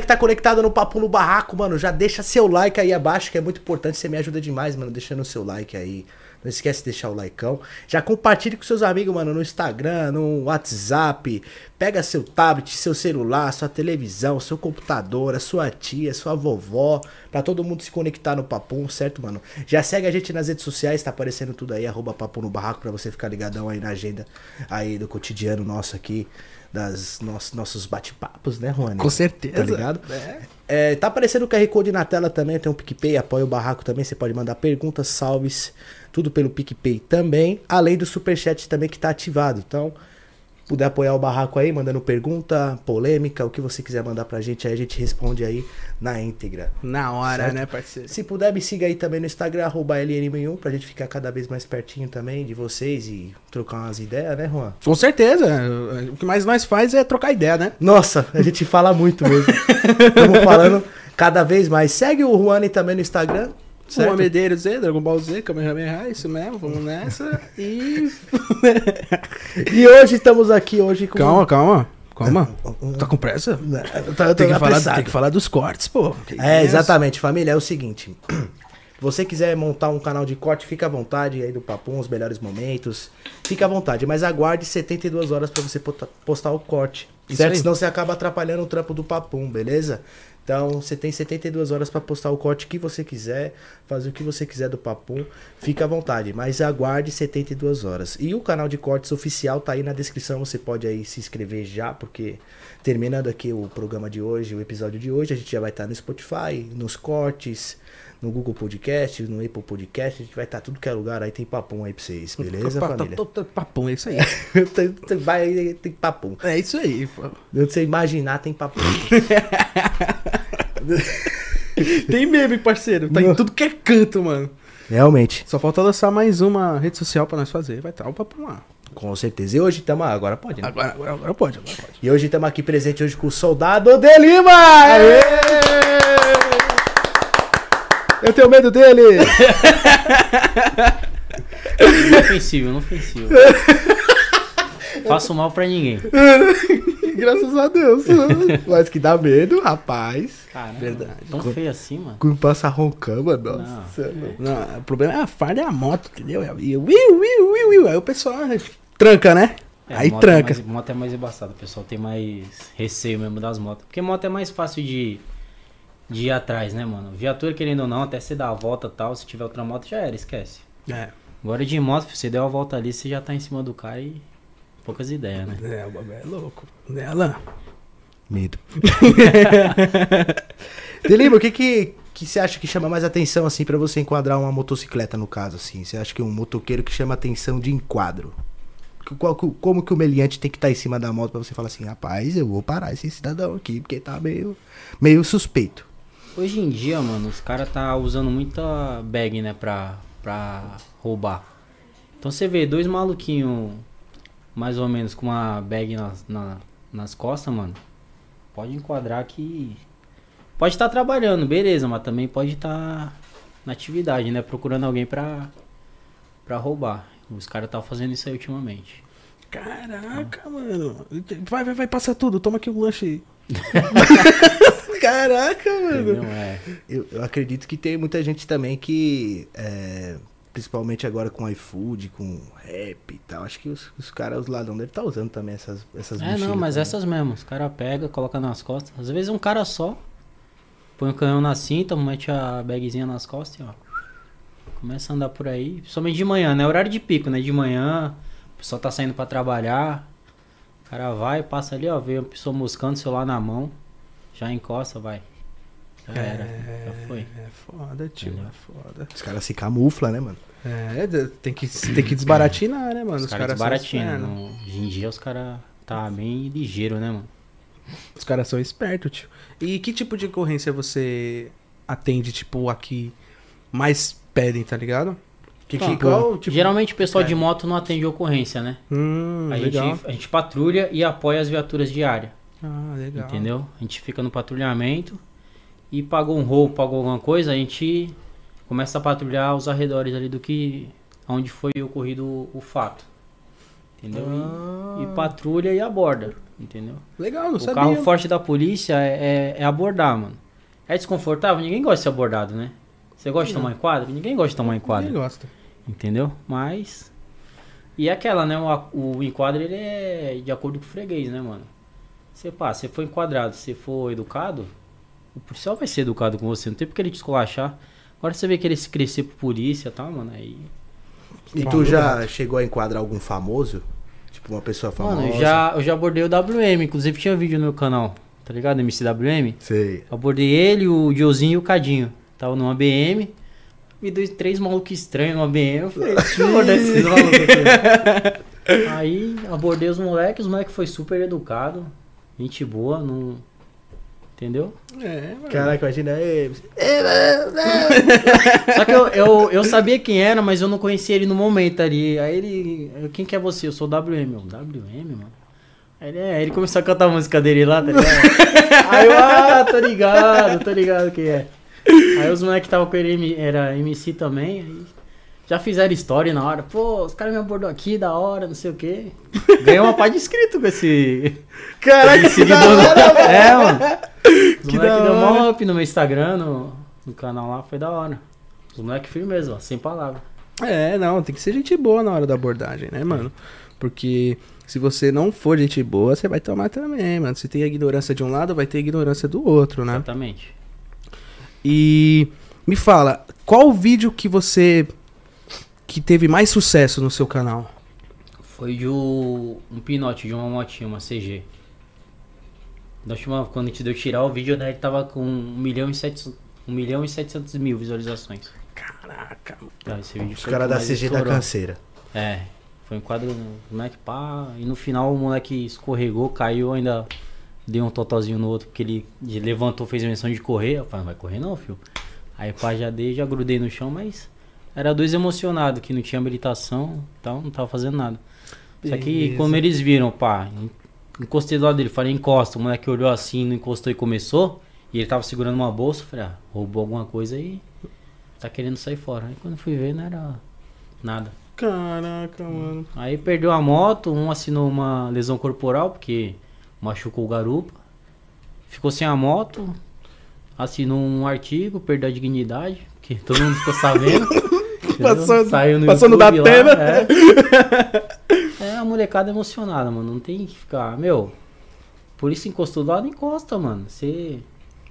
que tá conectado no Papo no Barraco, mano, já deixa seu like aí abaixo, que é muito importante, você me ajuda demais, mano, deixando o seu like aí. Não esquece de deixar o likeão. Já compartilhe com seus amigos, mano, no Instagram, no WhatsApp. Pega seu tablet, seu celular, sua televisão, seu computador, a sua tia, sua vovó, pra todo mundo se conectar no Papum, certo, mano? Já segue a gente nas redes sociais, tá aparecendo tudo aí, arroba Papo no Barraco, pra você ficar ligadão aí na agenda aí do cotidiano nosso aqui, das nossos, nossos bate-papos, né, Rony? Com certeza. Tá ligado? É. É, tá aparecendo o QR Code na tela também, tem um PicPay, apoia o barraco também, você pode mandar perguntas, salves, tudo pelo PicPay também, além do Superchat também que tá ativado. Então, puder apoiar o barraco aí, mandando pergunta, polêmica, o que você quiser mandar pra gente aí, a gente responde aí na íntegra. Na hora, Certo. né, parceiro? Se puder, me siga aí também no Instagram, arroba LN1, pra gente ficar cada vez mais pertinho também de vocês e trocar umas ideias, né, Juan? Com certeza. O que mais nós faz é trocar ideia, né? Nossa, a gente fala muito mesmo. Estamos falando cada vez mais. Segue o Juani também no Instagram. Certo? Certo? Medeiros Z, Dragon Ball Z, Kamehameha, isso mesmo, vamos nessa. E. E hoje estamos aqui hoje com. calma, calma. Calma. Tá com pressa? Eu tô Tem que, falar, tem que falar dos cortes, pô. Que É, exatamente, família. É o seguinte. Você quiser montar um canal de corte, fica à vontade aí do Papum, os melhores momentos. Fica à vontade, mas aguarde 72 horas pra você postar o corte. Isso certo? aí. Senão você acaba atrapalhando o trampo do Papum, beleza? Então você tem 72 horas pra postar o corte que você quiser, fazer o que você quiser do Papum. Fica à vontade, mas aguarde 72 horas. E o canal de cortes oficial tá aí na descrição, você pode aí se inscrever já, porque terminando aqui o programa de hoje, o episódio de hoje, a gente já vai estar no Spotify, nos cortes, no Google Podcast, no Apple Podcast, a gente vai estar tudo que é lugar aí, tem papum aí pra vocês, beleza, Pa- tá- família? tá- tá- Papum, é isso aí. Vai, tem papum. É isso aí, pô. Onde você imaginar, tem papum. Tem meme, parceiro. Tá em tudo que é canto, mano. Realmente, Só falta lançar mais uma rede social pra nós fazer. Vai estar o Papum lá. com certeza. E hoje estamos, agora pode, né? Agora, agora, agora pode, agora pode. E hoje estamos aqui presente hoje com o Soldado de Lima! Eu tenho medo dele! Inofensivo, inofensivo. Faço mal pra ninguém. Graças a Deus. Mas que dá medo, rapaz. Caramba, Verdade. tão feio assim, mano. Quando passa roncando, nossa. Não. é. Não, o problema é a farda e a moto, entendeu? E o. Aí o pessoal tranca, né? É, Aí moto tranca. É mais, moto é mais embaçado, o pessoal tem mais receio mesmo das motos. Porque moto é mais fácil de, de ir atrás, né, mano? Viatura, querendo ou não, até você dar a volta e tal, se tiver outra moto, já era, esquece. É, Agora de moto, você deu a volta ali, você já tá em cima do cara e poucas ideias, né? é, o bagulho é louco. Né, Alan? Medo. Delima, o que que, que você acha que chama mais atenção, assim, pra você enquadrar uma motocicleta, no caso, assim? Você acha que um motoqueiro que chama atenção de enquadro? Qual, como que o meliante tem que estar em cima da moto pra você falar assim, rapaz, eu vou parar esse cidadão aqui, porque tá meio, meio suspeito. Hoje em dia, mano, os caras tá usando muita bag, né, pra, pra roubar. Então você vê dois maluquinhos, mais ou menos, com uma bag nas, na- nas costas, mano. Pode enquadrar que. Pode estar trabalhando, beleza, mas também pode estar na atividade, né? Procurando alguém pra, pra roubar. Os caras tá fazendo isso aí ultimamente. Caraca, mano. Vai, vai, vai, passa tudo. Toma aqui o lanche. Caraca, mano. Entendeu? É. Eu, eu acredito que tem muita gente também que, é, principalmente agora com iFood, com rap e tal, acho que os, os caras, os ladrões devem estar usando também essas, essas É, não, mas também. essas mesmo. Os caras pegam, coloca nas costas. Às vezes um cara só. Põe o canhão na cinta, mete a bagzinha nas costas e ó. Começa a andar por aí. Principalmente de manhã, né? Horário de pico, né? De manhã, o pessoal tá saindo pra trabalhar. O cara vai, passa ali, ó. Vê a pessoa buscando o celular na mão. Já encosta, vai. Já era. Já foi. É foda, tio. Entendeu? É foda. Os caras se camuflam, né, mano? É, de- tem que, tem que desbaratinar, né, mano? Os caras são baratinhos. espertos. Hoje em dia os caras tá bem ligeiro, né, mano? Os caras são espertos, tio. E que tipo de ocorrência você atende, tipo, aqui mais pedem, tá ligado? Que, Então, que, qual, tipo, Geralmente o pessoal é. de moto não atende ocorrência, né? Hum, A legal. gente, a gente patrulha e apoia as viaturas diárias, Ah, legal. entendeu? A gente fica no patrulhamento e pagou um roubo, pagou alguma coisa, a gente começa a patrulhar os arredores ali do que onde foi ocorrido o, o fato. entendeu? Ah. E, e patrulha e aborda, entendeu? Legal, não o sabia. carro forte da polícia é, é- é abordar, mano. É desconfortável? Ninguém gosta de ser abordado, né? Você gosta de tomar enquadro? Ninguém gosta de tomar enquadro. Ninguém gosta. Entendeu? Mas. E é aquela, né? O, o enquadro ele é de acordo com o freguês, né, mano? Você pá, você for enquadrado, se for educado, o policial vai ser educado com você, não tem porque ele te esculachar. Agora você vê que ele se crescer por polícia e tal, mano, aí. E tu já chegou a enquadrar algum famoso? Tipo, uma pessoa famosa? Mano, eu já, eu já abordei o WM, inclusive tinha vídeo no meu canal, tá ligado? MCWM. Sei. Abordei ele, o Diozinho e o Cadinho. Tava numa BM. Me dois, três malucos estranhos numa BM. Eu falei, deixa eu abordar esses malucos aqui. Aí abordei os moleques, os moleques foi super educado. Gente boa, não. Entendeu? É, mano. Caraca, imagina. "Ei, Só que eu, eu, eu sabia quem era, mas eu não conhecia ele no momento ali. Aí ele. Quem que é você? Eu sou o WM. Eu, WM, mano? Aí ele, é, ele começou a cantar a música dele lá, tá ligado? Aí eu, ah, tô ligado, tô ligado quem é. Aí os moleques que estavam com ele era MC também. Aí já fizeram história na hora. Pô, os caras me abordou aqui, da hora, não sei o quê. Ganhei uma pá de inscrito com esse. Caraca, que da seguidor. hora. É, mano. Os Que moleques da deu mó up no meu Instagram, no, no canal lá, foi da hora. Os moleques firmeza, ó, sem palavra. É, não, tem que ser gente boa na hora da abordagem, né, mano? Porque se você não for gente boa, você vai tomar também, mano. Se tem ignorância de um lado, vai ter ignorância do outro, né? Exatamente. E me fala, qual o vídeo que você que teve mais sucesso no seu canal? Foi de um, um pinote de uma motinha, uma CG. Da última, quando a gente deu tirar o vídeo, né, ele tava com 1 milhão e 700, 1 milhão e 700 mil visualizações. Caraca. Tá, esse vídeo Os caras da CG da canseira. É, foi um quadro, moleque pá, e no final o moleque escorregou, caiu, ainda deu um totalzinho no outro, porque ele levantou, fez a menção de correr. Eu falei, não vai correr não, filho. Aí pá, já dei, já grudei no chão, mas era dois emocionados, que não tinha habilitação, então não tava fazendo nada. Só que Beleza. como eles viram, pá, en- encostei do lado dele, falei, encosta, o moleque olhou assim, não encostou e começou, e ele tava segurando uma bolsa, eu falei, ah, roubou alguma coisa aí, tá querendo sair fora. Aí quando fui ver, não era nada. Caraca, mano. Aí perdeu a moto, um assinou uma lesão corporal, porque machucou o garupa. Ficou sem a moto, assinou um artigo, perdeu a dignidade, porque todo mundo ficou sabendo. Passou- Saiu no lá, Datena. É. é a molecada emocionada, mano. Não tem que ficar. Meu, por isso encostou do lado, encosta, mano. Você.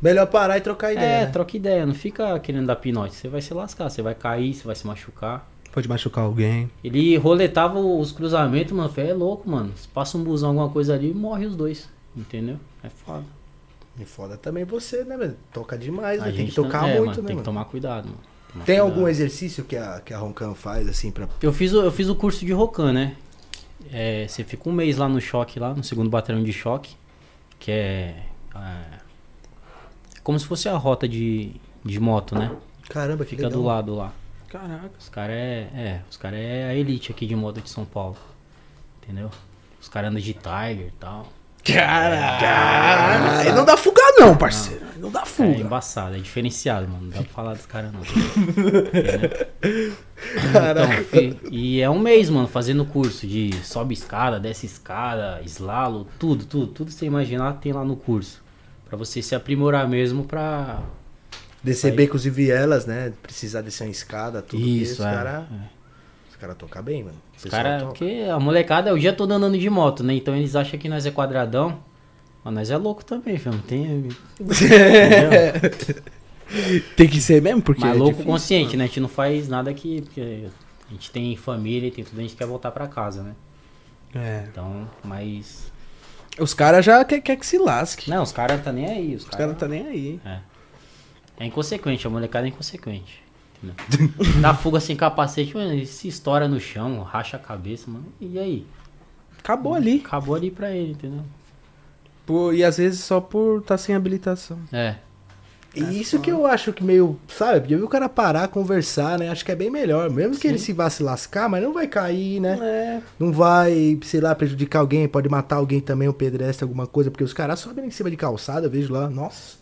Melhor parar e trocar ideia. É, né? troca ideia, não fica querendo dar pinote. Você vai se lascar, você vai cair, você vai se machucar. Pode machucar alguém. Ele roletava os cruzamentos, mano. É louco, mano. Se passa um busão, alguma coisa ali, morre os dois. Entendeu? É foda. E foda também você, né, velho? Toca demais, A né? Tem que tocar não- é, muito, mano, né, Tem mano? que tomar cuidado, mano. Tomar Tem cuidado. algum exercício que a, que a Roncan faz, assim, pra. Eu fiz, o, eu fiz o curso de Rocan, né? É, você fica um mês lá no choque, lá no segundo batalhão de choque. Que é. é como se fosse a rota de, de moto, né? Caramba, que Fica legal. do lado lá. Caraca. Os caras é, é. Os caras é a elite aqui de moto de São Paulo. Entendeu? Os caras andam de Tiger e tal. Caraca. Aí não dá fuga não, parceiro. Aí Não dá É fuga. embaçado, é diferenciado, mano. Não dá pra falar dos caras, não. Entendeu? Caraca. Então, e é um mês, mano, fazendo curso de sobe escada, desce escada, slalom, tudo, tudo, tudo que você imaginar tem lá no curso. Pra você se aprimorar mesmo pra. Descer Aí. becos e vielas, né? Precisar descer uma escada, tudo Isso, Os é. caras é. cara tocam bem, mano. Os cara, toca. porque a molecada é o dia todo andando de moto, né? Então eles acham que nós é quadradão. Mas nós é louco também, filho. Não tem. Tem que ser mesmo, porque Mas é louco difícil, consciente, né? A gente não faz nada aqui, porque a gente tem família, tem tudo, a gente quer voltar pra casa, né? É. Então, mas. Os caras já quer, quer que se lasque. Não, os caras tá nem aí. Os caras caras não tá nem aí. É. É inconsequente, a molecada é inconsequente. Entendeu? Dá fuga sem capacete, mano, ele se estoura no chão, racha a cabeça, mano. E aí? Acabou ali. Acabou ali pra ele, entendeu? Por- e às vezes só por estar sem habilitação. É. E isso que eu acho que meio, sabe, podia ver o cara parar, conversar, né? Acho que é bem melhor. Mesmo que ele se vá se lascar, mas não vai cair, né? É. Não vai, sei lá, prejudicar alguém, pode matar alguém também, um pedestre, alguma coisa, porque os caras sobem em cima de calçada, eu vejo lá, nossa.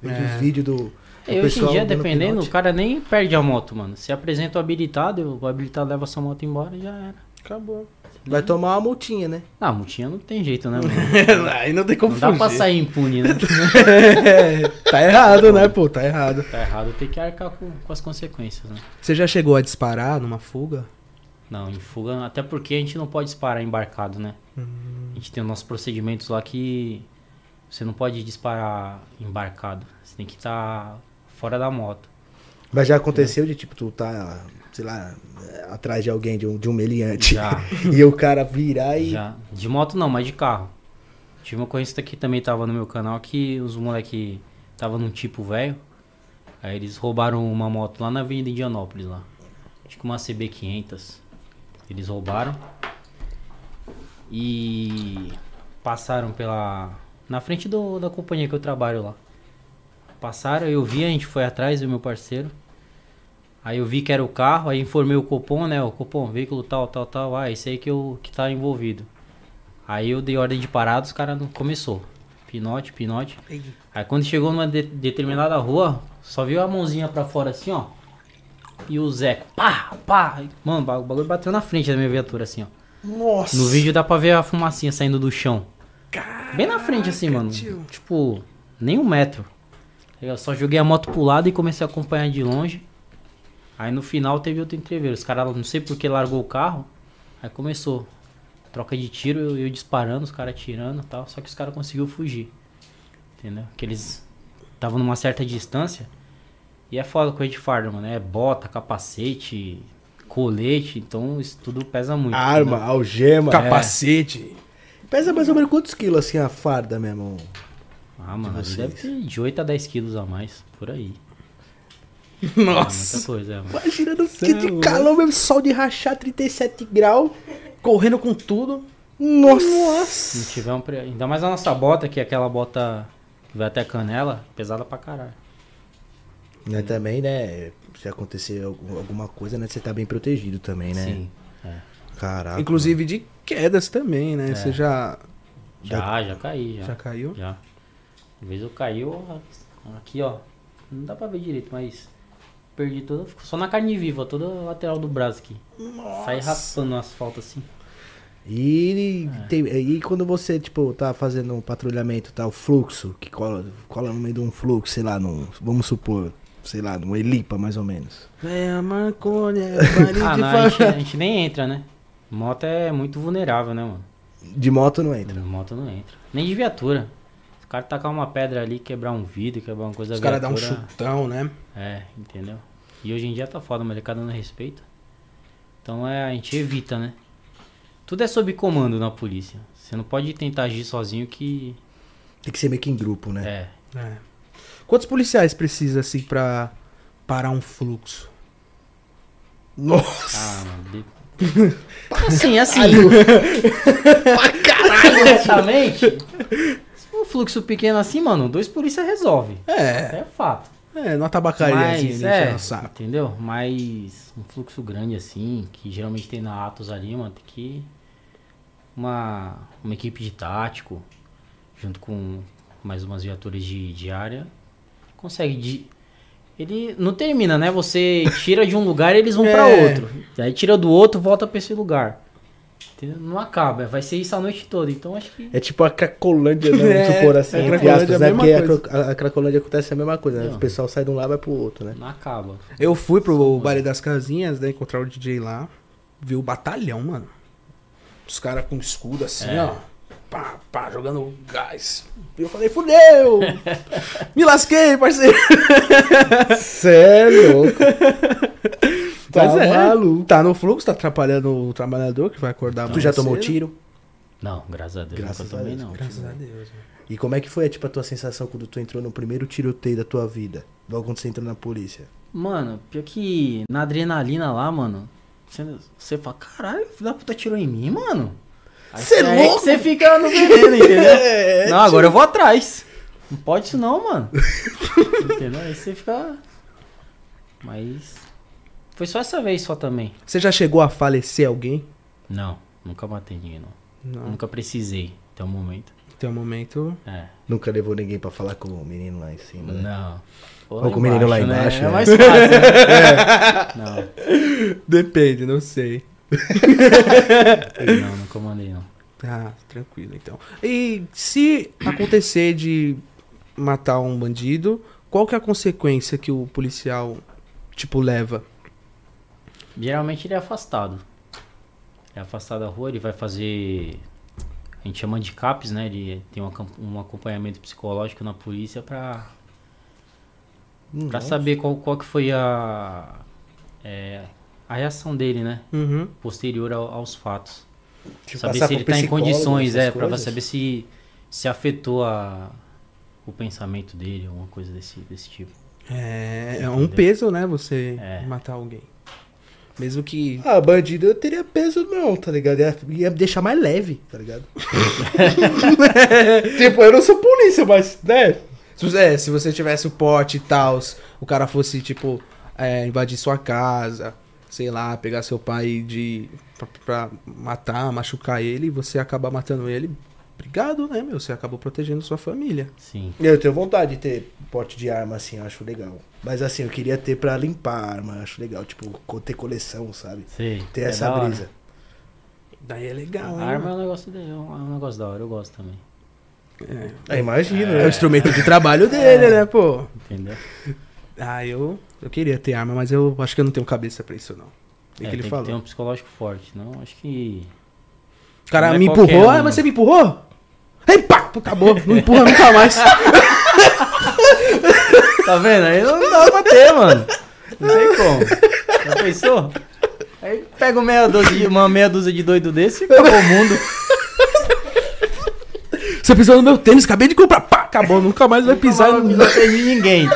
Vejo É. os vídeos do E hoje em dia, dependendo, o cara nem perde a moto, mano. Se apresenta o habilitado, o habilitado leva sua moto embora e já era. Acabou. Vai tomar uma multinha, né? Ah, multinha não tem jeito, né, mano? Aí não tem como Não dá pra fugir. sair impune, né? É, tá errado, né, pô? Tá errado. Tá errado, tem que arcar com, com as consequências, né? Você já chegou a disparar numa fuga? Não, em fuga, até porque a gente não pode disparar embarcado, né? A gente tem os nossos procedimentos lá que você não pode disparar embarcado. Você tem que estar fora da moto. Mas já aconteceu de, tipo, tu tá, sei lá, atrás de alguém, de um, de um meliante. Já. E o cara virar e. Já. De moto não, mas de carro. Tive uma ocorrência que também tava no meu canal que os moleque tava num tipo velho. Aí eles roubaram uma moto lá na Avenida Indianópolis lá. Acho que uma CB500. Eles roubaram. E passaram pela na frente do, da companhia que eu trabalho lá. Passaram, eu vi, a gente foi atrás do meu parceiro. Aí eu vi que era o carro, aí informei o Copom, né? O Copom, veículo tal, tal, tal. Ah, esse aí que, eu, que tá envolvido. Aí eu dei ordem de parada, os caras não começou. Pinote, pinote. Aí quando chegou numa de- determinada rua, só viu a mãozinha pra fora assim, ó. E o Zeco, pá, pá. Mano, o ba- o bagulho bateu na frente da minha viatura assim, ó. Nossa! No vídeo dá pra ver a fumacinha saindo do chão. Bem na frente assim, mano. tio. Tipo, nem um metro. Eu só joguei a moto pro lado e comecei a acompanhar de longe. Aí no final teve outro entreveiro. Os caras, não sei porque largou o carro. Aí começou. Troca de tiro, eu, eu disparando, os caras atirando e tal. Só que os caras conseguiu fugir. Entendeu? Que eles estavam numa certa distância. E é foda com de farda, mano. É bota, capacete, colete. Então isso tudo pesa muito. Arma, entendeu? algema. Capacete. Pesa mais ou menos quantos quilos assim a farda mesmo? Ah, mano, vocês. deve ter de 8 a 10 quilos a mais, por aí. É muita Nossa. coisa, é, mano. Imagina no que é de calor mesmo, sol de rachar 37 graus. Correndo com tudo. Nossa! Se não tiver um pre... Ainda mais a nossa bota, que é aquela bota que vai até a canela, pesada pra caralho. Né, também, né? Se acontecer algum- alguma coisa, né? Você tá bem protegido também, né? Sim. É. Caraca. Inclusive de quedas também, né? É. Você já, Já, já caí, já. já caiu? Já. Uma vez eu caí, eu... aqui ó. Não dá pra ver direito, mas perdi toda. ficou Só na carne viva, toda a lateral do braço aqui. Saí raspando no asfalto assim. E, É. tem- e quando você, tipo, tá fazendo um patrulhamento, tá? O fluxo, que cola, cola no meio de um fluxo, sei lá, num, vamos supor, sei lá, num Elipa, mais ou menos. É a maconha, baile Ah, de não, a gente, a gente nem entra, né? Moto é muito vulnerável, né, mano? De moto não entra. Moto não entra. Nem de viatura. O cara tacar uma pedra ali, quebrar um vidro, quebrar uma coisa Os caras dão um chutão, né? É, entendeu? E hoje em dia tá foda, mas cada um respeita. Então é, a gente evita, né? Tudo é sob comando na polícia. Você não pode tentar agir sozinho que. Tem que ser meio que em grupo, né? É. É. Quantos policiais precisa, assim, pra parar um fluxo? Nossa! Ah, mano. Assim, assim. pra caralho! Exatamente. Fluxo pequeno assim, mano, dois polícia resolve. É, É fato. é, numa tabacaria, assim, é, saco. entendeu? Mas um fluxo grande assim, que geralmente tem na Atos ali, mano, tem que uma, uma equipe de tático, junto com mais umas viaturas de, de área, consegue de... Ele não termina, né? Você tira de um lugar e eles vão pra É. outro. Aí tira do outro, volta pra esse lugar. Entendeu? Não acaba, vai ser isso a noite toda. Então acho que É tipo a Cracolândia, né? Vamos É, supor assim, a entre Cracolândia aspas, é a né? Porque a, a, Cracolândia acontece a mesma coisa, né? Não. O pessoal sai de um lado e vai pro outro, né? não acaba. Eu fui pro baile das casinhas, né? Encontrar o DJ lá. Vi o batalhão, mano. Os caras com escudo assim, É. ó. Pá, pá, jogando gás. E eu falei, fudeu! Me lasquei, parceiro! É louco. Tá é, maluco. Tá no fluxo, tá atrapalhando o trabalhador que vai acordar Tu já tomou tiro? Não, graças a Deus. Graças nunca a tomei, Deus, não. Graças a Deus. mano. E como é que foi, tipo, a tua sensação quando tu entrou no primeiro tiroteio da tua vida? Logo quando você entrou na polícia? Mano, pior que na adrenalina lá, mano, você, você fala, caralho, filho da puta tirou em mim, mano. É aí que louco? Você fica no veneno, entendeu? É, não, agora eu vou atrás. Não pode isso não, mano. entendeu? Aí você fica... Mas... Foi só essa vez só também. Você já chegou a falecer alguém? Não, nunca matei ninguém, não. Não. Nunca precisei, até o momento. Tem um momento. É, Nunca levou ninguém pra falar com o menino lá em cima, né? não. Ou Ou com o menino lá né? embaixo, É é. mais fácil, né? Não. Depende, não sei. não, não comandei não. Ah, tranquilo então. E se acontecer de matar um bandido, qual que é a consequência que o policial, tipo, leva? Geralmente ele é afastado. É afastado da rua, ele vai fazer. A gente chama de CAPS, né? Ele tem um, um acompanhamento psicológico na polícia pra, pra saber qual, qual que foi a. é, a reação dele, né? Uhum. Posterior ao- aos fatos. Tipo, saber se ele tá em condições, é, pra coisas? saber se, se afetou a, o pensamento dele, alguma coisa desse, desse tipo. É, é um peso, né? Você É. matar alguém. Mesmo que. Ah, bandido eu teria peso não, tá ligado? Ia, ia me deixar mais leve, tá ligado? tipo, eu não sou polícia, mas, né? Se é, se você tivesse o pote e tal, o cara fosse, tipo, é, invadir sua casa, sei lá, pegar seu pai de. Pra, pra matar, machucar ele, e você acabar matando ele. Obrigado, né, meu? Você acabou protegendo sua família. Sim. Eu tenho vontade de ter porte de arma assim, eu acho legal. Mas assim, eu queria ter pra limpar a arma, eu acho legal. Tipo, ter coleção, sabe? Sei. Ter É essa brisa. Daí é legal, A hein? arma é um negócio dele, é um, é um negócio da hora, eu gosto também. É, É, imagina, é o né? instrumento de trabalho dele, né, pô? Entendeu? Ah, eu, eu queria ter arma, mas eu acho que eu não tenho cabeça pra isso, não. O que, É, que ele tem falou? que ter um psicológico forte, não? Acho que. O cara é me empurrou, um, ah, né? mas você me empurrou? Ei, pá, acabou, não empurra nunca mais. Tá vendo? Aí não dá pra ter, mano. Não tem como. Já pensou? Aí pega meia dúzia, uma meia dúzia de doido desse e acabou o mundo. Você pisou no meu tênis, acabei de comprar, pá, acabou, nunca mais vai pisar. Nunca pisar tênis de ninguém.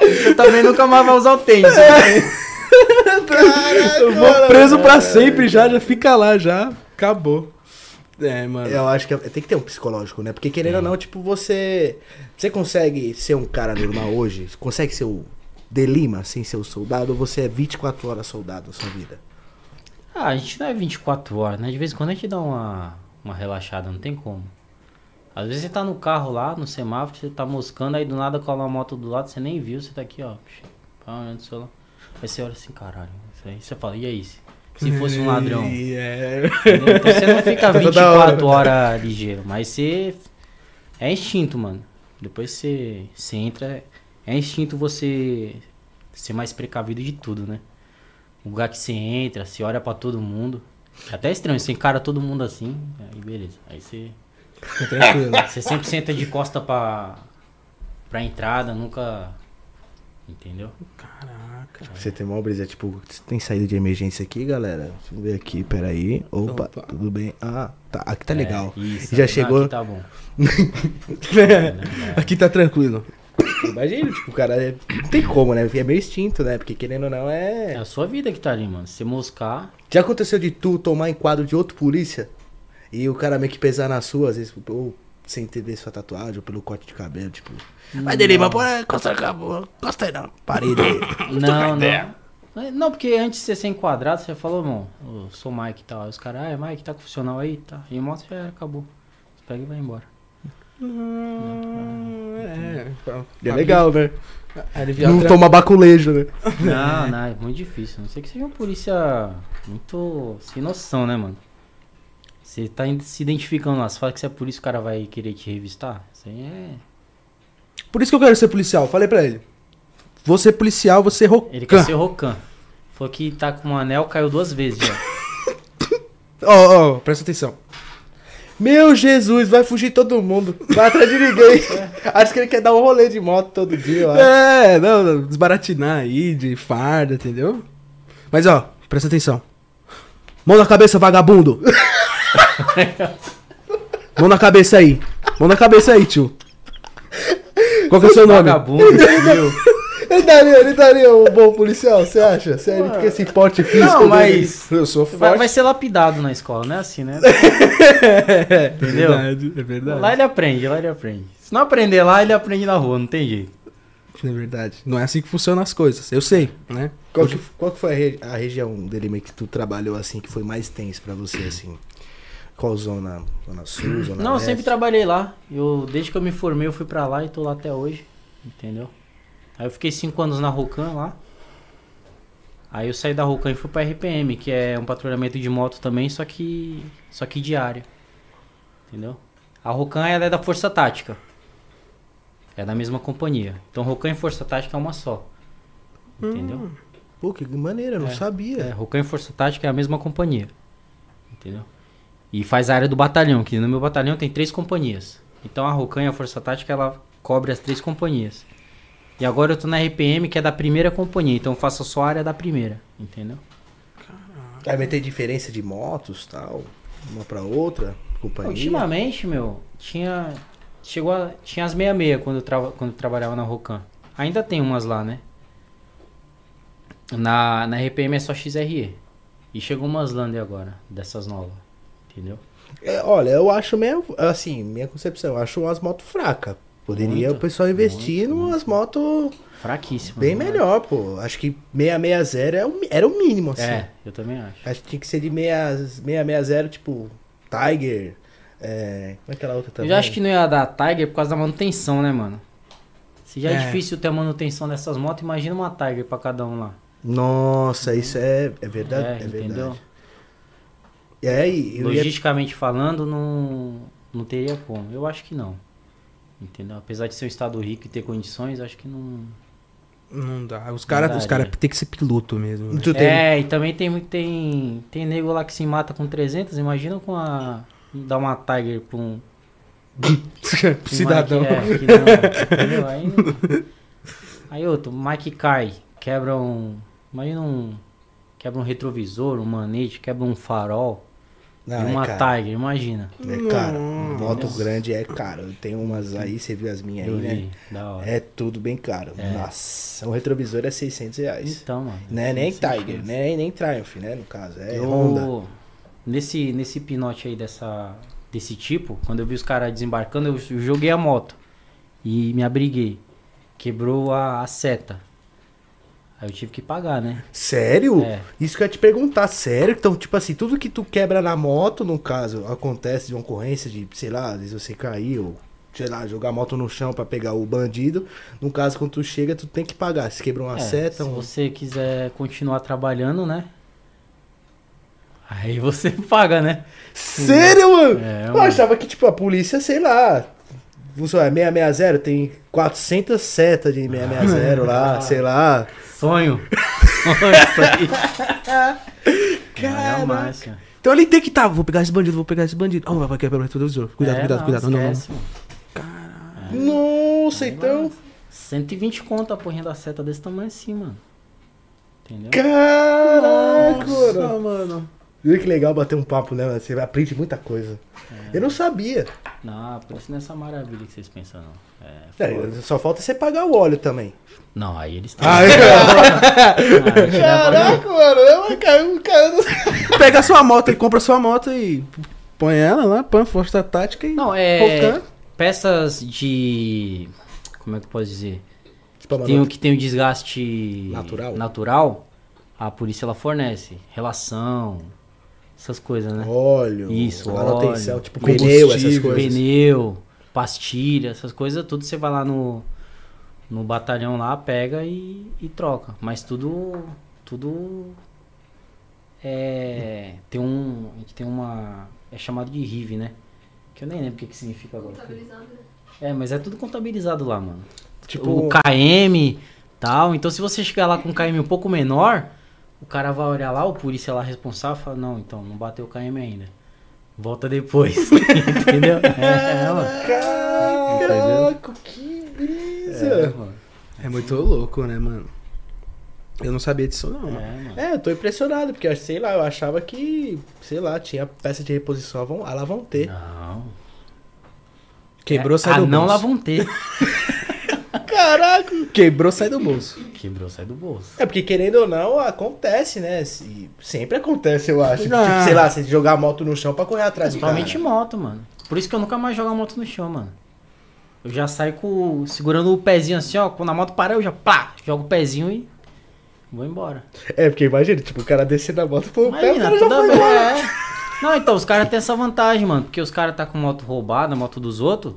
Você também nunca mais vai usar o tênis. Eu vou preso pra sempre já, já fica lá, já, acabou. É, mano. Eu acho que é- tem que ter um psicológico, né? Porque querendo ou não, tipo, você. Você consegue ser um cara normal hoje? Consegue ser o De Lima sem ser o soldado? Ou você é 24 horas soldado na sua vida? Ah, a gente não é 24 horas, né? De vez em quando a gente dá uma, uma relaxada, não tem como. Às vezes você tá no carro lá, no semáforo, você tá moscando, aí do nada cola uma moto do lado, você nem viu, você tá aqui, ó. Pá, olhando o celular. Aí você olha assim, caralho. Isso aí você fala, e aí? Se se fosse um ladrão? É. Então você não fica Toda hora. 24 horas ligeiro, mas você. É instinto, mano. Depois você, você entra. É instinto você ser mais precavido de tudo, né? O lugar que você entra, você olha pra todo mundo. É até estranho, você encara todo mundo assim, aí beleza. Aí você. Fica tranquilo. Você sempre senta de costa pra. pra entrada, nunca. Entendeu? Você tem uma brisa, tipo, tem saída de emergência aqui, galera? Deixa eu ver aqui, peraí. Opa, Opa. tudo bem? Ah, tá. Aqui tá É, legal. isso. Já Ah, chegou? Aqui tá bom. Aqui tá tranquilo. Imagina, tipo, o cara é... não tem como, né? É meio instinto, né? Porque querendo ou não É é. a sua vida que tá ali, mano. Se você moscar. Já aconteceu de tu tomar enquadro de outro polícia e o cara meio que pesar na sua, às vezes, ou sem ter ver sua tatuagem, ou pelo corte de cabelo, tipo. Vai dele, mas pô, costa, costa aí não. Parede aí. Não, não. Não, porque antes de você ser enquadrado, você falou, irmão, eu sou o Mike e tal. Aí os caras, ah, é Mike, tá com funcional aí? Tá. E mostra, já era, acabou. Você pega e vai embora. Hum, é. É legal, né? Aliviar Não tra- toma baculejo, né? Não, não, é muito difícil. A Não sei que seja uma polícia muito sem noção, né, mano? Você tá se identificando lá, você fala que você é polícia, o cara vai querer te revistar? Isso aí é. Por isso que eu quero ser policial. Falei pra ele. Ser policial, vou ser rocan. Ele quer ser Rocan. Falou que tá com um anel, caiu duas vezes já. Ó, ó, presta atenção. Meu Jesus, vai fugir todo mundo. Vai atrás de ninguém. Acho que ele quer dar um rolê de moto todo dia. É, não, não, desbaratinar aí de farda, entendeu? Mas ó, presta atenção. Mão na cabeça, vagabundo. Mão na cabeça aí. Mão na cabeça aí, tio. Qual que é o seu nome? Vagabundo, viu? Ele daria, ele daria um bom policial, você acha? Sério, porque esse porte físico. Não, dele- mas. Eu sou Vai, forte. vai ser lapidado na escola, não é assim, né? É Entendeu? verdade, é verdade. Lá ele aprende, lá ele aprende. Se não aprender lá, ele aprende na rua, não tem jeito. É verdade. Não é assim que funcionam as coisas. Eu sei, né? Qual que, qual que foi a, re- a região dele meio que tu trabalhou assim, que foi mais tenso pra você, assim? Qual zona? Zona Sul, Zona não, eu sempre trabalhei lá. Eu, desde que eu me formei, eu fui pra lá e tô lá até hoje. Entendeu? Aí eu fiquei cinco anos na Rocan lá. Aí eu saí da Rocan e fui pra RPM, que é um patrulhamento de moto também, só que só que diário. Entendeu? A Rocan ela é da Força Tática. É da mesma companhia. Então Rocan e Força Tática é uma só. Entendeu? Pô, que maneira, eu não É. sabia. É, Rocan e Força Tática é a mesma companhia. Entendeu? E faz a área do batalhão, que no meu batalhão tem três companhias. Então a Rocan e a Força Tática ela cobre as três companhias. E agora eu tô na RPM, que é da primeira companhia, então eu faço só a área da primeira, entendeu? Aí vai ter diferença de motos tal, uma pra outra, companhia. Ultimamente, meu, tinha. Chegou a, Tinha as 66 quando eu, trava, quando eu trabalhava na Rocan. Ainda tem umas lá, né? Na, na RPM é só XRE. E chegou umas Lander agora, dessas novas. Entendeu? É, olha, eu acho meio, assim, minha concepção, eu acho umas motos fracas. Poderia Muito, o pessoal investir muito, em umas motos Fraquíssimo. bem né? melhor, pô. Acho que 660 é o, era o mínimo, assim. É, eu também acho. Acho que tinha que ser de 6, 660, tipo, Tiger. É, como é aquela outra Eu também? já acho que não ia dar Tiger por causa da manutenção, né, mano? Se já é, É. difícil ter a manutenção dessas motos, imagina uma Tiger pra cada um lá. Nossa, isso é, é verdade. É, entendeu? verdade. E aí, eu ia... Logisticamente falando, não, não teria como. Eu acho que não. Entendeu? Apesar de ser um estado rico e ter condições, acho que não. Não dá. Os caras os cara tem que ser piloto mesmo. né? Tu tem... É, e também tem, tem, tem nego lá que se mata com 300, imagina com a. dar uma Tiger pra um. Cidadão. É, que não, entendeu? Aí, aí outro, Mike cai, quebra um. Imagina um. Quebra um retrovisor, um manete, quebra um farol. Não, e uma é. Tiger, imagina. É caro. Nossa. Moto grande é caro. Tenho umas aí, você viu as minhas aí, né? da hora. É tudo bem caro. É. Nossa, um retrovisor é 600 reais. Então, mano. Não é nem Tiger, chance. nem, nem Triumph, né? No caso, é eu, Honda. Nesse, nesse pinote aí dessa, desse tipo, quando eu vi os caras desembarcando, eu, eu joguei a moto. E me abriguei. Quebrou a, a seta. Aí eu tive que pagar, né? Sério? É. Isso que eu ia te perguntar, sério? Então, tipo assim, tudo que tu quebra na moto, no caso, acontece de uma ocorrência de, sei lá, às vezes você caiu, sei lá, jogar a moto no chão pra pegar o bandido. No caso, quando tu chega, tu tem que pagar. Se quebra uma É, seta, se um... você quiser continuar trabalhando, né? Aí você paga, né? Sério, mano? É, eu mano. achava que, tipo, a polícia, sei lá. É 660, tem 400 setas de 660 lá, sei lá. Sonho. Sonho isso aí. Caraca. É. Então ele tem que tá, vou pegar esse bandido, vou pegar esse bandido. Oh, vai quebrar o retrovisor. Cuidado, É, cuidado, não, cuidado. Não, não, não. mano. Nossa, então. 120 conto a porrinha da seta desse tamanho assim, mano. Entendeu? Caraca. Nossa, mano. Viu que legal bater um papo, né? Você aprende muita coisa. É. Eu não sabia. Não, por isso não é essa maravilha que vocês pensam, não. É, É, só falta você pagar o óleo também. Não, aí eles têm. Ah, aí leva- Caraca, mano. Eu caiu, caiu. Pega a sua moto e compra a sua moto e põe ela lá, põe a força tática e. Não, é. Peças de. Como é que eu posso dizer? Tipo, Tem o que tem o desgaste Natural? natural, a polícia ela fornece. Relação, essas coisas, né? óleo, Isso, manutenção, óleo, tipo pneu, essas coisas. Pneu, pastilha, essas coisas, tudo você vai lá no, no batalhão lá, pega e, e troca. Mas tudo. Tudo. É. Tem um. A gente tem uma. É chamado de RIV, né? Que eu nem lembro o que, que significa agora. É, mas é tudo contabilizado lá, mano. Tipo, o KM tal. Então se você chegar lá com um KM um pouco menor, o cara vai olhar lá, o polícia lá responsável fala, não, então, não bateu o KM ainda. Volta depois. Entendeu? É, é, mano. Caraca, que É, brisa. mano. É muito louco, né, mano? Eu não sabia disso, não. É, mano. É, eu tô impressionado, porque, sei lá, eu achava que, sei lá, tinha peça de reposição, vão, lá vão ter. Não. Quebrou, é, sai ah, do não bolso. lá vão ter. Caraca! Quebrou, sai do bolso. Quebrou, sai do bolso. É porque, querendo ou não, acontece, né? Se- sempre acontece, eu acho. Ah. Tipo, sei lá, você jogar a moto no chão pra correr atrás do cara. Principalmente moto, mano. Por isso que eu nunca mais jogo a moto no chão, mano. Eu já saio com, segurando o pezinho assim, ó. Quando a moto parar, eu já pá, jogo o pezinho e vou embora. É, porque imagina, tipo, o cara descer da moto, pô, o pé, o Imagina, cara já vez. embora. é. Não, então, os caras têm essa vantagem, mano. Porque os caras tá com moto roubada, moto dos outros.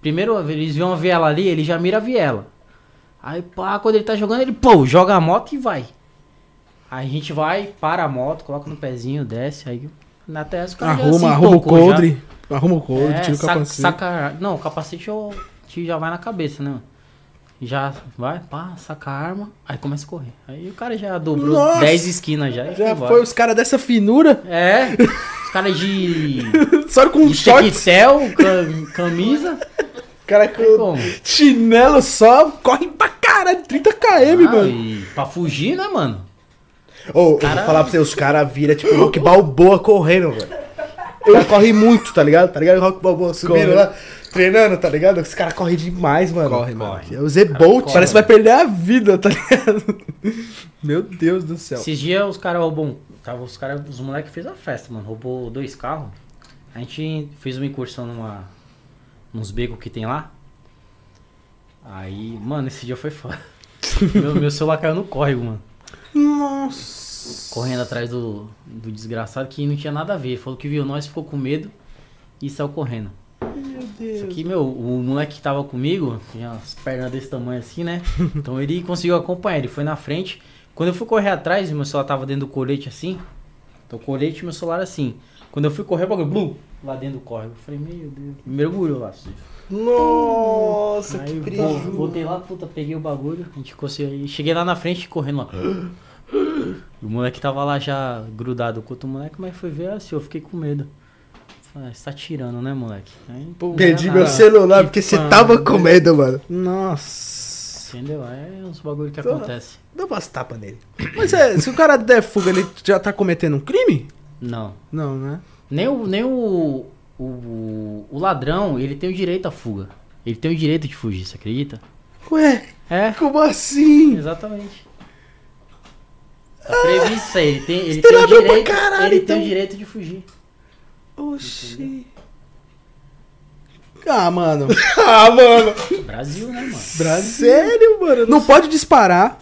Primeiro, eles vêem uma viela ali, ele já mira a viela. Aí, pá, quando ele tá jogando, ele, pô, joga a moto e vai. Aí a gente vai, para a moto, coloca no pezinho, desce, aí na terra os caras já Arruma, se arruma o tocou já. coldre. Arruma o coldre, É, tira o capacete. saca- não, o capacete eu, já vai na cabeça, né? Já vai, pá, saca a arma, aí começa a correr. Aí o cara já dobrou Nossa! 10 esquinas já Já embora. foi os caras dessa finura, É, os caras de, só com de shorts, tequetel, cam- camisa. cara com chinelo só, corre pra caralho, 30 km, Ah, mano. e pra fugir, né, mano? Ô, eu cara- vou falar pra você, os caras viram tipo Rock Balboa correndo, velho. O cara corre muito, tá ligado? Tá ligado? Rock Balboa subindo Corre. lá, treinando, tá ligado? Os caras correm demais, mano. Corre, mano. É o Z-Bolt. Parece que vai perder a vida, tá ligado? Meu Deus do céu. Esses dias os caras roubam. Tava, os caras, os moleques fez a festa, mano. Roubou dois carros. A gente fez uma incursão numa. Nos becos que tem lá. Aí, mano, esse dia foi foda. meu, meu celular caiu no córrego, mano. Nossa. Correndo atrás do, do desgraçado que não tinha nada a ver. Ele Falou que viu nós, ficou com medo e saiu correndo. Meu Isso Deus. aqui, meu, o moleque que tava comigo, tinha as pernas desse tamanho assim, né? Então ele conseguiu acompanhar, ele foi na frente. Quando eu fui correr atrás, meu celular tava dentro do colete assim. Então o colete e meu celular assim. Quando eu fui correr, o bagulho, blum, lá dentro do córrego. Eu falei, meu Deus, mergulhou lá. assim. Nossa, Aí que prejuízo. vo- voltei lá, puta, peguei o bagulho, a gente conseguiu. Cheguei lá na frente correndo lá. O moleque tava lá já grudado com outro moleque, mas foi ver assim, eu fiquei com medo. Falei, ah, você tá tirando, né, moleque? Aí, Perdi meu celular Que porque você tava com medo, mano. Nossa. Entendeu? É uns bagulho que acontece. Dá umas tapas nele. Mas é, se o cara der fuga, ele já tá cometendo um crime? Não. Não, né? Nem o, nem o, o, o ladrão, ele tem o direito à fuga. Ele tem o direito de fugir, você acredita? Ué, É, como assim? exatamente. Tá previsto isso aí. Ele tem, ele tem tem o ladrão pra direito, caralho, ele então. tem o direito de fugir. Oxi. Ah, mano. Ah, mano. Brasil, né, mano? Brasil. Sério, mano? Eu Não pode disparar.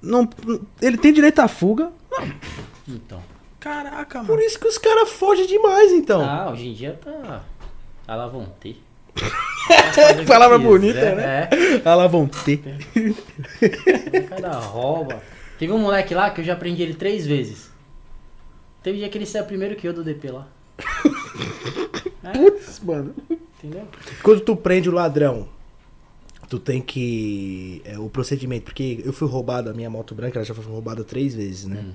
Não, ele tem direito à fuga. Então. Caraca, Por isso que os caras fogem demais, então. Ah, hoje em dia tá. Ter. Palavra bonita, né? Vão ter. É, o cara rouba. Teve um moleque lá que eu já prendi ele três vezes. Teve dia que ele saiu primeiro que eu do DP lá. É, Putz, mano. entendeu? Quando tu prende o ladrão, tu tem que. É, o procedimento, porque eu fui roubado, a minha moto branca ela já foi roubada três vezes, né? Hum.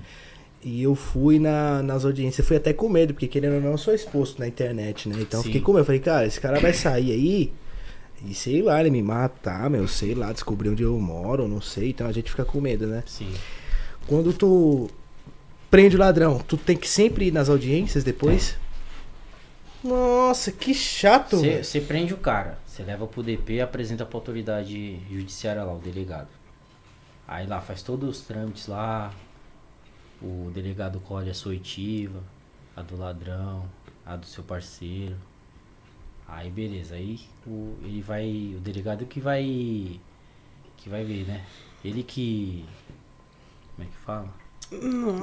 E eu fui na, nas audiências, fui até com medo, porque querendo ou não, eu sou exposto na internet, né? Então Sim. fiquei com medo. Eu falei, cara, esse cara vai sair aí e sei lá, ele me matar, meu, sei lá, descobrir onde eu moro, não sei. Então a gente fica com medo, né? Sim. Quando tu prende o ladrão, tu tem que sempre ir nas audiências depois? Nossa, que chato. Você prende o cara, você leva pro DP e apresenta pra autoridade judiciária lá, o delegado. Aí lá faz todos os trâmites lá. O delegado colhe a sua oitiva, a do ladrão, a do seu parceiro. Aí beleza, aí o, ele vai. O delegado que vai. Que vai ver, né? Ele que. Como é que fala?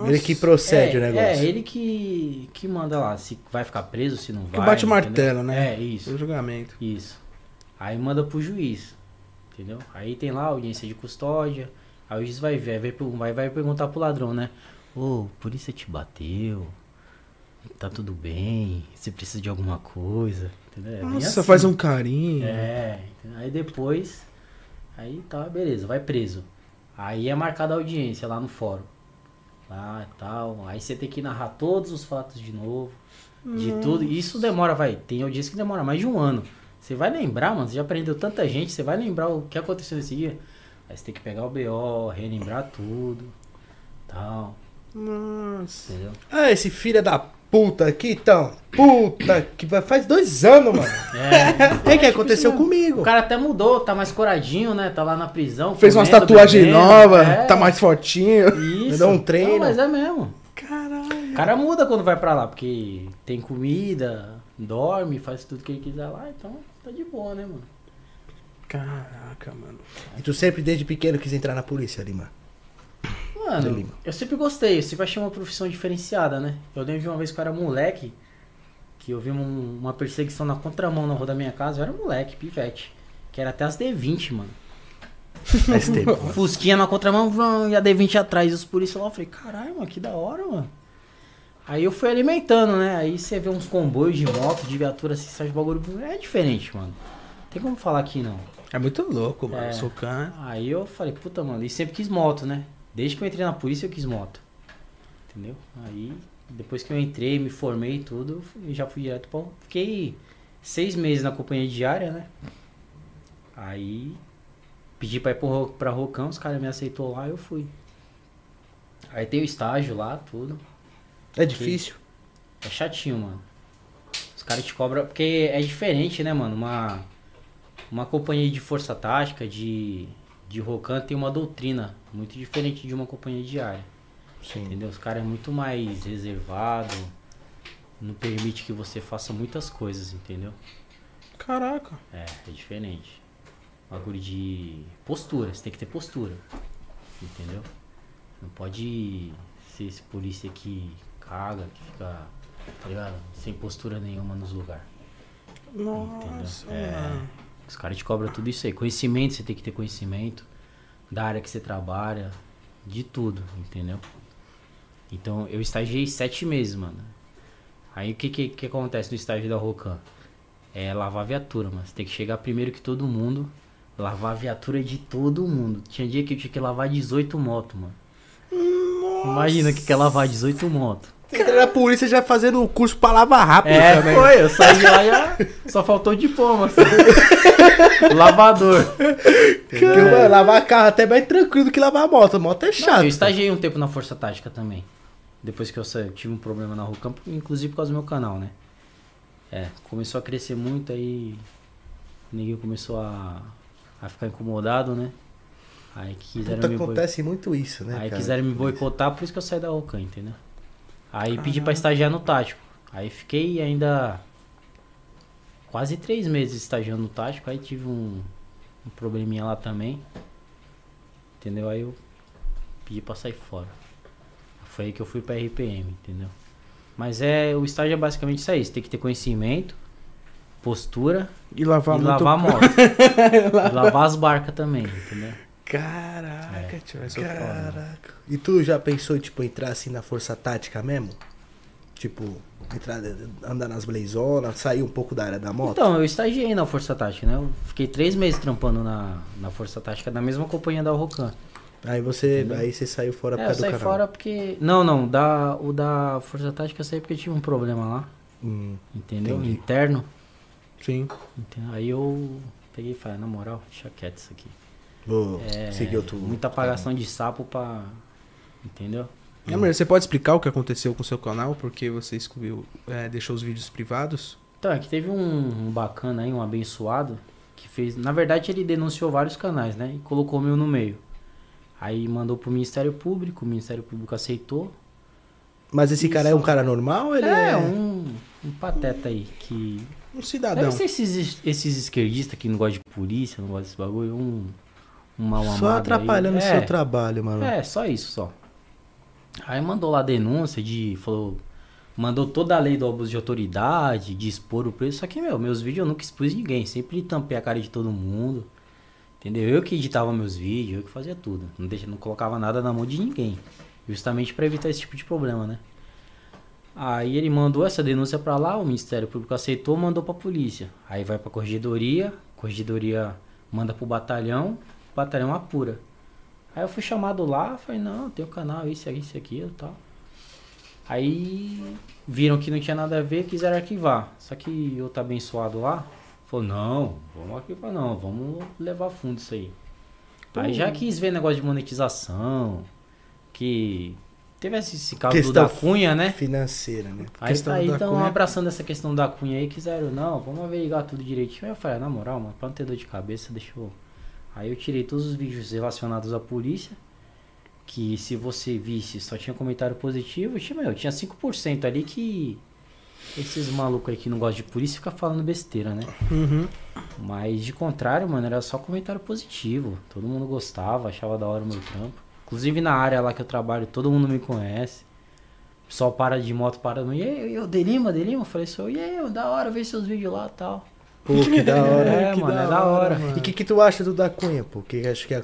Ele que procede é, o negócio. É, ele que, que manda lá, se vai ficar preso, se não Que vai. bate o martelo, né? É, isso. O julgamento. Isso. Aí manda pro juiz. Entendeu? Aí tem lá a audiência de custódia. Aí o juiz vai ver, vai, vai, vai perguntar pro ladrão, né? Ô, polícia te bateu? Tá tudo bem? Você precisa de alguma coisa? Entendeu? É Nossa, assim. faz um carinho. É, entendeu? aí depois. Aí tá, beleza, vai preso. Aí é marcada a audiência lá no fórum. Lá e tal. Aí você tem que narrar todos os fatos de novo. De tudo. E isso demora, vai. Tem audiência que demora mais de um ano. Você vai lembrar, mano. Você já aprendeu tanta gente. Você vai lembrar o que aconteceu nesse dia. Aí você tem que pegar o BO, relembrar tudo. Tal. Nossa. Entendeu? Ah, esse filho da puta aqui, então. Puta, que vai- faz dois anos, mano. É. É que aconteceu comigo. O cara até mudou, tá mais coradinho, né? Tá lá na prisão. Fez umas tatuagens bebendo. novas, É. tá mais fortinho. Isso. Me dá um treino. Não, mas é mesmo. Caralho. O cara muda quando vai pra lá, porque tem comida, dorme, faz tudo que ele quiser lá, então tá de boa, né, mano? Caraca, mano. E tu sempre, desde pequeno, quis entrar na polícia, Lima. Mano, Lima. eu sempre gostei, eu sempre achei uma profissão diferenciada, né? Eu lembro de uma vez que eu era moleque, que eu vi um- uma perseguição na contramão na rua da minha casa, eu era moleque, pivete. Que era até as D20, mano. Fusquinha na contramão, e a D20 atrás. E os policiais lá, eu falei, caralho, mano, que da hora, mano. Aí eu fui alimentando, né? Aí você vê uns comboios de moto, de viatura, assim, sai de bagulho. É diferente, mano. Não tem como falar aqui, não. É muito louco, mano. É. Socan. Aí eu falei, puta, mano, e sempre quis moto, né? Desde que eu entrei na polícia eu quis moto. Entendeu? Aí, depois que eu entrei, me formei e tudo, eu já fui direto pra. Fiquei seis meses na companhia diária, né? Aí pedi pra ir pro, Ro- pra Rocão, os caras me aceitou lá eu fui. Aí tem o estágio lá, tudo. É difícil. É chatinho, mano. Os caras te cobram. Porque é diferente, né, mano? Uma, uma companhia de força tática, de, de Rocan, tem uma doutrina muito diferente de uma companhia diária. Sim. Entendeu? Os caras é muito mais reservado. Não permite que você faça muitas coisas, entendeu? Caraca. É, é diferente. Bagulho de postura, você tem que ter postura. Entendeu? Não pode ser esse polícia que caga, que fica, tá ligado? Sem postura nenhuma nos lugares. Nossa, É. Os caras te cobram tudo isso aí. Conhecimento, você tem que ter conhecimento da área que você trabalha, de tudo, entendeu? Então, eu estagiei sete meses, mano. Aí, o que, que que acontece no estágio da Rocan? É lavar a viatura, mano. Você tem que chegar primeiro que todo mundo, lavar a viatura de todo mundo. Tinha dia que eu tinha que lavar 18 motos, mano. Imagina o que que é lavar 18 motos. Entra na polícia já fazendo o curso pra lavar rápido É, também. foi, eu saí de lá já. Só faltou o diploma. assim. Lavador. Porque, mano, lavar carro até é mais tranquilo do que lavar a moto. A moto é Não, chata. eu estagiei um tempo na Força Tática também. Depois que eu saí, eu tive um problema na Rocam, inclusive por causa do meu canal, né? É, começou a crescer muito, aí ninguém começou a, a ficar incomodado, né? Aí quiseram Puta, me boi- acontece muito isso, né, Aí cara? quiseram me boicotar, por isso que eu saí da Rocam, entendeu? Aí pedi pra estagiar no tático. Aí fiquei ainda quase três meses estagiando no tático, aí tive um, um probleminha lá também. Entendeu? Aí eu pedi pra sair fora. Foi aí que eu fui pra RPM, entendeu? Mas é, o estágio é basicamente isso aí, você tem que ter conhecimento, postura E lavar e lavar a moto. e lavar as barcas também, entendeu? Caraca, É. tio, é foda. Caraca. E tu já pensou em, tipo, entrar assim na força tática mesmo? Tipo, entrar, andar nas blazonas, sair um pouco da área da moto? Então, eu estagiei na Força Tática, né? Eu fiquei três meses trampando na, na Força Tática, na mesma companhia da Rocan. Aí você, Entendeu? aí você saiu fora por É, eu causa do saí canal. fora porque... Não, não, da, o da Força Tática eu saí porque tive um problema lá, Hum, entendeu? Entendi. Interno. Sim. entendeu? Aí eu peguei e falei, na moral, deixa quieto isso aqui. Vou É, seguir outro... muita apagação de sapo pra... Entendeu? É, Amor, você pode explicar o que aconteceu com o seu canal? Porque você excluiu, é, deixou os vídeos privados? Então, é que teve um, um bacana aí, um abençoado, que fez. Na verdade, ele denunciou vários canais, né? E colocou o meu no meio. Aí mandou pro Ministério Público, o Ministério Público aceitou. Mas esse cara é um cara normal ou ele é... É, um, um pateta aí que. Um cidadão. Deve ser esses, esses esquerdistas que não gostam de polícia, não gostam desse bagulho. Um, um mal amado. Só atrapalhando o aí. seu É, trabalho, mano. É, só isso, só. Aí mandou lá a denúncia de. Falou. Mandou toda a lei do abuso de autoridade, de expor o preço. Só que, meu, meus vídeos eu nunca expus ninguém. Sempre tampei a cara de todo mundo. Entendeu? Eu que editava meus vídeos, eu que fazia tudo. Não, deixa, não colocava nada na mão de ninguém. Justamente pra evitar esse tipo de problema, né? Aí ele mandou essa denúncia pra lá, o Ministério Público aceitou, mandou pra polícia. Aí vai pra corregedoria, corregedoria manda pro batalhão, batalhão apura. Aí eu fui chamado lá, falei, não, tem o canal, isso, isso, aquilo e tal. Aí viram que não tinha nada a ver, quiseram arquivar. Só que outro abençoado lá falou, não, vamos arquivar não, vamos levar fundo isso aí. Aí já quis ver negócio de monetização, que teve esse, caso do Questão da Cunha, né? Financeira, né? Aí Questão aí da estão Cunha. abraçando essa questão da Cunha aí, quiseram, não, vamos averiguar tudo direitinho. Aí eu falei, ah, na moral, mano, pra não ter dor de cabeça, deixa eu... Aí eu tirei todos os vídeos relacionados à polícia, que se você visse só tinha comentário positivo, tinha, meu, tinha 5% ali que esses malucos aí que não gostam de polícia ficam falando besteira, né? Uhum. Mas de contrário, mano, era só comentário positivo. Todo mundo gostava, achava da hora o meu trampo. Inclusive na área lá que eu trabalho, todo mundo me conhece. O pessoal para de moto, para. E aí, eu, Delima, Delima? Eu falei, sou, e aí, eu, da hora, ver seus vídeos lá e tal. Pô, que da hora. É, que mano, da é da hora, hora. mano. E o que, que tu acha do da Cunha, pô? Que acho que,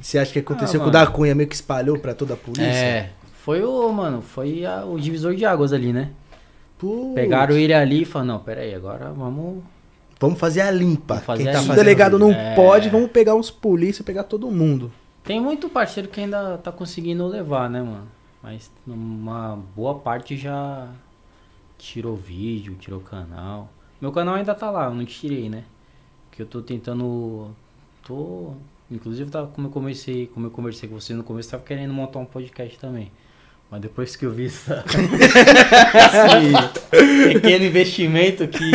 você acha que aconteceu Ah, com o da Cunha meio que espalhou pra toda a polícia? É, foi o, mano, foi a- o divisor de águas ali, né? Putz. Pegaram ele ali e falaram, não, pera aí, agora vamos... Vamos fazer a limpa. Fazer Quem a tá limpa. O fazendo delegado não É. pode, vamos pegar uns polícia, pegar todo mundo. Tem muito parceiro que ainda tá conseguindo levar, né, mano? Mas uma boa parte já tirou vídeo, tirou canal. Meu canal ainda tá lá, eu não tirei, né? Que eu tô tentando. Tô. Inclusive, tá, como eu comecei, como eu conversei com você no começo, tava querendo montar um podcast também. Mas depois que eu vi essa, esse pequeno investimento que.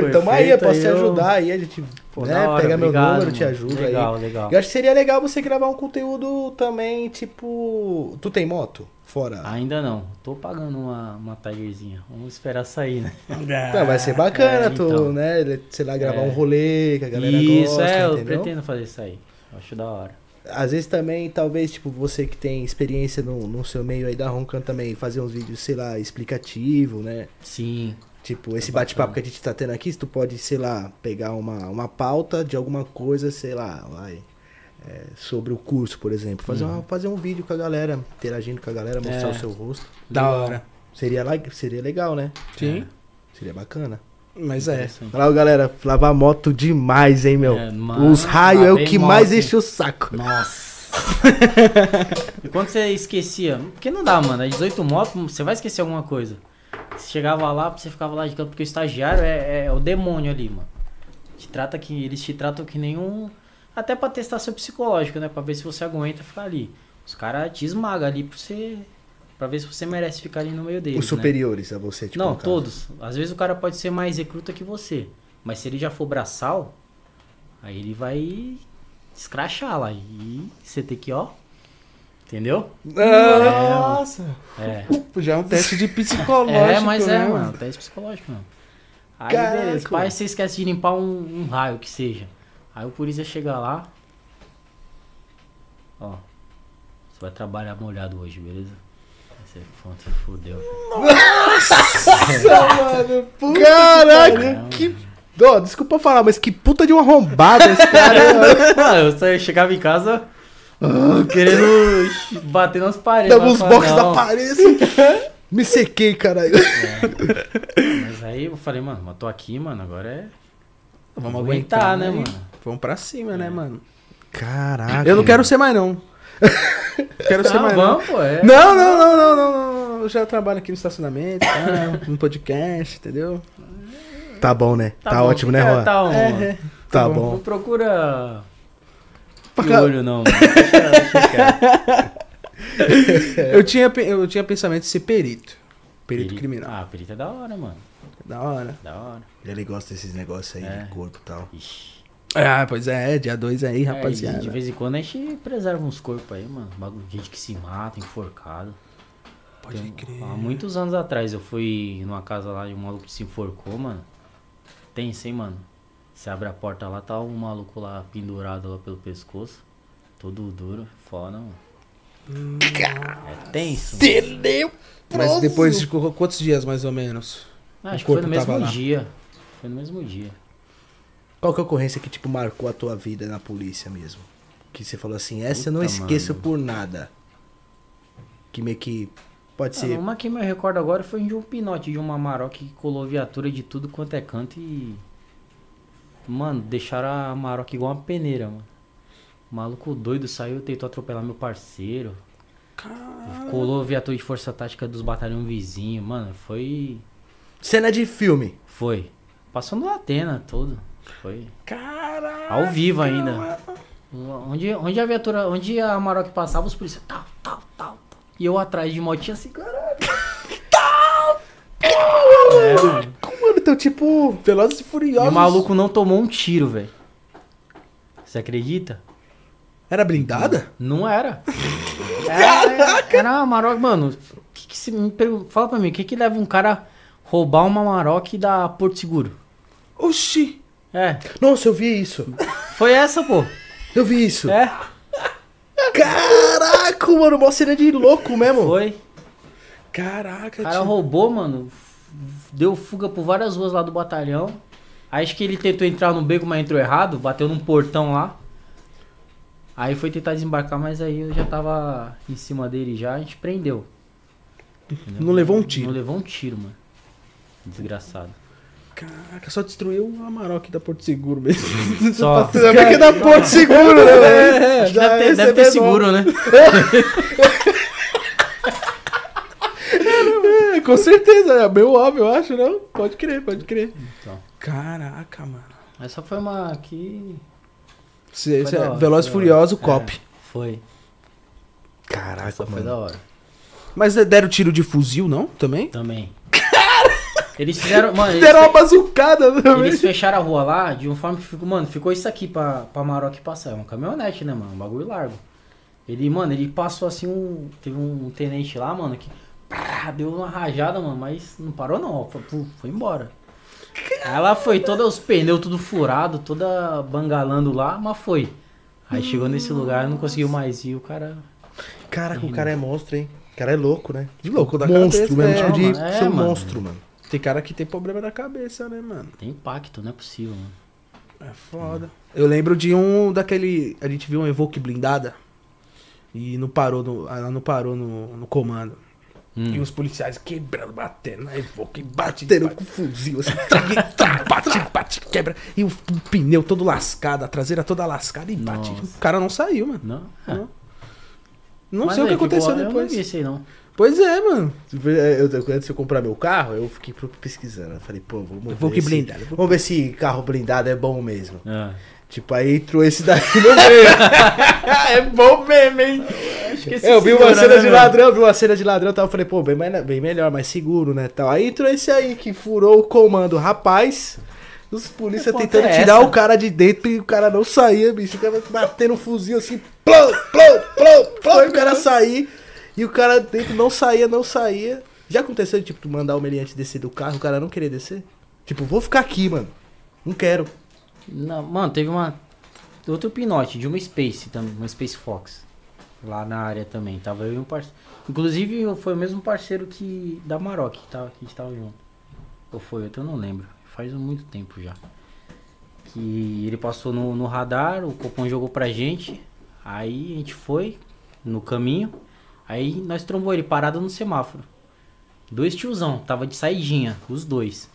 foi Tamo aí, eu posso te ajudar aí, a gente Pô, né, hora, pega meu obrigado, número, te ajuda legal, aí. Legal, Eu acho que seria legal você gravar um conteúdo também, tipo. Tu tem moto? Fora. Ainda não. Tô pagando uma, uma Tigerzinha. Vamos esperar sair, né? Não, vai ser bacana, é, tu, então. né? Sei lá, gravar É. um rolê que a galera Isso, gosta, é, eu entendeu? pretendo fazer isso aí. Eu Acho da hora. Às vezes também, talvez, tipo, você que tem experiência no, no seu meio aí da Roncan também, fazer uns vídeos, sei lá, explicativo, né? Sim. Tipo, esse É bate-papo que a gente tá tendo aqui, se tu pode, sei lá, pegar uma, uma pauta de alguma coisa, sei lá, vai, é, sobre o curso, por exemplo. Fazer, uma, fazer um vídeo com a galera, interagindo com a galera, mostrar Uhum. É. o seu rosto. Da hora. Seria, seria legal, né? Sim. Seria bacana. Mas é. Olha lá, galera, lavar moto demais, hein, meu? É, Os raios é o que moto. mais enche o saco. Nossa. e quando você esquecia? Porque não dá, mano. É 18 motos, você vai esquecer alguma coisa. Você chegava lá, você ficava lá de canto, porque o estagiário é, é o demônio ali, mano. Te trata que, eles te tratam que nenhum. Até pra testar seu psicológico, né? Pra ver se você aguenta ficar ali. Os caras te esmagam ali pra você. Pra ver se você merece ficar ali no meio deles. Os né? superiores a você, tipo. Não, todos. Às vezes o cara pode ser mais recruta que você. Mas se ele já for braçal, aí ele vai escrachar lá. E você tem que, ó. Entendeu? Nossa. É. Já é um teste de psicológico. É, mas é, né, mano. Teste psicológico, mano. Aí Caraca, beleza. Pai, mano. você esquece de limpar um, um raio que seja. Aí o polícia chega lá. Ó. Você vai trabalhar molhado hoje, beleza? Você, pronto, fodeu. mano. Puta Caraca, pariu. que. Desculpa falar, mas que puta de um arrombado esse cara. Ah, eu só chegava em casa ah, querendo bater nas paredes. Dava uns boxes da "Não." parede. Me sequei, caralho. Mas aí eu falei, mano, mas tô aqui, mano, agora é. Vamos aguentar, aguentar, né, né, mano? Vamos pra cima, né, mano? Caraca. Eu não quero ser mais, não. quero ser Não, mais, não. vamos, pô, é. Não, não, não, não, não, não. Eu já trabalho aqui no estacionamento, tá? no podcast, entendeu? Tá bom, né? Tá, bom, ótimo, né, Juan? Tá, um, É, Tá Não bom. procura. Pra De cá. olho, não. Eu, tinha, eu tinha pensamento de ser perito. Perito criminal. Ah, perito é da hora, mano. Da hora. Da hora. Ele gosta desses negócios aí É. de corpo e tal. Ixi. Ah, pois é, dia 2 aí, É, rapaziada. de, de vez em quando a gente preserva uns corpos aí, mano. Bagulho de gente que se mata, enforcado. Pode Tem- crer. Há muitos anos atrás eu fui numa casa lá e um maluco se enforcou, mano. Tem sim, mano. Você abre a porta lá, tá um maluco lá pendurado lá pelo pescoço. Todo duro, foda, mano. É tenso. mano. Mas depois de qu- quantos dias, mais ou menos? Acho que foi no mesmo lá. dia. Foi no mesmo dia. Qual que é a ocorrência que, tipo, marcou a tua vida na polícia mesmo? Que você falou assim, essa eu não Puta, esqueço mano. por nada. Que meio que. Pode Ah, ser. uma que me recordo agora foi de um pinote de uma Maroc que colou viatura de tudo quanto é canto e. Mano, deixaram a Maroc igual uma peneira, mano. O maluco doido saiu, tentou atropelar meu parceiro. Colou viatura de força tática dos batalhões vizinhos, mano. Foi. Cena de filme. Foi. Passou no Atena todo. Foi. Caraca. Ao vivo ainda. Onde, onde a viatura. Onde a Maroc passava, os policiais. Tal, tal, tal, tal. E eu atrás de motinha assim, caralho. É, mano. Então, tipo. Velozes e E Furiosos. o maluco não tomou um tiro, velho. Você acredita? Era blindada? Não era. Era, era uma Maroc, mano. Que que se pergun- Fala pra mim, o que que leva um cara roubar uma Maroc da Porto Seguro? Oxi. É, Nossa, eu vi isso. foi essa, pô. Eu vi isso. É, Caraca, mano, mó cena de louco mesmo. foi. Caraca, O cara tio. roubou, mano. Deu fuga por várias ruas lá do batalhão. Aí acho que ele tentou entrar no beco, mas entrou errado, bateu num portão lá. Aí foi tentar desembarcar, mas aí eu já tava em cima dele já, a gente prendeu. Entendeu? Não levou um tiro. Não levou um tiro, mano. Desgraçado. Caraca, só destruiu o Amarok da Porto Seguro mesmo. Só. Você vê que é da Porto Seguro, né, velho? É, Já deve ter, deve é ter seguro, né? é, com certça, é meio óbvio, eu acho, não? Pode crer, pode crer. Então. Caraca, mano. Essa foi uma que. Foi você da é hora, Veloz e foi Furioso hora. Cop. É, foi. Caraca, Essa foi mano. da hora. Mas deram tiro de fuzil, não? Também? Também. Eles fizeram. Mano, eles, Deram uma bazucada também. eles fecharam a rua lá de uma forma que ficou. Mano, ficou isso aqui pra, pra Maroc passar. É uma caminhonete, né, mano? Um bagulho largo. Ele, mano, ele passou assim um. Teve um tenente lá, mano, que. Pá, deu uma rajada, mano, mas não parou não. Foi, foi embora. Ela foi toda os pneus tudo furado, toda bangalando lá, mas foi. Aí chegou nesse lugar, não conseguiu mais ir, o cara. Caraca, o cara é monstro, hein? O cara é louco, né? Louco da monstro cabeça, mesmo, é, tipo de mano. É, ser um mano. monstro, mano. Tem cara que tem problema na cabeça, né, mano? Tem impacto, não é possível, mano. É foda. Eu lembro de um daquele. A gente viu um Evoque blindada. E não parou no, ela não parou no, no comando. Hum. E os policiais quebrando, batendo na Evoque, bate, Tendo bate, com fuzil, assim. tá, bate, bate, quebra. E o, o pneu todo lascado, a traseira toda lascada e bate. Nossa. O cara não saiu, mano. Não? Não. Não Mas sei o que aconteceu ficou- Eu não depois. vi esse aí, não. Pois é, mano. Eu, eu, antes de eu comprar meu carro, eu fiquei pesquisando. Eu falei, pô, vamos ver. Evoque se- blindado, Vamos ver se carro blindado é bom mesmo. É. Tipo, aí entrou esse daqui no meio. é bom mesmo, hein? Esse eu vi uma cena né, de ladrão, vi uma cena de ladrão, tal, eu falei, pô, bem, mais- bem melhor, mais seguro, né, tal. Aí entrou esse aí que furou o comando, rapaz. Os polícia tentando é tirar o cara de dentro e o cara não saía, bicho. O cara batendo um fuzil assim, plou, plou, plou, plou, o cara sair. E o cara dentro não saía, não saía. Já aconteceu de, tipo, tu mandar o meliante descer do carro, o cara não querer descer? Tipo, vou ficar aqui, mano. Não quero. Não, mano, teve uma. Outro pinote de uma Space também, uma Space Fox. Lá na área também. Tava eu e um parceiro. Inclusive foi o mesmo parceiro que. Da Maroc, que, tava, que a gente tava junto. Ou foi outro, eu não lembro. Faz muito tempo já. Que ele passou no, no radar, o Copom jogou pra gente. Aí a gente foi no caminho. Aí nós trombou ele parado no semáforo. Dois tiozão, tava de saidinha, os dois.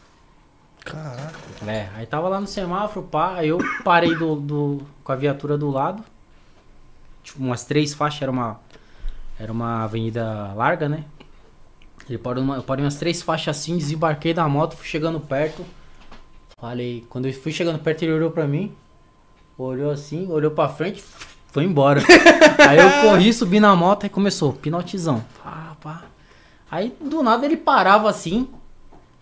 Caraca. É, aí tava lá no semáforo, pá, aí eu parei do, do- com a viatura do lado. Tipo, umas três faixas, era uma. Era uma avenida larga, né? Ele parou numa, eu parei umas três faixas assim, desembarquei da moto, fui chegando perto. Falei, quando eu fui chegando perto, ele olhou pra mim, olhou assim, olhou pra frente, foi embora. aí eu corri, subi na moto e começou, pinotizão. Pá, pá. Aí do nada ele parava assim,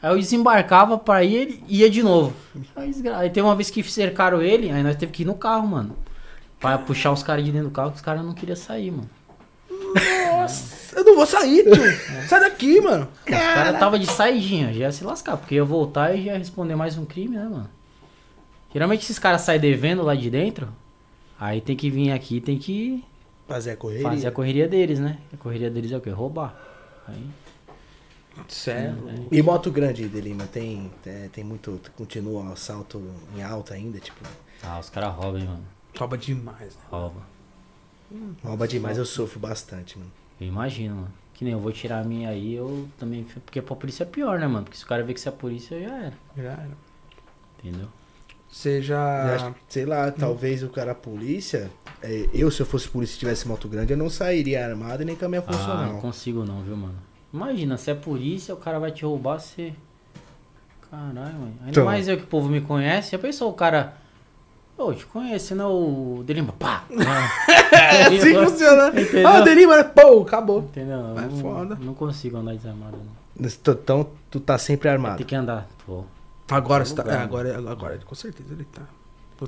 Aí eu desembarcava pra ir, ele ia de novo. Aí, aí teve uma vez que cercaram ele, aí nós teve que ir no carro, mano. Pra puxar os caras de dentro do carro, que os caras não queriam sair, mano. Nossa, eu não vou sair, tio. Sai daqui, mano. Os caras tava de saidinha, já ia se lascar, porque ia voltar e já ia responder mais um crime, né, mano? Geralmente esses caras saem devendo lá de dentro, aí tem que vir aqui, tem que Fazer a correria. fazer a correria deles, né? A correria deles é o quê? Roubar. Aí, Sério. E moto grande, Delima, tem, é, tem muito. Continua o assalto em alta ainda, tipo. ah, os caras roubam, hein, mano. Rouba demais, né? Rouba. Rouba demais, eu sofro bastante, mano. Eu imagino, mano. Que nem eu vou tirar a minha aí, eu também. Porque pra polícia é pior, né, mano? Porque se o cara vê que você é a polícia, já era. Já era. Entendeu? Que, sei lá, talvez o cara, a polícia. é, eu, se eu fosse polícia e tivesse moto grande, eu não sairia armado e nem com a minha Ah, não funcional. consigo não, viu, mano? Imagina, se é polícia, o cara vai te roubar, você. Caralho, mano. Ainda Então. mais eu que o povo me conhece. Já pensou o cara. Ô, te conhece, não? O Delimba, pá! É assim que funciona. Entendeu? Ah, Derima, pô, acabou. Entendeu? Eu É não, foda. Não consigo andar desarmado, não. Então, tu tá sempre armado. Tem que andar. Pô. Agora, você tá, é, agora, agora, com certeza ele tá.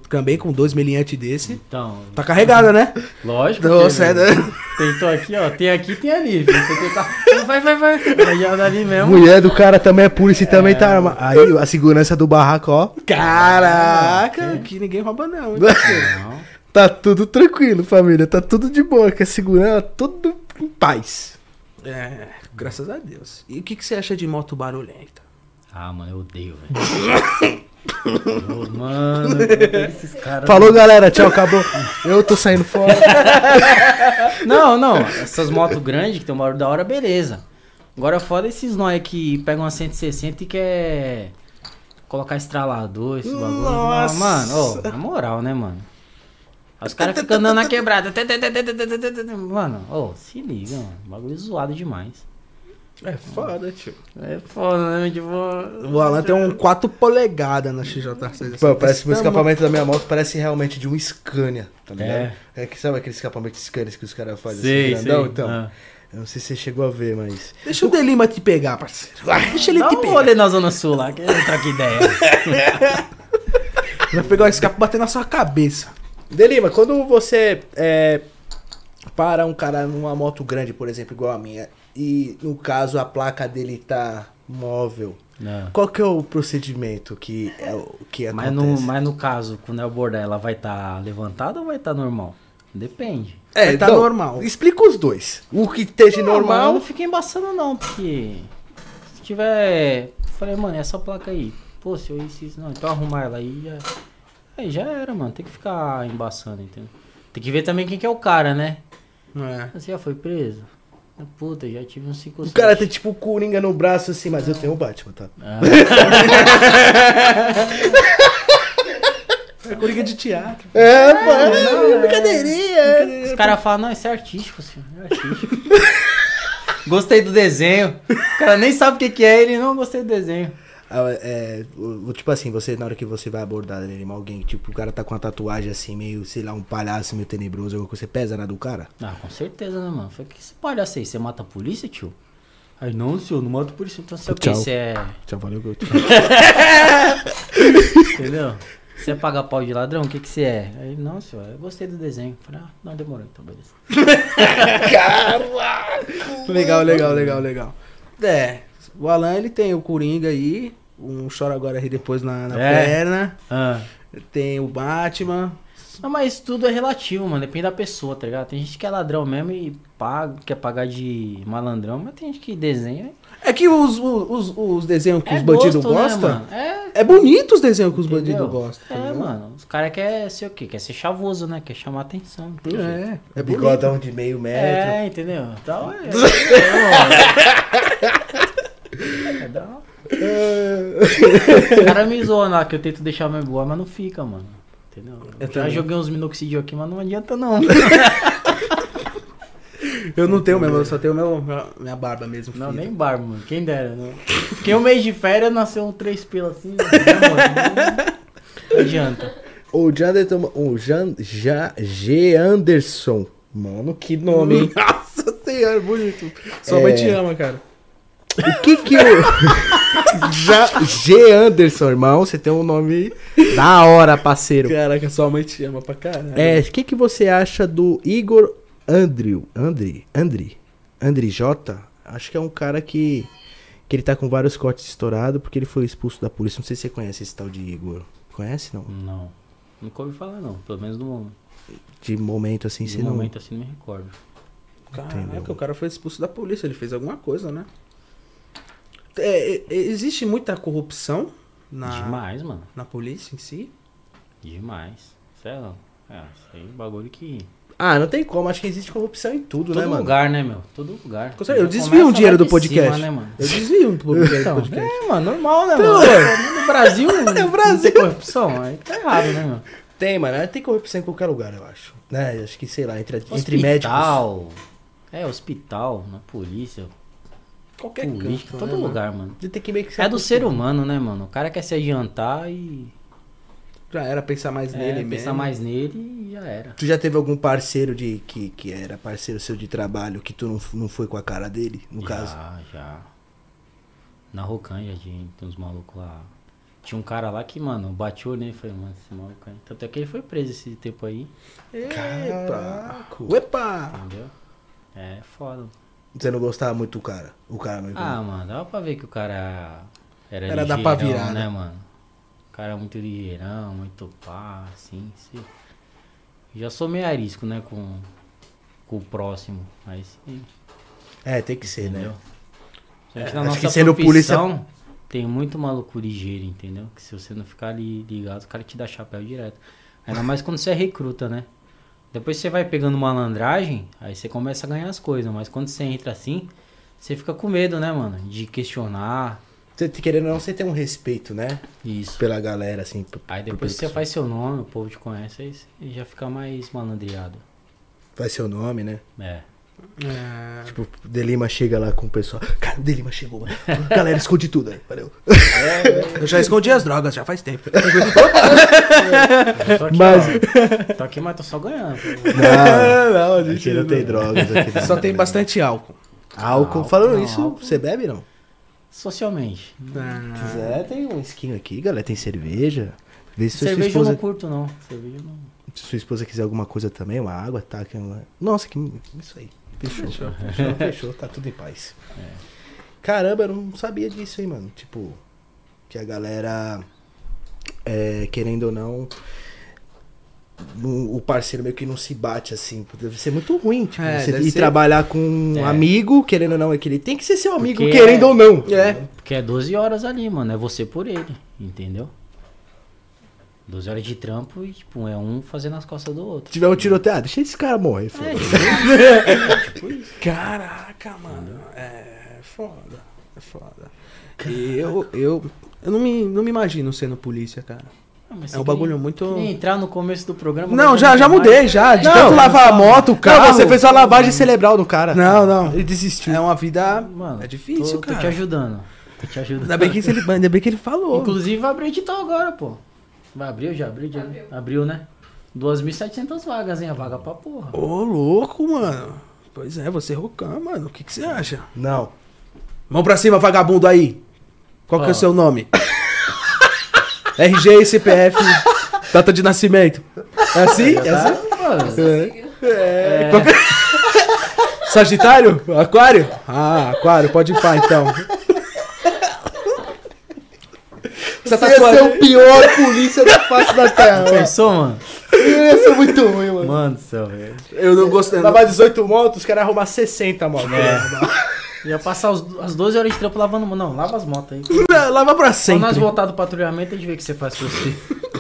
Também com dois miliantes desse. Então. Tá carregada, né? Lógico. Nossa, porque, é, velho, Tentou aqui, ó. Tem aqui, tem ali. que tentar- Vai, vai, vai. Aí anda ali mesmo. Mulher do cara também é polícia e também tá armado. Aí a segurança do barraco, ó. Caraca, aqui ninguém rouba não. hein? Não. Tá tudo tranquilo, família. Tá tudo de boa. Que a segurança, tudo em paz. É, graças a Deus. E o que, que você acha de moto barulhenta? Ah, mano, eu odeio, velho. Mano, esses caras. Falou, galera. Tchau, acabou. Eu tô saindo fora. Não, não. Essas motos grandes que tem um barulho da hora, beleza. Agora foda esses nós que pegam uma 160 e quer colocar estralador, esse bagulho. Nossa. Mano, ô, na moral, né, mano? Os caras ficam andando na quebrada. Mano, ô, se liga, mano. Bagulho zoado demais. É foda, tio. É foda, né? Tipo. O Alan tem um 4 polegadas na XJ6. Pô, parece que o escapamento da minha moto parece realmente de um Scania, tá ligado? É. É, que sabe aquele escapamento Scania que os caras fazem Sei, assim, grandão? sei. Então, Ah. eu não sei se você chegou a ver, mas... Deixa o Delima te pegar, parceiro. Deixa ele Dá te um pegar. na Zona Sul lá, que ele troca ideia. Vai pegar o escape e bater na sua cabeça. Delima, quando você é, para um cara numa moto grande, por exemplo, igual a minha, e no caso a placa dele tá móvel, Não. qual que é o procedimento que, é o que Mas acontece? no, mas no caso, quando eu abordar, ela vai estar levantada ou vai estar normal? Depende. É, tá então, normal. Explica os dois. O que esteja Não, mano, normal... não fica embaçando não, porque se tiver. Falei, mano, essa placa aí. Pô, se eu isso. Não, então arrumar ela aí já. Aí já era, mano. Tem que ficar embaçando, entendeu? Tem que ver também quem que é o cara, né? É. Você já foi preso? Puta, já tive uns 5 O cara tem tipo o Coringa no braço assim, mas eu tenho o Batman, tá? Ah, É coringa de teatro. É, mano, não, brincadeirinha. Os caras falam, não, isso é artístico, senhor. É artístico. gostei do desenho. O cara nem sabe o que, que é, ele não gostei do desenho. Ah, É, tipo assim, você, na hora que você vai abordar ele, alguém, tipo, o cara tá com uma tatuagem assim, meio, sei lá, um palhaço meio tenebroso, alguma coisa, você pesa na do cara? Ah, com certeza, né, mano? Falei, que esse palhaço aí, você mata a polícia, tio? Aí, não, senhor, não mata a polícia. Então você é o quê? Tchau. Você é... Tchau, valeu, Guto. Entendeu? Você paga pau de ladrão, o que que você é? Aí, não, senhor, eu gostei do desenho. Falei, ah, não, demorou, então, beleza. Legal, legal, legal, legal. É, o Alan ele tem o Coringa aí, um chora agora ri depois na, na É. perna. Ah. Tem o Batman. Não, mas tudo é relativo, mano. Depende da pessoa, tá ligado? Tem gente que é ladrão mesmo e paga, quer pagar de malandrão, mas tem gente que desenha. É que os, os, os desenhos que é os bandidos né, gostam. mano? é, é bonito os desenhos que os bandidos gostam. tá É, mano. Os caras querem ser o quê? Quer ser chavoso, né? Quer chamar atenção. tem jeito. É, é bonito. Bigodão de meio metro. É, entendeu? Então é. é, é da hora. O cara me zoa lá que eu tento deixar mais boa, mas não fica, mano. Entendeu? Eu Já joguei uns minoxidil aqui, mas não adianta não. Eu não tenho mesmo, eu só tenho meu, minha, barba mesmo. Não, filho. nem barba, mano. Quem dera, né? Fiquei um mês de férias, nasceu um três pelos assim. né, mano? Não adianta. O Janderson, o Jan, Ja- G. Anderson. Mano, que nome, hein? Nossa senhora, bonito. Sua mãe É. te ama, cara. O que que o... Ja- G. Anderson, irmão, você tem um nome da hora, parceiro. Caraca, sua mãe te ama pra caralho. É, o que que você acha do Igor Andrew? Andri? Andri? Andri J? Acho que é um cara que... Que ele tá com vários cortes estourados porque ele foi expulso da polícia. Não sei se você conhece esse tal de Igor. Conhece, não? Não. Nunca ouvi falar, não. Pelo menos no, De momento assim, no você não... momento assim, não me recordo. Caraca, Entendeu? o cara foi expulso da polícia, ele fez alguma coisa, né? É, é, existe muita corrupção na, Demais, mano. na polícia em si? Demais. Sei lá. É, isso aí é um bagulho que. Ah, não tem como. Acho que existe corrupção em tudo, Todo né, mano? lugar, né, meu? Todo lugar. Eu desvio um dinheiro do podcast. cima, né, mano? Eu desvio um dinheiro do Então, podcast. é, mano, normal, né, mano? No Brasil, no Brasil. tem corrupção, aí tá errado, né, mano? Tem, mano. Tem corrupção em qualquer lugar, eu acho. Né? Acho que, sei lá, entre, entre médicos. Hospital. É, hospital, na polícia, Qualquer política, canto, todo né, mano? lugar, mano. Tem que meio que se É do ser humano, né, mano? O cara quer se adiantar e Já era pensar mais é, nele pensar mesmo. mais nele e já era. Tu já teve algum parceiro de que, que era parceiro seu de trabalho que tu não, não foi com a cara dele, no já, caso? já. Na Rocan já tinha tem uns malucos lá. Tinha um cara lá que, mano, bateu nele e falei, mano, esse maluco aí. Tanto é que ele foi preso esse tempo aí, Epa! Caraca. Uepa! entendeu? É foda. Você não gostava muito do cara? O cara mesmo. Ah, mano, dava pra ver que o cara era Era da pá ligeirão, virada. né, mano? O cara é muito ligeirão, muito pá, assim, sim. Já sou meio arisco, né, com, com o próximo, mas sim, É, tem que ser, entendeu? né? Só que É, na acho nossa que sendo profissão, tem muito maluco ligeiro, entendeu? Que se você não ficar ali ligado, o cara te dá chapéu direto. Ainda mais quando você é recruta, né? Depois você vai pegando malandragem, aí você começa a ganhar as coisas. Mas quando você entra assim, você fica com medo, né, mano? De questionar. Você, querendo ou não, você tem um respeito, né? Isso. Pela galera, assim. Aí depois você pessoa. faz seu nome, o povo te conhece, aí já fica mais malandreado. Faz seu nome, né? É. É, Tipo, o Delima chega lá com o pessoal. Cara, o Delima chegou, mano. Galera, esconde tudo aí. Valeu. eu já escondi as drogas, já faz tempo. Eu tô aqui, Mas- ó. Tô aqui, mas tô só ganhando. Não, não, a aqui não tem drogas. Aqui não. Só tem bastante álcool. Álcool. Falando não, isso, álcool. você bebe não? Socialmente. Se quiser, tem um skin aqui, galera. Tem cerveja. Vê se sua Cerveja eu esposa, não curto, não. Cerveja eu não. se sua esposa quiser alguma coisa também, uma água, tá? aqui uma- Nossa, que isso aí. Fechou. Fechou, fechou, tá tudo em paz. Caramba, eu não sabia disso, hein, mano. Tipo, que a galera, é, querendo ou não, o parceiro meio que não se bate assim. Deve ser muito ruim, tipo, É, você ir ser- trabalhar com um É. amigo, querendo ou não, é que ele tem que ser seu amigo, Porque querendo é- ou não. É. Porque é 12 horas ali, mano. É você por ele. Entendeu? 12 horas de trampo e, tipo, é um fazendo as costas do outro. Se tiver um tiroteio, ah, deixa esse cara morrer. É, foda-se. Caraca, mano. É foda. É foda. E eu, eu, eu não, me, não me imagino sendo polícia, cara. Ah, É um bagulho queria- muito- queria entrar no começo do programa. Não, já, já mais. mudei, já. De Não, tanto lavar a moto, o carro. Não, você fez uma lavagem cerebral no cara. Não, não. Ele desistiu. É uma vida. Mano, é difícil, tô, cara. Tô te ajudando. Tô te ajudando. Ainda bem que ele, ainda bem que ele falou. Inclusive vai abrir edital agora, pô. Vai abrir, já abriu, já abriu, né? 2.700 vagas, hein? A vaga pra porra. Ô, louco, mano. Pois é, você é Rocan, mano. O que, que você acha? Não. Mão pra cima, vagabundo aí. Qual que é o seu nome? RG e CPF. Data de nascimento. É assim? É assim? Mano, É. Qual que- Sagitário? Aquário? Ah, aquário, pode ir pá então. Essa Você ia ser tatuagem- o pior polícia da face da terra. pensou, mano? Ia ser muito ruim, mano. Mano do céu, velho. Eu não gostei. Dava 18 motos, os caras arrumar 60 motos. Ia passar os- as 12 horas de trampo lavando. Não, lava as motos aí. Não, Lava pra Quando sempre. nós voltar do patrulhamento, a gente vê o que você faz com você.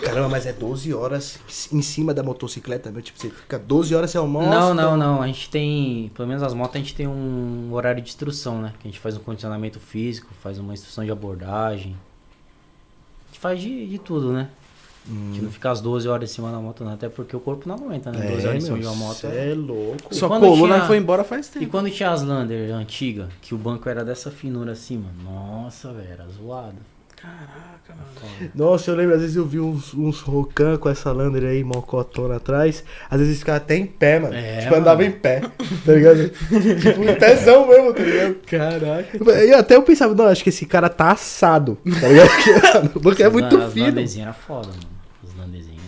Caramba, mas é 12 horas em cima da motocicleta, meu. Tipo, você fica 12 horas você almoça. Não, não, não. A gente tem. Pelo menos as motos a gente tem um horário de instrução, né? Que a gente faz um condicionamento físico, faz uma instrução de abordagem. Gente faz de, de tudo, né? A gente não fica as 12 horas em cima da moto, não. Até porque o corpo não aguenta, né? 12 horas em cima de uma moto. É louco. Sua quando coluna tinha- foi embora faz E tempo. quando tinha as Lander antiga, que o banco era dessa finura assim, mano. Nossa, velho, era zoado. Caraca, mano. Nossa, eu lembro, às vezes eu vi uns, uns Rocan com essa Lander aí, mocotona atrás. Às vezes ficava até em pé, mano. É, tipo, mano. andava em pé, tá ligado? tipo, em pézão mesmo, tá ligado? Caraca. E até eu pensava, não, acho que esse cara tá assado, tá ligado? Porque é muito as fino. Landerzinhas era foda, mano. As Landerzinhas.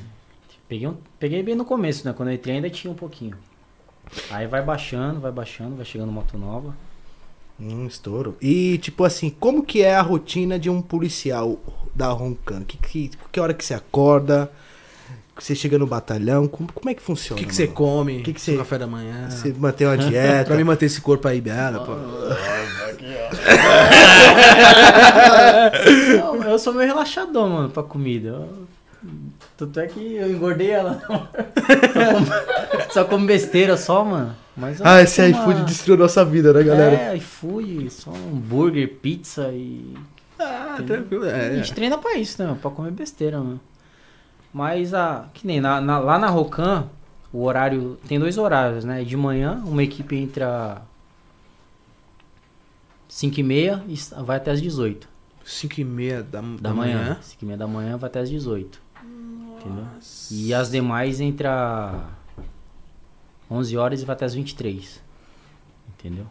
Peguei, um- peguei bem no começo, né? Quando eu entrei ainda tinha um pouquinho. Aí vai baixando, vai baixando, vai chegando moto nova. Hum, estouro. E, tipo assim, como que é a rotina de um policial da Roncan? Que, que, que hora que você acorda? Que você chega no batalhão? Como, como é que O funciona? que, que você come? Que que Seu você- café da manhã? Você mantém uma dieta? Pra me manter esse corpo aí, bela, pô. Não, eu sou meio relaxadão, mano, pra comida. Eu- Tanto é que eu engordei ela. só, como, besteira só, mano. Mas ah, esse uma- iFood destruiu nossa vida, né, galera? É, iFood, só um hambúrguer, pizza e. Ah, Entendeu? tranquilo. A É, gente treina pra isso, né? Pra comer besteira, mano. Mas a. Que nem na, na- lá na Rocan, o horário. Tem dois horários, né? De manhã, uma equipe entra 5 e meia e vai até as 18 5 e meia da, da manhã. 5 e meia da manhã vai até as 18. Entendeu? E as demais entra 11 horas e vai até as 23. Entendeu?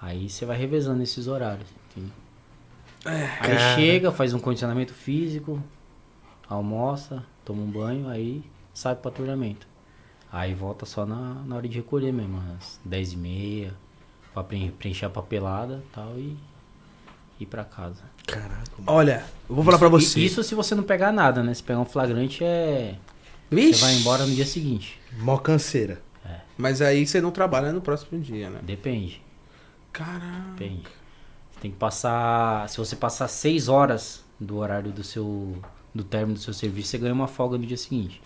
Aí você vai revezando esses horários. Entendeu? aí cara. chega, faz um condicionamento físico, almoça, toma um banho, aí sai pro patrulhamento. Aí volta só na, na hora de recolher mesmo, às 10 e meia, pra preen- preencher a papelada e tal e ir pra casa. Caraca, mano. Olha, eu vou falar pra E- você. Isso se você não pegar nada, né? Se pegar um flagrante é. Vixe. Você vai embora no dia seguinte. Mó canseira. Mas aí você não trabalha no próximo dia, né? Depende. Caraca. Depende. tem que passar. Se você passar 6 horas do horário do seu. do término do seu serviço, você ganha uma folga no dia seguinte.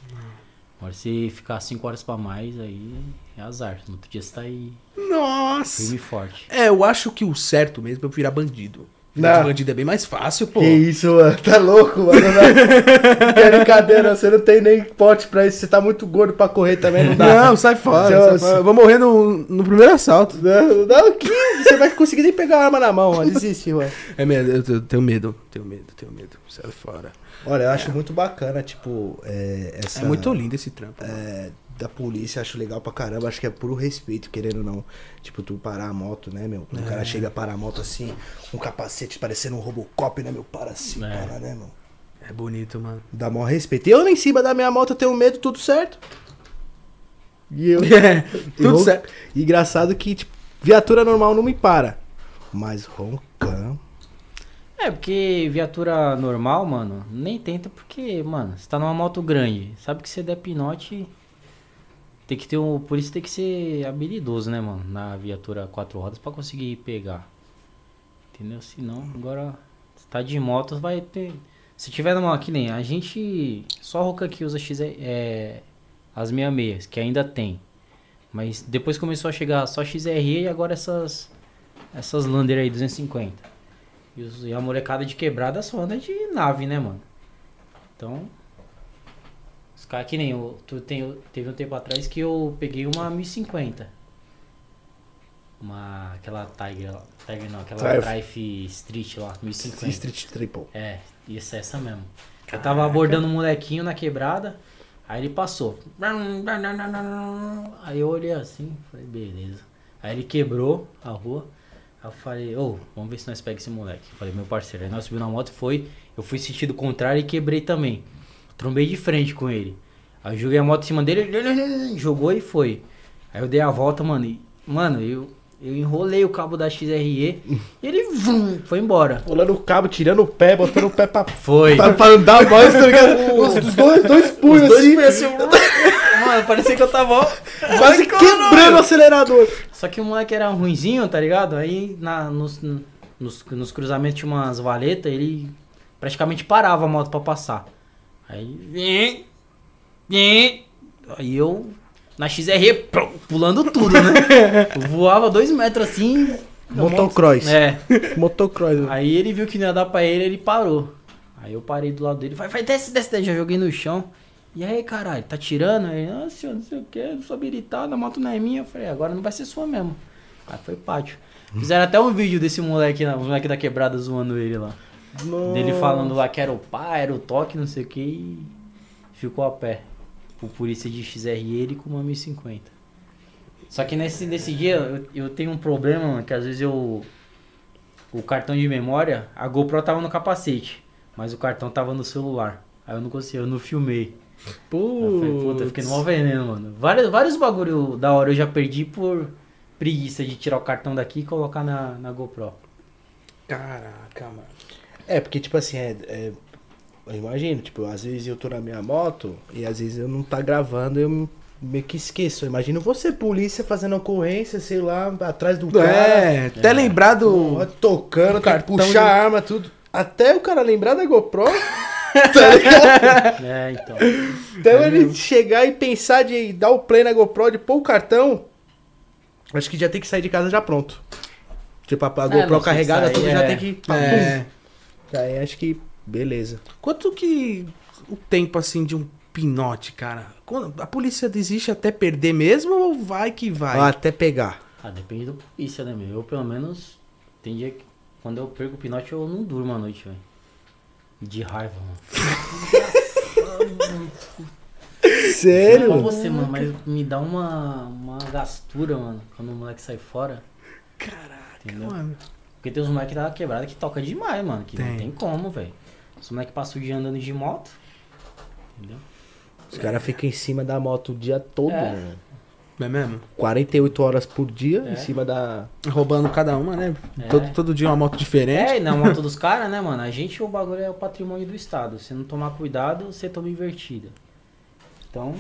Agora se ficar 5 horas pra mais, aí é azar. No outro dia você tá aí Nossa! firme forte. É, eu acho que o certo mesmo é eu virar bandido. Virar de bandido é bem mais fácil, pô. Que isso, mano? Tá louco, mano? Não é brincadeira, você não tem nem pote pra isso. Você tá muito gordo pra correr também, não dá. Não, sai fora, Seu- sai fora. Eu vou morrer no, no primeiro assalto. Não, não, que você vai conseguir nem pegar a arma na mão, mano. Desiste, mano. É medo, eu, tenho medo, tenho medo, tenho medo. Sai fora. Olha, eu acho muito bacana, tipo, é, essa... É muito lindo esse trampo. é, da polícia, acho legal pra caramba. Acho que é puro respeito, querendo ou não. Tipo, tu parar a moto, né, meu? Quando o cara chega a parar a moto assim, um capacete parecendo um Robocop, né, meu? Para assim, É. para, né, meu? É bonito, mano. Dá maior respeito. Eu em cima da minha moto eu tenho medo, tudo certo. E eu. É, tudo eu- certo. E engraçado que, tipo, viatura normal não me para. Mas roncão. É, porque viatura normal, mano, nem tenta porque, mano, você tá numa moto grande. Sabe que se der pinote, tem que ter um. Por isso tem que ser habilidoso, né, mano? Na viatura quatro rodas pra conseguir pegar. Entendeu? Se não, agora. Se tá de moto, vai ter. Se tiver numa. Que nem a gente. Só a Roca que usa X, é, as 66, que ainda tem. Mas depois começou a chegar só XRE e agora essas. Essas Lander aí, 250. E, os- e a molecada de quebrada só anda de nave, né, mano? Então. Os caras que nem eu. Tu tem, teve um tempo atrás que eu peguei uma 1050. Uma. Aquela Tiger. lá- Tiger não, aquela Triumph. Drive Street lá, 1050. Street Triple. É, isso é essa mesmo. Eu tava abordando um molequinho na quebrada, aí ele passou. Aí eu olhei assim, falei, beleza. Aí ele quebrou a rua. Aí eu falei, ô, vamos ver se nós pega esse moleque. Falei, meu parceiro. Aí nós subimos na moto e foi. Eu fui sentido contrário e quebrei também. Trombei de frente com ele. Aí eu joguei a moto em cima dele, ele jogou e foi. Aí eu dei a volta, mano. E, mano, eu, eu enrolei o cabo da XRE e ele vum, foi embora. Pulando o cabo, tirando o pé, botando o pé pra, Foi. pra, pra andar mais, tá ligado? Os, os dois, dois punhos assim, Mano, parecia que eu tava. quase quebrando o acelerador. Só que o moleque era ruinzinho, tá ligado? Aí na, nos, nos, nos cruzamentos tinha umas valetas, ele praticamente parava a moto pra passar. Aí. Aí eu. Na XR, pulando tudo, né? Eu voava dois metros assim. Motocross. É. Motocross. Aí ele viu que não ia dar pra ele, ele parou. Aí eu parei do lado dele, vai, vai, desce, desce, desce. Já joguei no chão. E aí, caralho, tá tirando? Aí, ah, senhor, não sei o que, não sou habilitado, a moto não é minha. Eu falei, agora não vai ser sua mesmo. Aí foi pátio. Fizeram até um vídeo desse moleque, os moleque da quebrada zoando ele lá. Dele falando lá que era o pai, era o toque, não sei o que, e ficou a pé. O polícia de XR ele com uma 1050. Só que nesse, nesse dia eu, eu tenho um problema, mano, que às vezes eu. O cartão de memória, a GoPro tava no capacete, mas o cartão tava no celular. Aí eu não consegui, eu não filmei. Falei, puta, eu fiquei no maior veneno, mano. Vários, vários bagulho da hora eu já perdi por preguiça de tirar o cartão daqui e colocar na, na GoPro. Caraca, mano. É, porque, tipo assim, é, é- eu imagino, tipo, às vezes eu tô na minha moto e às vezes eu não tá gravando eu meio que esqueço. Eu imagino você, polícia, fazendo ocorrência, sei lá, atrás do cara. É, até lembrar do. tocando, cartão puxar de- a arma, tudo. Até o cara lembrar da GoPro, tá ligado? É, então. Então ele chegar e pensar de dar o play na GoPro, de pôr o cartão, acho que já tem que sair de casa já pronto. Tipo, a, a É, GoPro carregada, sair, tudo já é. tem que. É. Aí acho que. Beleza. Quanto que o tempo assim de um pinote, cara? A polícia desiste até perder mesmo ou vai que vai? Até pegar. Ah, depende do polícia, né, meu? Eu, pelo menos, tem dia que quando eu perco o pinote eu não durmo à noite, velho. De raiva, mano. Sério? Não pra você, mano, mas me dá uma, uma gastura, mano, quando o moleque sai fora. Caraca, Entendeu? mano. Porque tem uns moleques da quebrada que toca demais, mano. Que Tem. não tem como, velho. Os moleques passam o dia andando de moto. Entendeu? Os caras ficam em cima da moto o dia todo, É. mano. Não é mesmo? 48 horas por dia É. em cima da. Roubando cada uma, né? É. Todo, todo dia uma moto diferente. É, e na moto dos caras, né, mano? A gente, o bagulho é o patrimônio do Estado. Se não tomar cuidado, você toma invertida. Então,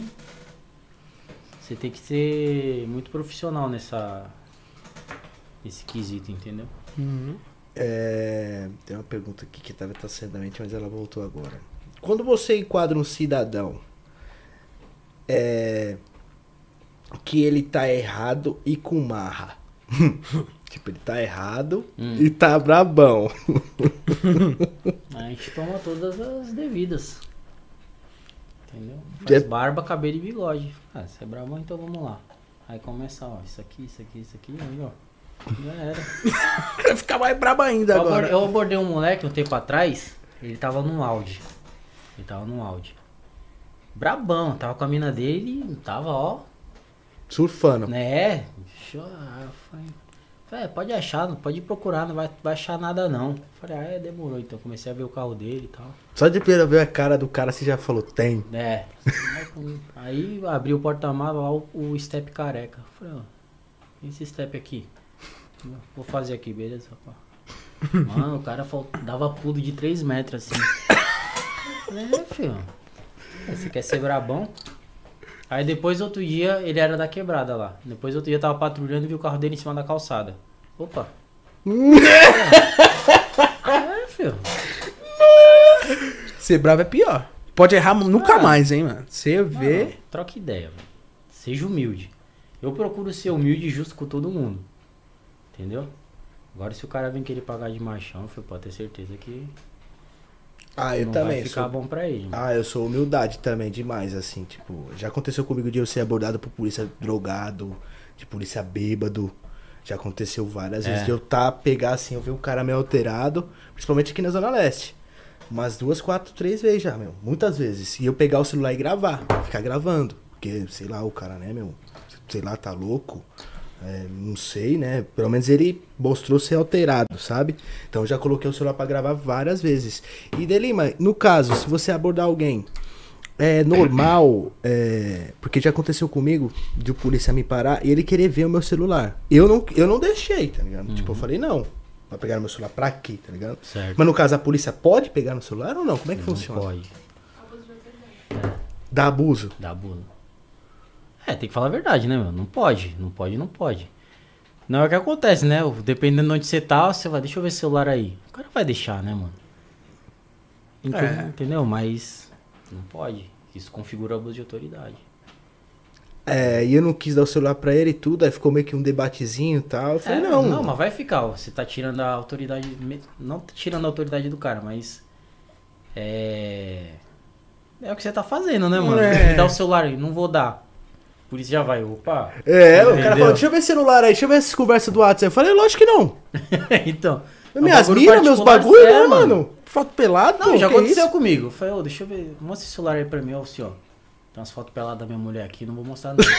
você tem que ser muito profissional nessa. Nesse quesito, entendeu? Uhum. É, tem uma pergunta aqui que estava tá da mente, mas ela voltou agora. Quando você enquadra um cidadão é, que ele tá errado e com marra. tipo, ele tá errado Hum. e tá brabão. A gente toma todas as devidas. Entendeu? É- Faz barba, cabelo e bigode. Ah, você é brabão, então vamos lá. Aí começa, ó, isso aqui, isso aqui, isso aqui, aí, ó. Já era. Vai ficar mais brabo ainda Eu agora. abordei, eu abordei um moleque um tempo atrás, ele tava num Audi. Ele tava num Audi. Brabão, tava com a mina dele tava, ó, Surfando. né? Eu falei, "É, pode achar, não pode procurar, não vai, vai achar nada não. Falei, ah, é, demorou. Então comecei a ver o carro dele e tal. Só de primeira ver a cara do cara, você já falou, tem. É. Aí abri o porta-malas lá, o, o step careca. Falei, ó, esse step aqui. Vou fazer aqui, beleza? pá. Mano, o cara dava pulo de 3 metros assim. É, filho. Você quer ser brabão? Aí depois outro dia ele era da quebrada lá. Depois outro dia eu tava patrulhando e vi o carro dele em cima da calçada. Opa. é, filho. Ser bravo é pior. Pode errar nunca Ah. mais, hein, mano. Você vê. Troca ideia, velho. Seja humilde. Eu procuro ser humilde e justo com todo mundo. Entendeu? Agora se o cara vem querer pagar de machão, filho, pode ter certeza que Ah, eu não também. vai ficar sou- bom pra ele. Ah, eu sou humildade também, demais, assim, tipo, já aconteceu comigo de eu ser abordado por polícia drogado, de polícia bêbado, já aconteceu várias É. vezes de eu tá, pegar assim, eu ver um cara meio alterado, principalmente aqui na Zona Leste, umas duas, quatro, três vezes já, meu, muitas vezes, e eu pegar o celular e gravar, ficar gravando, porque, sei lá, o cara, né, meu, sei lá, tá louco, é, não sei, né? Pelo menos ele mostrou ser alterado, sabe? Então eu já coloquei o celular pra gravar várias vezes. E Delima, no caso, se você abordar alguém, é normal, é, porque já aconteceu comigo de o polícia me parar e ele querer ver o meu celular. Eu não, eu não deixei, tá ligado? Tipo, eu falei, não. Vai pegar meu celular pra quê, tá ligado? Certo. Mas no caso, a polícia pode pegar no celular ou não? Como é que não funciona? pode. Dá abuso. Dá bula. É, tem que falar a verdade, né, meu? Não pode. Não pode, não pode. Não é o que acontece, né? Dependendo de onde você tá, você vai, deixa eu ver o celular aí. O cara vai deixar, né, mano? Ente- É. Entendeu? Mas não pode. Isso configura abuso de autoridade. É, e eu não quis dar o celular pra ele e tudo, aí ficou meio que um debatezinho e tal. Eu falei, É, não. Não, mas vai ficar. Você tá tirando a autoridade. Não tá tirando a autoridade do cara, mas. É. É o que você tá fazendo, né, mano? É. Me dá o celular aí, não vou dar. Por isso já vai, opa. É, o cara Entendeu? falou, deixa eu ver celular aí, deixa eu ver essas conversas do WhatsApp. Eu falei, lógico que não. então. é Minhas minas, meus bagulho, sério, né, mano? Foto pelado, Não, pô, já aconteceu comigo. Eu falei, ô, deixa eu ver, mostra esse celular aí pra mim, ó, senhor. Tem umas fotos peladas da minha mulher aqui, não vou mostrar não.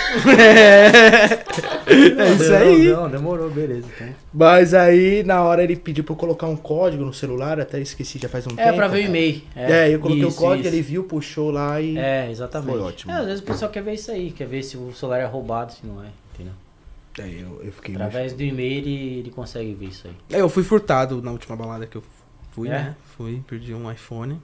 É isso aí. Não, demorou, beleza. Então. Mas aí, na hora, ele pediu pra eu colocar um código no celular, até esqueci, já faz um tempo. É, pra ver o e-mail. É, eu coloquei isso, o código, isso. ele viu, puxou lá e... É, exatamente. Foi ótimo. É, às vezes o pessoal quer ver isso aí, quer ver se o celular é roubado, se não é, entendeu? Aí eu, eu fiquei... Através do e-mail ele, ele consegue ver isso aí. É, eu fui furtado na última balada que eu fui, É? né? Fui, perdi um iPhone.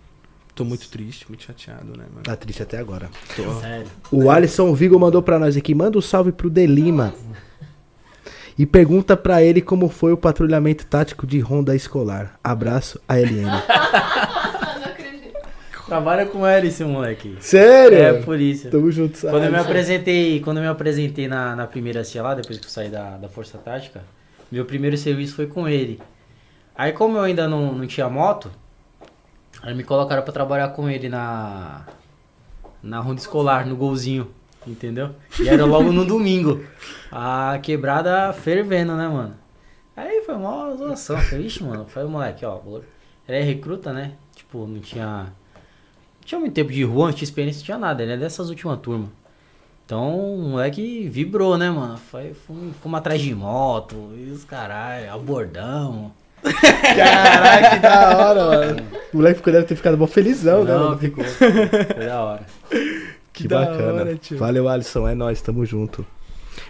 Tô muito triste, muito chateado, né, mano? Tá triste até agora. Tô. Sério. O Alisson Vigo mandou pra nós aqui, manda um salve pro Delima. E pergunta pra ele como foi o patrulhamento tático de Honda escolar. Abraço, a LN. não acredito. Trabalha com ele esse moleque. Sério? É, polícia. Tamo junto, Quando eu me apresentei, quando eu me apresentei na, na primeira CIA lá, depois que eu saí da, da Força Tática, meu primeiro serviço foi com ele. Aí como eu ainda não, não tinha moto, aí me colocaram pra trabalhar com ele na na ronda escolar, no golzinho, entendeu? E era logo no domingo. A quebrada fervendo, né, mano? Aí foi uma zoação, falei, ixi, mano, foi moleque, ó, ele é recruta, né? Tipo, não tinha não tinha muito tempo de rua, não tinha experiência, não tinha nada. Ele é dessas últimas turmas. Então, o moleque vibrou, né, mano? Foi, fomos atrás de moto, e os caralho, abordamos. Caralho, que da hora, mano. O moleque ficou, deve ter ficado bom felizão, né? Não, ficou. Foi da hora. Que, Que da bacana. hora, tio. Valeu, Alisson. É nóis, tamo junto.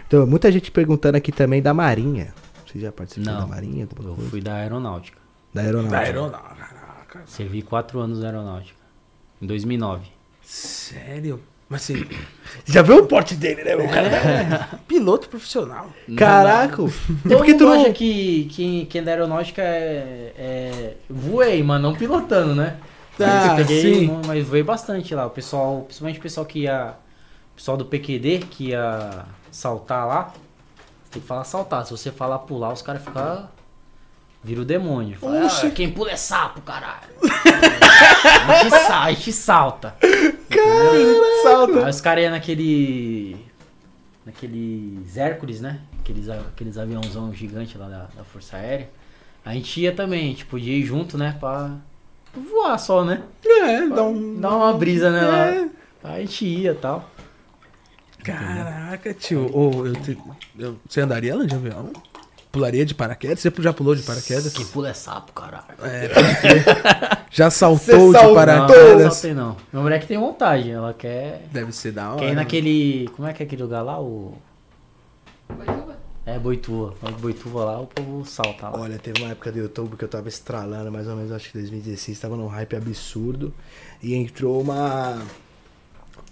Então, muita gente perguntando aqui também da Marinha. Você já participou Não, da Marinha? Eu coisa? fui da aeronáutica. Da aeronáutica. Da aeronáutica, caraca. Servi quatro anos na aeronáutica. Em 2009. Sério? Mas sim, Já viu o porte dele, né, meu cara? É. piloto profissional. Caraca! E Todo por que tu não. acha que quem, quem é da aeronáutica é, é. Voei, mas não pilotando, né? Ah, Mas eu peguei, sim. mas voei bastante lá. O pessoal, principalmente o pessoal que ia. O pessoal do PQD que ia saltar lá. Tem que falar saltar. Se você falar pular, os caras ficam. Vira o demônio. Fala. "Ah, quem pula é sapo, caralho. a, gente sa- a gente salta. Salta. Aí os caras iam naquele. Naqueles Hércules, né? Aqueles, aqueles aviãozão gigante lá da, da Força Aérea. A gente ia também, a gente podia ir junto, né? Pra voar só, né? É, dá um. Dar uma brisa, né? É. A gente ia e tal. Caraca, tio. Ô, eu te- eu- você andaria lá de avião? Pularia de paraquedas? Você já pulou de paraquedas? Quem pula é sapo, caralho. É, crer. Já saltou de saltou? Não, não paraquedas? saltei não. Minha mulher que tem vontade, ela quer. Deve ser da hora. Quer ir naquele. Como é que é aquele lugar lá? O. Boituva? É Boituva. Boituva lá, o povo salta lá. Olha, teve uma época do YouTube que eu tava estralando, mais ou menos, acho que 2016, tava num hype absurdo. E entrou uma.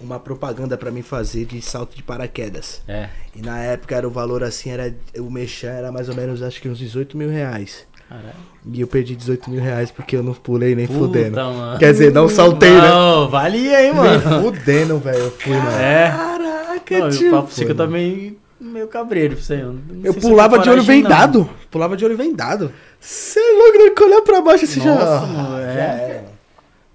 Uma propaganda pra mim fazer de salto de paraquedas. É. E na época era o valor assim, era. O mexer era mais ou menos acho que uns 18 mil reais. Caralho. E eu perdi 18 mil reais porque eu não pulei nem Puta, fudendo. mano. Quer dizer, não saltei, né? Não, valia, hein, Nem mano. fudendo, velho. Eu fui, mano. É. Caraca, Não, tio. pra você que eu Foi, também meio cabreiro pra você. Eu, não Eu pulava de olho coragem, não. vendado. Pulava de olho vendado. Você é louco, né? Que olhar pra baixo já. Nossa, mano, é. Já era.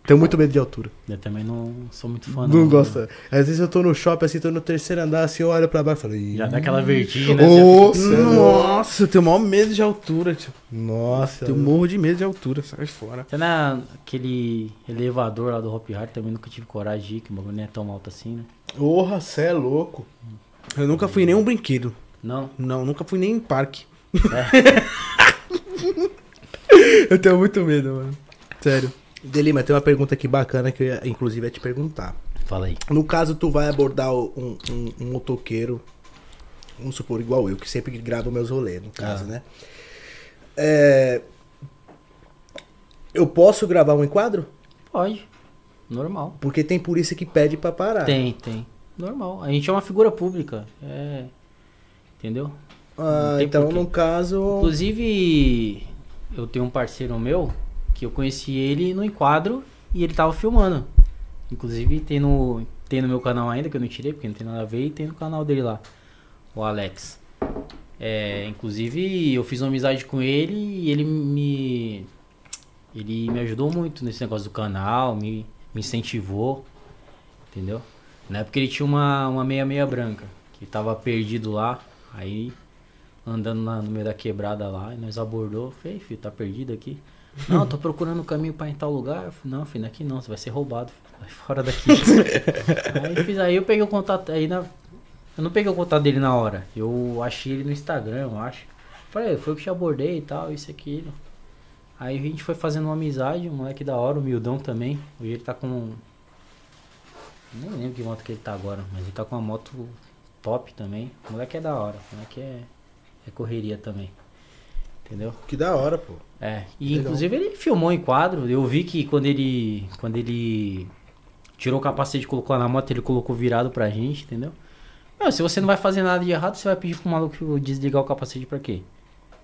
Tenho muito medo de altura. Eu também não sou muito fã, Não, não. gosto. Às vezes eu tô no shopping, assim, tô no terceiro andar, assim, eu olho pra baixo e falo. "Ih, Já dá aquela vertigem, né? É louco. Nossa, eu tenho o maior medo de altura, tio. Nossa. Tenho morro de medo de altura, sai fora. Até naquele elevador lá do Hop Hard também nunca tive coragem de ir, que o bagulho não é tão alto assim, né? Porra, cê é louco. Eu nunca fui em nenhum brinquedo. Não. Não, nunca fui nem em parque. Eu tenho muito medo, mano. Sério. Delima, tem uma pergunta aqui bacana que eu ia, inclusive ia te perguntar. Fala aí. No caso, tu vai abordar um, um, um motoqueiro, vamos supor, igual eu, que sempre gravo meus rolês, no caso, Ah. né? É, Eu posso gravar um enquadro? Pode. Normal. Porque tem polícia que pede pra parar. Tem, tem. Normal. A gente é uma figura pública. É. Entendeu? Ah, então, porquê. no caso. Inclusive, eu tenho um parceiro meu que eu conheci ele no enquadro e ele tava filmando. Inclusive tem no, tem no meu canal ainda, que eu não tirei, porque não tem nada a ver, e tem no canal dele lá, o Alex. É, inclusive eu fiz uma amizade com ele e ele me. Ele me ajudou muito nesse negócio do canal, me, me incentivou. Entendeu? Na época ele tinha uma, uma meia meia branca, que tava perdido lá. Aí andando na- no meio da quebrada lá, e nós abordou, falei, filho, tá perdido aqui? Não, tô procurando o caminho pra ir em tal lugar. Eu falei, não, filho, aqui não, você vai ser roubado, vai fora daqui. aí, fiz, aí eu peguei o contato, aí na, eu não peguei o contato dele na hora, eu achei ele no Instagram, eu acho. Falei, foi eu que te abordei e tal, isso aquilo. Aí a gente foi fazendo uma amizade, um moleque da hora, humildão também. Hoje ele tá com. Nem lembro que moto que ele tá agora, mas ele tá com uma moto top também. O moleque é da hora, o moleque é, é correria também. Entendeu? Que da hora, pô. É, e Legal. inclusive ele filmou em quadro. Eu vi que quando ele quando ele tirou o capacete e colocou na moto, ele colocou virado pra gente, entendeu? Não, se você não vai fazer nada de errado, você vai pedir pro maluco desligar o capacete pra quê?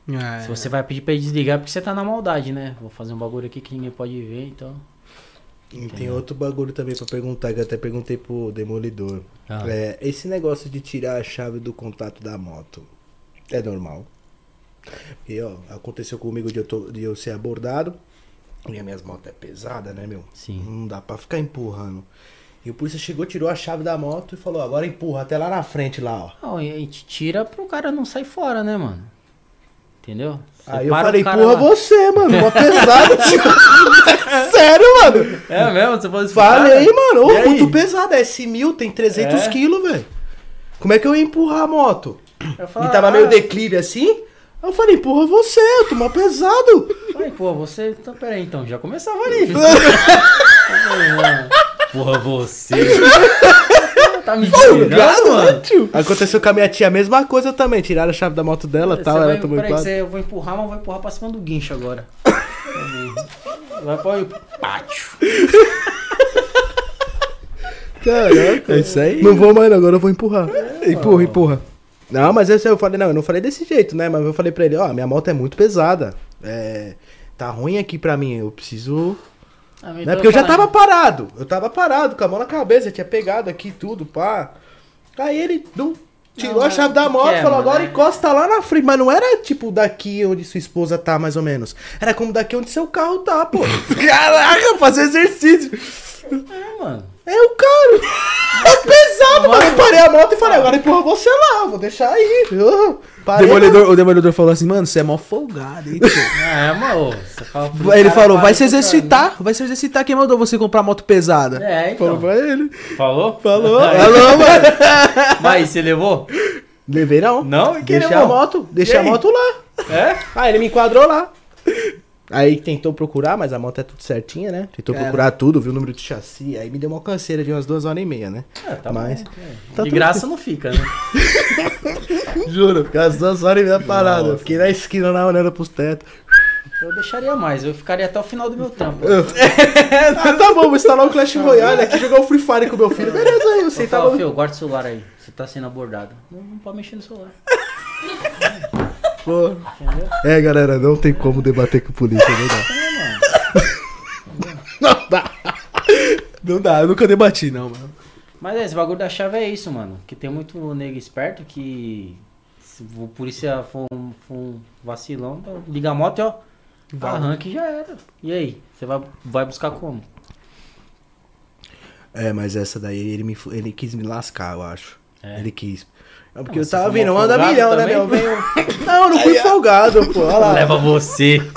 É. Se você vai pedir pra ele desligar, é porque você tá na maldade, né? Vou fazer um bagulho aqui que ninguém pode ver, então. E tem outro bagulho também pra perguntar, que eu até perguntei pro Demolidor. Ah. É, esse negócio de tirar a chave do contato da moto é normal? Porque, ó, aconteceu comigo de eu, tô- de eu ser abordado. E as minhas motos é pesada, né, meu? Sim. Não dá pra ficar empurrando. E o polícia chegou, tirou a chave da moto e falou, agora empurra até lá na frente lá, ó. Não, e a gente tira pro cara não sair fora, né, mano? Entendeu? Você Aí eu falei, empurra lá. você, mano, uma pesada, tio. Sério, mano. É mesmo? Você falou isso Falei, mano, ô, E muito pesado, é S1000, tem 300 É? quilos, velho. Como é que eu ia empurrar a moto? Eu E falei, tava ah, meio declive assim. Aí eu falei, empurra você, eu tô mal pesado. Falei, pô, você. Então, peraí, então, já começava ali. Porra, você. tá me tirando, mano? tio. Aconteceu com a minha tia a mesma coisa também. Tiraram a chave da moto dela e tal. vai, Ela tomou peraí, você, eu vou empurrar, mas eu vou empurrar pra cima do guincho agora. Vai pra o pátio. Caraca. É isso aí. Não vou mais, agora eu vou empurrar. Empurra, empurra. Não, mas esse eu falei, não, eu não falei desse jeito, né? Mas eu falei pra ele, ó, minha moto é muito pesada. É. Tá ruim aqui pra mim, eu preciso. Ah, Né? Porque eu já tava parado. Eu tava parado, com a mão na cabeça, tinha pegado aqui tudo, pá. Aí ele dum, tirou Não, a chave da moto e é, falou, mano? agora É. encosta lá na frente. Mas não era tipo daqui onde sua esposa tá, mais ou menos. Era como daqui onde seu carro tá, pô. Caraca, fazer exercício. É, mano. É o cara. É pesado, mano. Eu parei a moto e falei, agora empurra você lá, vou deixar aí. Eu parei, Demolidor, o demolidor falou assim, mano, você é mó folgado, hein, tio?" É, mano. Você fala pro Ele cara, falou, para vai se exercitar, vai se exercitar. Quem mandou você comprar moto pesada? né? É, então. Falou pra ele. Falou? Falou. Falou, mano. Mas você levou? Levei não. Não? E quem Deixei levou? a moto, deixei a moto lá. É? Ah, ele me enquadrou lá. Aí tentou procurar, mas a moto é tudo certinha, né? Tentou Era. procurar tudo, viu o número de chassi. Aí me deu uma canseira de umas duas horas e meia, né? É, tá Mas- bom. é. tá de graça não fica, né? Juro, fiquei as duas horas e meia parada. Nossa. Fiquei na esquina lá olhando pros tetos. Eu deixaria mais, eu ficaria até o final do meu trampo. ah, tá bom, vou instalar o Clash Royale aqui, jogar o Free Fire com meu filho. Beleza aí, você tá filho, guarda o celular aí. Você tá sendo abordado. Não, não pode mexer no celular. Pô. Entendeu? É, galera, não tem como debater com polícia, não dá. É. Não dá. Não dá, eu nunca debati, não, mano. Mas é, esse bagulho da chave é isso, mano. Que tem muito nego esperto que. Se o polícia for um, for um vacilão, então liga a moto e ó. Arranca e já era. E aí? Você vai, vai buscar como? É, mas essa daí ele, me, ele quis me lascar, eu acho. É. Ele quis. É porque Ah, eu você tava foi vindo, mal anda folgado milhão, né, também? meu? Venho... Não, eu não fui folgado, pô. Olha lá. Leva você.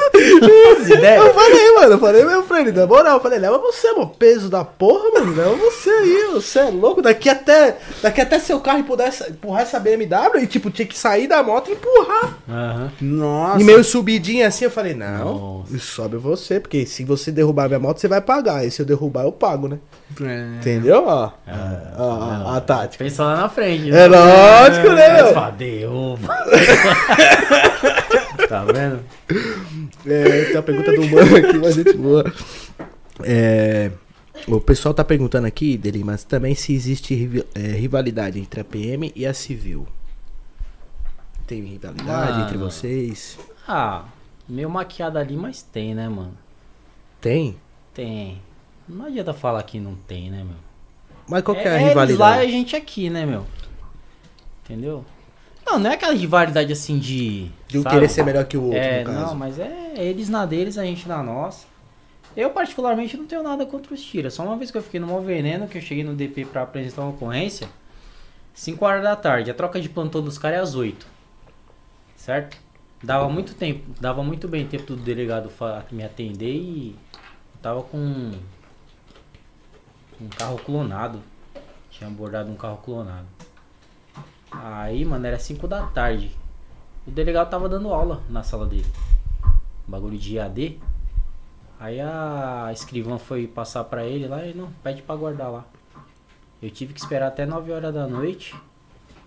As Eu ideias. falei, mano, eu falei mesmo pra ele, na moral, eu falei, leva você, mano, peso da porra, mano, leva você aí, você é louco, daqui até, daqui até seu carro empurrar essa, empurrar essa BMW e, tipo, tinha que sair da moto e empurrar. Aham. Nossa. E meio subidinho assim, eu falei, não, Nossa. sobe você, porque se você derrubar minha moto, você vai pagar, e se eu derrubar, eu pago, né? É. Entendeu? Ó, Ah, ó, ó, ó, a tática. Pensa lá na frente. É lógico, né, meu? derruba. tá vendo? É, tem uma pergunta do mano aqui, mas gente boa. É, o pessoal tá perguntando aqui, dele, mas também se existe é, rivalidade entre a PM e a civil. Tem rivalidade Mano. entre vocês? Ah, meio maquiado ali, mas tem, né, mano? Tem? Tem. Não adianta falar que não tem, né, meu? Mas qual que é, a eles lá e a rivalidade? gente aqui, né, meu? Entendeu? Não, não é aquela rivalidade assim de. De um sabe? querer ser melhor que o outro, É, no caso. não, mas é eles na deles, a gente na nossa. Eu, particularmente, não tenho nada contra os tiras. Só uma vez que eu fiquei no Mó Veneno, que eu cheguei no DP pra apresentar uma ocorrência, 5 horas da tarde. A troca de plantão dos caras é às 8. Certo? Dava muito tempo, dava muito bem tempo do delegado me atender e eu tava com um carro clonado. Tinha abordado um carro clonado. Aí, mano, era 5 da tarde. O delegado tava dando aula na sala dele. Bagulho de IAD. Aí a escrivã foi passar pra ele lá e não, pede pra guardar lá. Eu tive que esperar até 9 horas da noite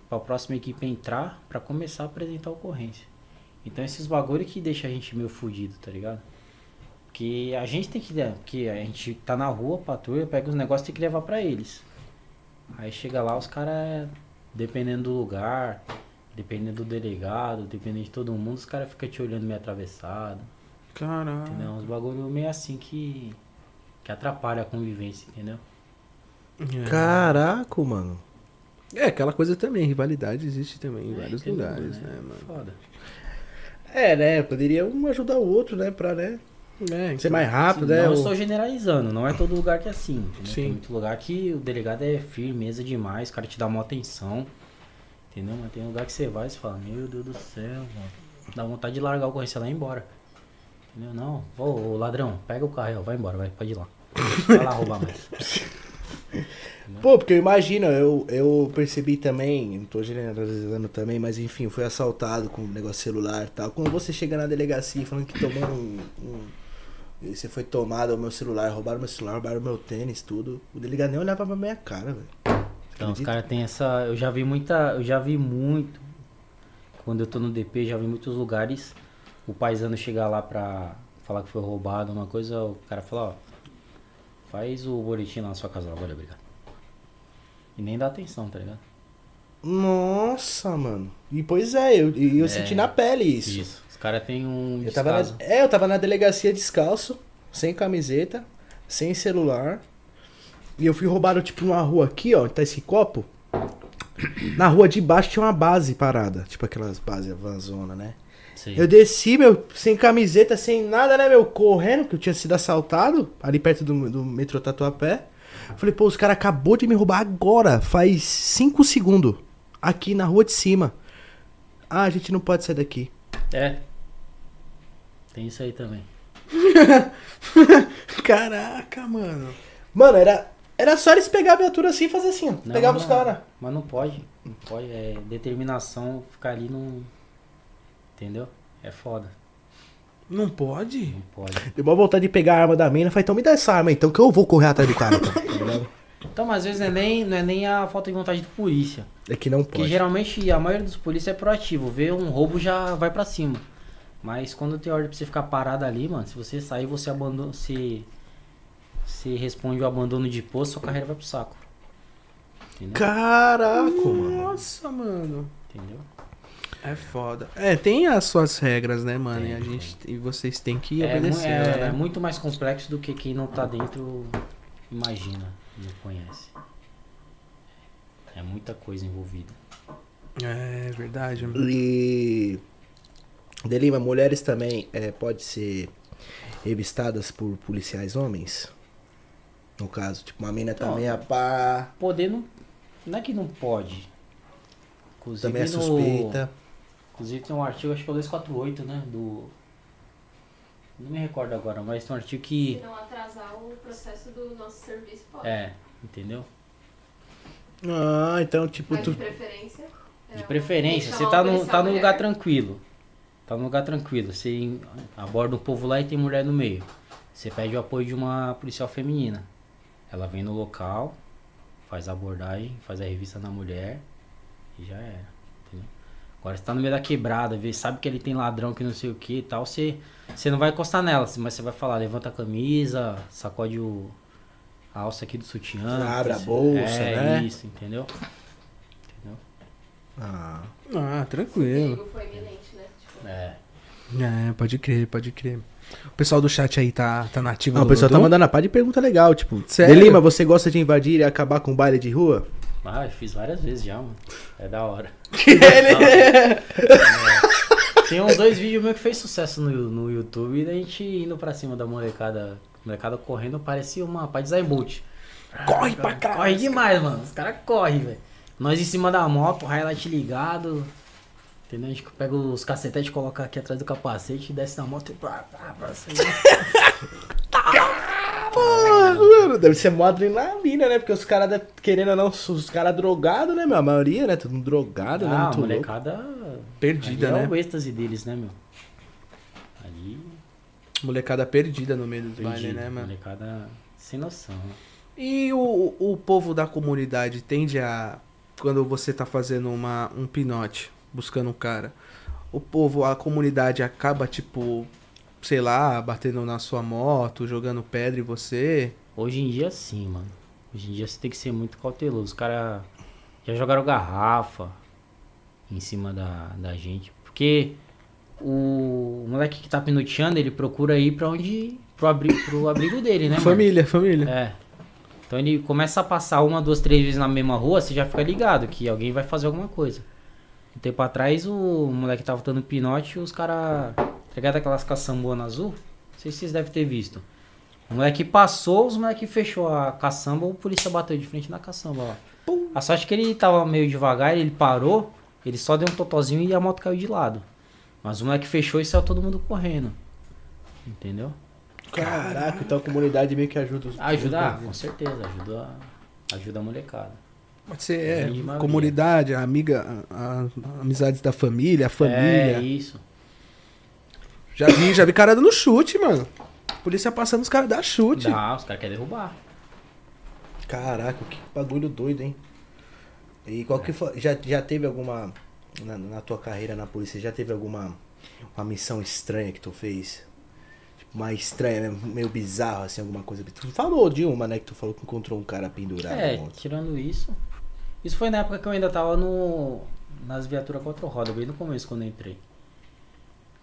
pra próxima equipe entrar pra começar a apresentar a ocorrência. Então esses bagulho que deixa a gente meio fudido, tá ligado? Porque a gente tem que, né, porque a gente tá na rua, patrulha, pega os negócios tem que levar pra eles. Aí chega lá, os caras, dependendo do lugar, dependendo do delegado, dependendo de todo mundo, os caras ficam te olhando meio atravessado. Caralho. Entendeu? Uns bagulho meio assim que. que atrapalha a convivência, entendeu? É. Caraca, mano. É, aquela coisa também, rivalidade existe também em vários Entendeu, lugares, né? né, mano? Foda. É, né? Poderia um ajudar o outro, né? Pra, né? É, Ser mais rápido, Sim, né? não o- estou generalizando, não é todo lugar que é assim. entendeu? Sim. Tem muito lugar que o delegado é firmeza demais, o cara te dá uma atenção. Entendeu? Mas tem lugar que você vai e você fala, meu Deus do céu, mano. Dá vontade de largar o ocorrência lá e ir embora. Entendeu? Não, ô, ladrão, pega o carro ó, vai embora, vai, pode ir lá. Vai lá roubar mais. Pô, porque eu imagino, eu, eu percebi também, não tô generalizando também, mas enfim, fui assaltado com um negócio celular e tal. Quando você chega na delegacia falando que tomou um. um e você foi tomado o meu celular, roubaram meu celular, roubaram meu tênis, tudo. O delegado nem olhava pra minha cara, velho. Então, os caras têm essa. Eu já vi muita. Eu já vi muito. Quando eu tô no DP, já vi muitos lugares. O paisano chegar lá pra falar que foi roubado, uma coisa, o cara fala, ó. Faz o boletim lá na sua casa valeu, obrigado. E nem dá atenção, tá ligado? Nossa, mano. E pois é, eu, eu É. senti na pele isso. Isso. Os caras têm um Eu tava, na, é, eu tava na delegacia descalço, sem camiseta, sem celular. E eu fui roubado, tipo, numa rua aqui, ó, onde tá esse copo. Na rua de baixo tinha uma base parada. Tipo aquelas bases vanzona, né? Sei. Eu desci, meu, sem camiseta, sem nada, né, meu? Correndo, que eu tinha sido assaltado, ali perto do, do metrô Tatuapé. Falei, pô, os caras acabou de me roubar agora, faz 5 segundos. Aqui na rua de cima. Ah, a gente não pode sair daqui. É. Tem isso aí também. Caraca, mano. Mano, era, era só eles pegar a viatura assim e fazer assim. Não, Pegava não, os caras. Mas não pode. Não pode. É determinação ficar ali não. Entendeu? É foda. Não pode? Não pode. Deu uma vontade de pegar a arma da mina. Falei, então me dá essa arma então, que eu vou correr atrás do cara. Então, tá? Então, mas às vezes não é nem, não é nem a falta de vontade do polícia. é que não Porque pode. geralmente a maioria dos polícias é proativo. Vê um roubo já vai pra cima. Mas quando tem ordem pra você ficar parado ali, mano, se você sair, você abandona. Se, se responde o abandono de posto, sua carreira vai pro saco. Entendeu? Caraca, mano. Nossa, mano. Entendeu? É foda. É, tem as suas regras, né, mano? Tem, e a gente e vocês têm que É, obedecer, é- né? é muito mais complexo do que quem não tá dentro imagina, não conhece. É muita coisa envolvida. É verdade, mano. E. Delima, mulheres também é, pode ser revistadas por policiais homens? No caso, tipo, uma mina também a pá, Poder não. Não é que não pode. Inclusive, também é no- suspeita. Inclusive tem um artigo, acho que é o 248, né? Do. Não me recordo agora, mas tem um artigo Se que. não atrasar o processo do nosso serviço, pode. É, entendeu? Ah, então, tipo, Mas tu. de preferência. é De uma- preferência, você tá no, tá no mulher. lugar tranquilo. Tá no lugar tranquilo. Você aborda um povo lá e tem mulher no meio. Você pede o apoio de uma policial feminina. Ela vem no local, faz a abordagem, faz a revista na mulher e já era. Entendeu? Agora você tá no meio da quebrada, vê, sabe que ele tem ladrão que não sei o que e tal, você, você não vai encostar nela, mas você vai falar, levanta a camisa, sacode o, a alça aqui do sutiã. Abre a bolsa, é, né? isso, entendeu? Entendeu? Ah. Ah, tranquilo. foi É. É, pode crer, pode crer. O pessoal do chat aí tá, tá nativo Ah, o pessoal tá mandando a pá de pergunta legal, tipo. Sério? Delima, você gosta de invadir e acabar com baile de rua? Ah, eu fiz várias vezes já, mano. É da hora. Tem uns dois vídeos meus que fez sucesso no, no YouTube da gente indo pra cima da molecada. Molecada correndo, parecia uma pá de Bolt. Corre pra cá. Corre demais, mano. Os caras correm, velho. Nós em cima da moto, highlight ligado. Entendeu? A gente pega os cacetetes, coloca aqui atrás do capacete, desce na moto e pá, pá, pá, assim. Pô, mano, deve ser mó adrenalina, né? Porque os caras, querendo ou não, os caras drogados, né, meu? A maioria, né? Todo mundo drogado, né? Ah, a Muito louco. molecada. Perdida, ali né? É o êxtase deles, né, meu? Ali. Molecada perdida no meio dos bailes, Perdido, né, mano? Molecada sem noção. né? E o, o povo da comunidade tende a. Quando você tá fazendo uma, um pinote, buscando um cara, o povo, a comunidade acaba, tipo, sei lá, batendo na sua moto, jogando pedra em você. Hoje em dia, sim, mano. Hoje em dia você tem que ser muito cauteloso. Os caras já jogaram garrafa em cima da, da gente. Porque o moleque que tá pinoteando, ele procura ir pra onde. pro, abri, pro abrigo dele, né, mano? família, família. É. Então ele começa a passar uma, duas, três vezes na mesma rua, você já fica ligado que alguém vai fazer alguma coisa. Um tempo atrás o moleque tava dando pinote e os caras. Pegaram aquelas caçambonas azul? Não sei se vocês devem ter visto. O moleque passou, os moleque fechou a caçamba, o polícia bateu de frente na caçamba lá. A sorte que ele tava meio devagar, ele parou, ele só deu um totozinho e a moto caiu de lado. Mas o moleque fechou e saiu todo mundo correndo. Entendeu? Caraca, então a comunidade meio que ajuda os. Ajuda, ah, com certeza, ajuda, ajuda a molecada. Pode ser, é, comunidade, a amiga, a, a- amizades da família, a É família. isso. Já vi, já vi cara dando chute, mano. Polícia passando os caras dá chute. Dá, os caras querem derrubar. Caraca, que bagulho doido, hein? E qual que foi. Já, já teve alguma. Na, na tua carreira na polícia, já teve alguma. Uma missão estranha que tu fez? Tipo, uma estranha, né? meio bizarro, assim, alguma coisa. Tu falou de uma, né? Que tu falou que encontrou um cara pendurado. É, tirando isso, Isso foi na época que eu ainda tava no. Nas viaturas quatro rodas, bem no começo quando eu entrei.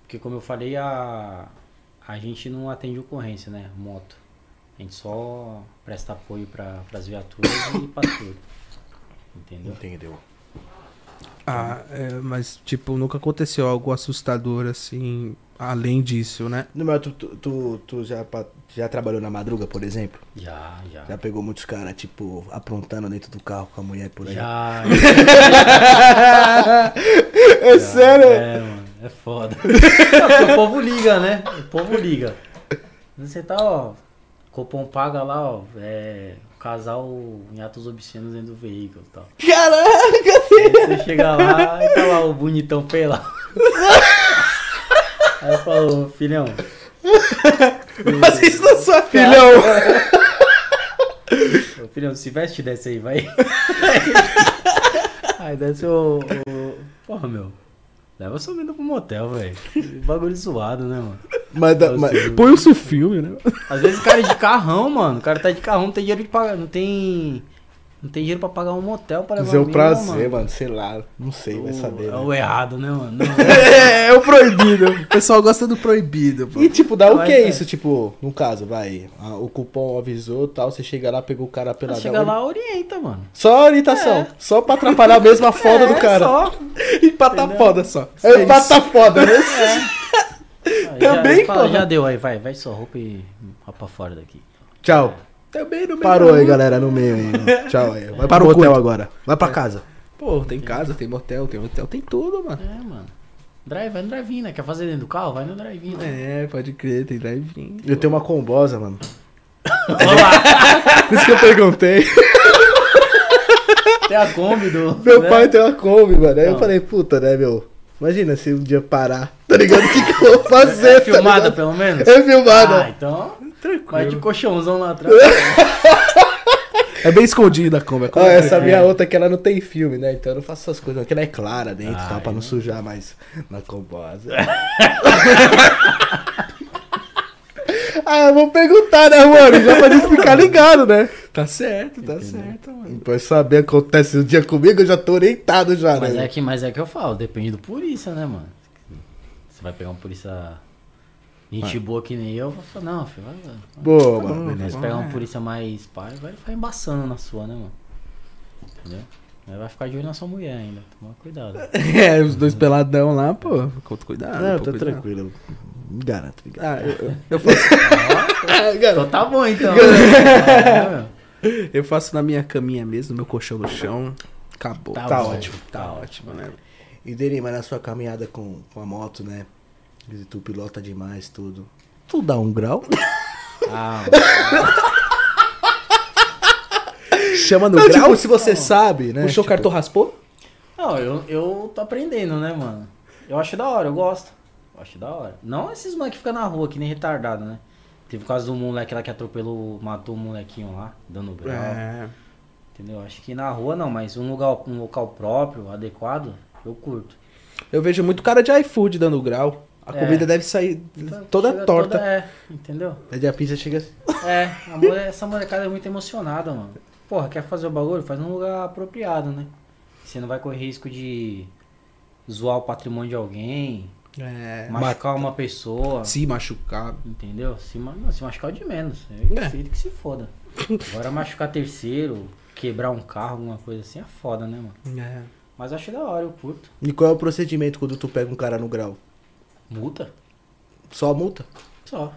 Porque como eu falei, a. A gente não atende ocorrência, né? Moto. A gente só presta apoio para as viaturas e patrulha. Entendeu? Entendeu? Ah, é, mas tipo, nunca aconteceu algo assustador assim, além disso, né? No meu, tu, tu, tu, tu já, já trabalhou na madruga, por exemplo? Já, já. Já pegou muitos caras, tipo, aprontando dentro do carro com a mulher por aí? Já. É sério? É, mano, é foda. O povo liga, né? O povo liga. Você tá, ó. Copom paga lá, ó. É. Casal em atos obscenos dentro do veículo e tal. Caraca! Aí você chega lá e tá lá o bonitão pelado. Aí eu falo, filhão. Mas isso na sua Filhão! Ô, filhão, se veste dessa aí, vai. Aí desce o. o... Porra, meu. Leva sua menina pro motel, velho. Bagulho zoado, né, mano? Mas, da- mas- Nossa, Põe o seu filme, né? Às vezes o cara é de carrão, mano. O cara tá de carrão, não tem dinheiro de pagar. Não tem. Não tem dinheiro pra pagar um motel pra levar é mina, prazer, mano. sei lá. Não sei, vai O- saber. É né? o errado, né, mano? Não, É, é o proibido. O pessoal gosta do proibido, pô. E tipo, dá o que é. isso? Tipo, no caso, vai. a- o cupom avisou tal, você chega lá, pegou o cara pela chega lá, orienta, mano. Só orientação. Só pra atrapalhar mesmo a foda É, do cara. Só. E pra tá Entendeu? foda só. É, pra tá foda, né? Também, porra. já deu aí, vai, vai sua roupa e pra fora daqui. Tchau. Também no meio Parou aí, rua. galera, no meio aí. né? Tchau aí. Vai o hotel agora. Vai pra casa. Pô, tem casa, tem motel, tem hotel, tem tudo, mano. É, mano. Drive, vai no drive-in, né? Quer fazer dentro do carro? Vai no drive-in. né? É, pode crer, tem drive-in. Eu tenho uma combosa, mano. Vamos lá. Por isso que eu perguntei. Tem a Kombi do. Meu né? pai tem uma Kombi, mano. Aí eu Não. falei, puta, né, meu? Imagina se um dia parar. Tá ligado? O que, que eu vou fazer? É tá filmada, ligado? pelo menos? É filmada. Ah, então. Vai de colchãozão lá atrás. É bem escondido a Kombi. Ah, é essa tranquila. minha outra que ela não tem filme, né? Então eu não faço essas coisas. Porque ela é clara dentro e tal, pra não né? sujar mais na combosa. ah, eu vou perguntar, né, mano? Já pra gente ficar ligado, né? Tá certo, tá Entendeu? certo, mano. Depois saber o que acontece um dia comigo, eu já tô orientado já, Mas né? é, que, mas é que eu falo, depende do polícia, né, mano? Você vai pegar um polícia. Gente boa que nem eu, eu vou falar, não, filho, vai. vai. Boa, mano. Mas se pegar um polícia mais pai, vai ficar embaçando na sua, né, mano? Entendeu? Aí vai ficar de olho na sua mulher ainda. Toma cuidado. É, os dois peladão lá, pô. Com cuidado. Não, pô, tô cuidado. tranquilo. Me garanto, me garanto. Ah, eu, eu- eu faço, Então tá bom, então. É, meu. eu faço na minha caminha mesmo, no meu colchão no chão. Acabou. Tá Tá ótimo, Tá tá ótimo, né? E Deri, mas na sua caminhada com, com a moto, né? E tu pilota demais, tudo. Tu dá um grau? Ah, Chama no Não, grau? tipo, se você sabe, né? Puxou o Tipo, cartão, raspou? Não, eu, eu tô aprendendo, né, mano? Eu acho da hora, eu gosto. Eu acho da hora. Não esses moleques que ficam na rua, que nem retardado, né? Teve o caso do moleque lá que atropelou, matou um molequinho lá, dando grau. É. Entendeu? Acho que na rua não, mas um lugar, um local próprio, adequado, eu curto. Eu vejo muito cara de iFood dando grau. A É. comida deve sair toda Chega torta. toda- é, entendeu? Aí a pizza chega assim. É, essa molecada é muito emocionada, mano. Porra, quer fazer o bagulho? Faz num lugar apropriado, né? Você não vai correr risco de zoar o patrimônio de alguém, É. machucar uma pessoa. Se machucar. Entendeu? Se, não, se machucar é de menos. É, É. filho que se foda. Agora machucar terceiro, quebrar um carro, alguma coisa assim, é foda, né, mano? É. Mas eu achei da hora, eu curto. E qual é o procedimento quando tu pega um cara no grau? Multa? Só multa? Só.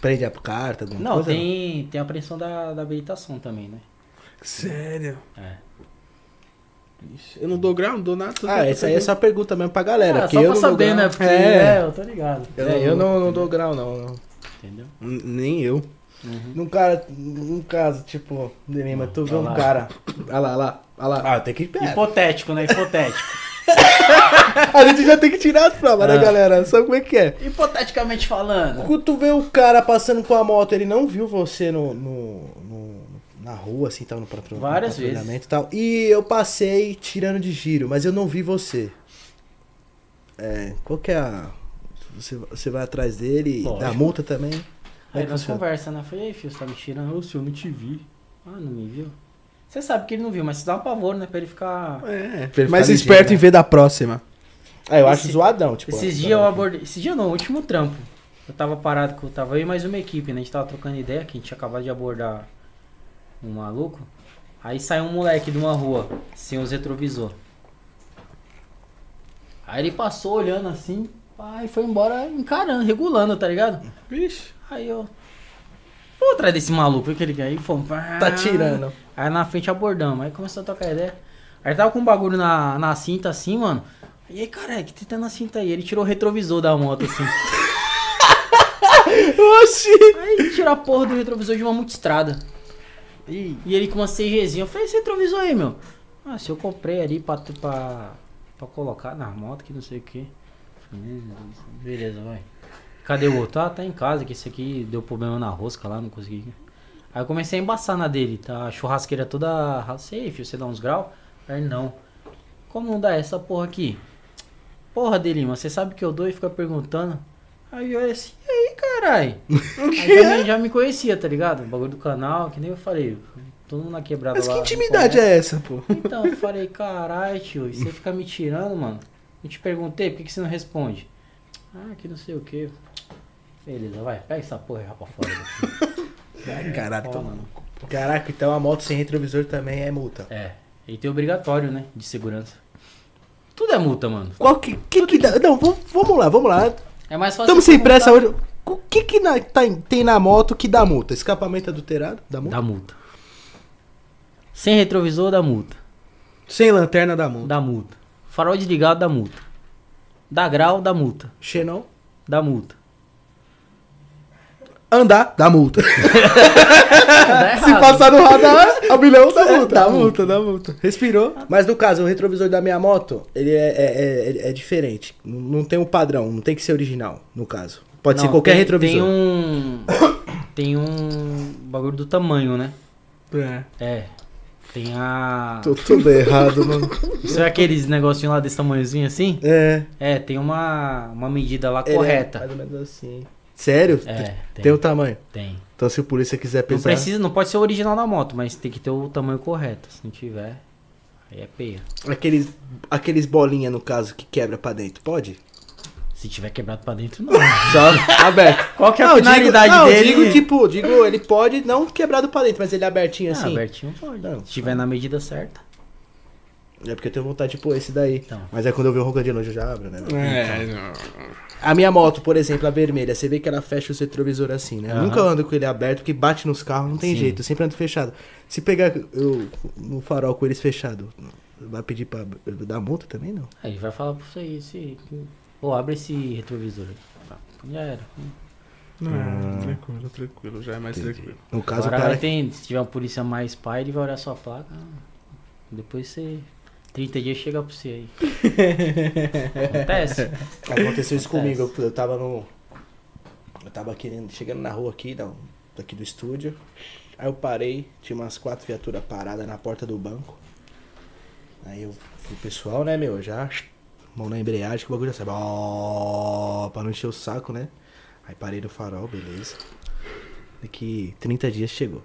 Prende a carta, alguma Não, coisa? tem, tem a apreensão da, da habilitação também, né? Sério? É. Ixi, Eu não dou grau, não dou nada. Ah, essa aí é só pergunta mesmo pra galera. Ah, só eu pra não saber, né? Porque, É. é, eu tô ligado. É, eu não, não dou grau, não. não. Entendeu? N- Nem eu. Num cara, num caso, tipo, Neném, mas tu vê um lá. cara. Olha lá, olha lá, olha lá. Ah, tem que pegar. Hipotético, né? Hipotético. A gente já tem que tirar as provas, né, Ah. galera? Sabe como é que é? Hipoteticamente falando. Quando tu vê o cara passando com a moto, ele não viu você no, no, no- na rua, assim, tal, no no Várias patrulhamento e tal. E eu passei tirando de giro, mas eu não vi você. É, qual que é a... Você, você vai atrás dele, Lógico. dá multa também? É Aí nós funciona? conversa, né? Falei, ei, filho, você tá me tirando? Ô, senhor, não te vi. Ah, não me viu? Você sabe que ele não viu, mas você dá um pavor, né? Pra ele ficar. É, Pra ele mais esperto ligeiro, em ver da próxima. Ah, eu acho Esse- zoadão, tipo. Esses dias eu abordei. Esse dia não, o último trampo. Eu tava parado com. Tava eu e mais uma equipe, né? A gente tava trocando ideia, que a gente tinha acabado de abordar um maluco. Aí saiu um moleque de uma rua, sem os retrovisor. Aí ele passou olhando assim, e foi embora encarando, regulando, tá ligado? Vixe. Aí eu. Vou atrás desse maluco, que ele aí fomos. Tá tirando. Aí na frente abordamos, aí começou a trocar ideia. Aí tava com um bagulho na, na cinta assim, mano. E aí, cara, que tem na cinta aí? Ele tirou o retrovisor da moto assim. Oxi! Aí tirou a porra do retrovisor de uma multistrada. E, e ele com uma CGzinha. Eu falei, esse retrovisor aí, meu. Ah, se eu comprei ali pra, pra, pra colocar na moto, que não sei o que. Beleza, vai. Cadê o outro? Ah, tá em casa, que esse aqui deu problema na rosca lá, não consegui. Aí eu comecei a embaçar na dele, tá? A churrasqueira toda safe, você dá uns graus? Aí ele, não. Como não dá essa porra aqui? Porra, Delima, você sabe que eu dou e fica perguntando. Aí eu olhei assim, e aí, carai? Aí também já me conhecia, tá ligado? O bagulho do canal, que nem eu falei. Todo mundo na quebrada Mas lá. que me intimidade é essa, pô? Então, eu falei, carai, tio, e você fica me tirando, mano? Eu te perguntei, por que, que você não responde? Ah, que não sei o que. Beleza, vai, pega essa porra vai pra fora. Ó, tô- mano. Caraca, então a moto sem retrovisor também é multa. É, e tem obrigatório, né, de segurança. Tudo é multa, mano. Qual que, que, que dá? Não, vamos, vamos lá, vamos lá. É mais fácil. Estamos sem pressa hoje. O que que na- tá em- tem na moto que dá multa? Escapamento adulterado? Dá multa? Dá multa. Sem retrovisor, dá multa. Sem lanterna da mão. Dá multa. Farol desligado, dá multa. Dá grau, dá multa. Xenon? Dá multa. Andar, dá multa. Dá Se errado. passar no radar, a milhão dá multa. dá multa, dá multa. Respirou. Mas no caso, o retrovisor da minha moto, ele é, é, é- é diferente. Não não tem um padrão, não tem que ser original, no caso. Pode ser Não, qualquer tem- retrovisor. Tem um. Tem um bagulho do tamanho, né? É. É. Tem a. Tô tudo errado, mano. Isso é aqueles negocinhos lá desse tamanhozinho assim? É. É, tem uma, uma medida lá ele é correta. mais ou menos assim. Sério? É, tem. tem. o tamanho. Tem. Então se o polícia quiser Não pesar... precisa, não pode ser o original da moto, mas tem que ter o tamanho correto. Se não tiver, aí é peia. Aqueles, aqueles bolinha, no caso, que quebra pra dentro, pode? Se tiver quebrado pra dentro, não. Só aberto. Qual que é a Não, finalidade digo, não, dele? digo, tipo, digo, ele pode não quebrado pra dentro, mas ele é abertinho Ah, assim. abertinho pode. Não. Se tiver na medida certa. É porque eu tenho vontade de pôr esse daí. Então. Mas é quando eu ver o Roca de longe eu já abro, né? meu? É, A minha moto, por exemplo, a vermelha, você vê que ela fecha o retrovisor assim, né? Eu nunca ando com ele aberto, porque bate nos carros, não tem Sim. jeito, eu sempre ando fechado. Se pegar eu no farol com eles fechado, vai pedir pra dar multa também, não? Aí vai falar pra você aí, se. Pô, abre esse retrovisor aí. Já era. Não, tranquilo, tranquilo. Já é mais tranquilo. No caso, Agora o cara... ter, se tiver um polícia mais pai, ele vai olhar sua placa. Depois você. 30 dias chega pra você aí. Acontece? Aconteceu isso Acontece. comigo, eu, eu tava no... Eu tava querendo, chegando na rua aqui, da, daqui do estúdio. Aí eu parei, tinha umas quatro viaturas paradas na porta do banco. Aí eu fui pessoal, né, meu, já... Mão na embreagem, que o bagulho já sabe. Ó, pra não encher o saco, né? Aí parei no farol, beleza. Daqui 30 dias chegou.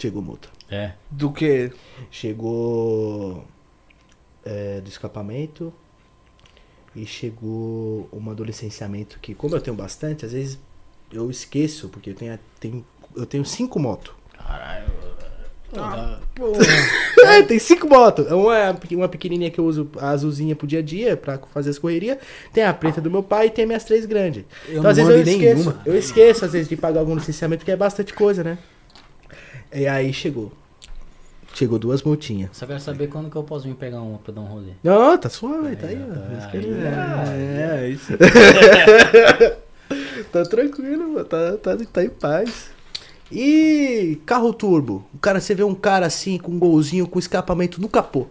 Chegou multa. É. Do que? Chegou é, do escapamento e chegou uma do licenciamento que, como eu tenho bastante, às vezes eu esqueço, porque eu tenho, tenho, eu tenho cinco motos. Caralho. É, tem cinco motos. Uma é uma pequenininha que eu uso, a azulzinha pro dia a dia, pra fazer as correrias. Tem a preta do meu pai e tem minhas três grandes. Eu então, às não vezes eu esqueço. nenhuma. Eu esqueço, às vezes, de pagar algum licenciamento, porque é bastante coisa, né? E aí chegou. Chegou duas multinhas. Só quero saber quando que eu posso vir pegar uma pra dar um rolê. Não, tá suave, tá aí, tá ó. aí. É, É, isso. Tá tranquilo, mano. Tá, tá, tá em paz. E carro turbo. O cara, você vê um cara assim, com um golzinho, com escapamento no capô.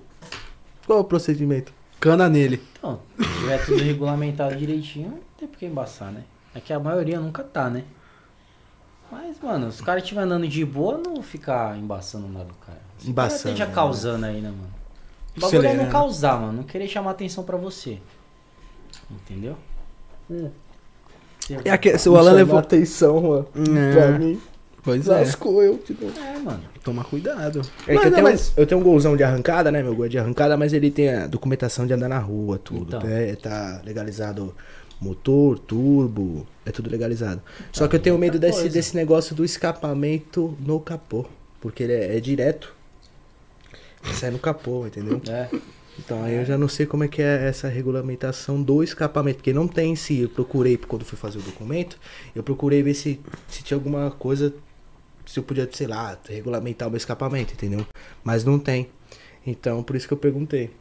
Qual é o procedimento? Cana nele. Então, se tiver tudo regulamentado direitinho, não tem por que embaçar, né? É que a maioria nunca tá, né? Mas, mano, se o cara estiver andando de boa, não ficar embaçando nada do cara. Se o cara Embaçando, esteja né? causando aí, né, mano? O bagulho é não Acelerando. causar, mano. Não querer chamar atenção pra você. Entendeu? Hum. É se o Alan levou. atenção, mano. É. Pra mim. Pois é. Lascou eu. Tipo. É, mano. Toma cuidado. É que Mas, eu, tenho, mas- eu tenho um golzão de arrancada, né? Meu gol é de arrancada, mas ele tem a documentação de andar na rua, tudo. Então. né? Tá legalizado motor, turbo, é tudo legalizado. Só que eu tenho medo desse, coisa. desse negócio do escapamento no capô. Porque ele é, é direto. Sai no capô, entendeu? É. Então aí eu já não sei como é que é essa regulamentação do escapamento, porque não tem em si. Eu procurei quando fui fazer o documento, eu procurei ver se, se tinha alguma coisa, se eu podia, sei lá, regulamentar o meu escapamento, entendeu? Mas não tem. Então por isso que eu perguntei.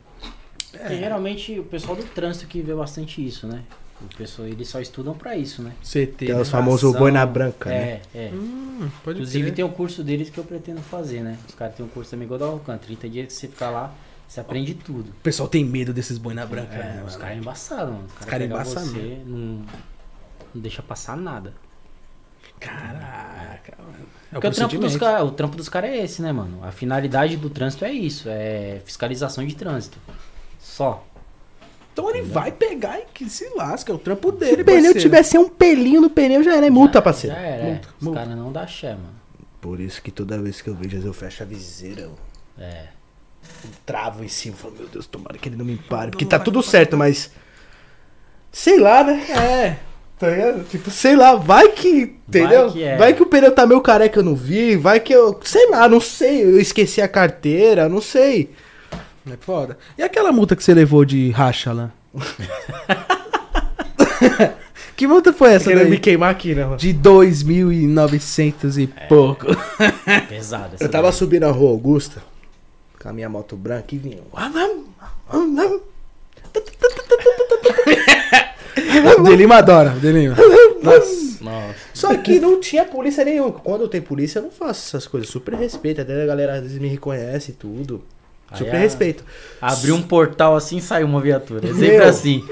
Porque geralmente o pessoal do trânsito que vê bastante isso, né? O pessoal, eles só estudam pra isso, né? CT. Que é né? os famosos boi na branca, né? É, é. Hum, pode Inclusive crer. tem um curso deles que eu pretendo fazer, né? Os caras têm um curso também igual da Alcan. 30 dias que você ficar lá, você aprende tudo. O pessoal tem medo desses boi na branca, É, né? os caras é embaçado, mano. Os cara caras é pegam embaçado você, não, não deixa passar nada. Caraca, mano. É Porque o trampo, dos cara, o trampo dos caras é esse, né, mano? A finalidade do trânsito é isso, é fiscalização de trânsito. Só. Então ele vai pegar e que se lasca, é o trampo Se dele, o pneu parceiro. tivesse um pelinho no pneu, já era é multa, parceiro. Já era, é. Multa, Os caras não dá ché, mano. Por isso que toda vez que eu vejo, às vezes eu fecho a viseira, eu É. travo em cima, falo, meu Deus, tomara que ele não me pare. Porque tá tudo certo, mas. Sei lá, né? É. Tá ligado? Tipo, sei lá, vai que. Entendeu? Vai que é. o pneu tá meio careca, eu não vi. Vai que eu. Sei lá, não sei. Eu esqueci a carteira, não sei. É foda. E aquela multa que você levou de racha lá? que multa foi essa Querendo daí? me queimar aqui, né, mano? De 2.900 e pouco. Pesado. essa Eu tava daí. subindo a rua Augusta com a minha moto branca e vinha. Delima adora, Delima. Nossa. Só que não tinha polícia nenhuma. Quando tem polícia, eu não faço essas coisas. Super respeito. Até a galera às vezes me reconhece e tudo. Aí Super a- respeito. Abriu um portal assim saiu uma viatura. É sempre Meu. assim.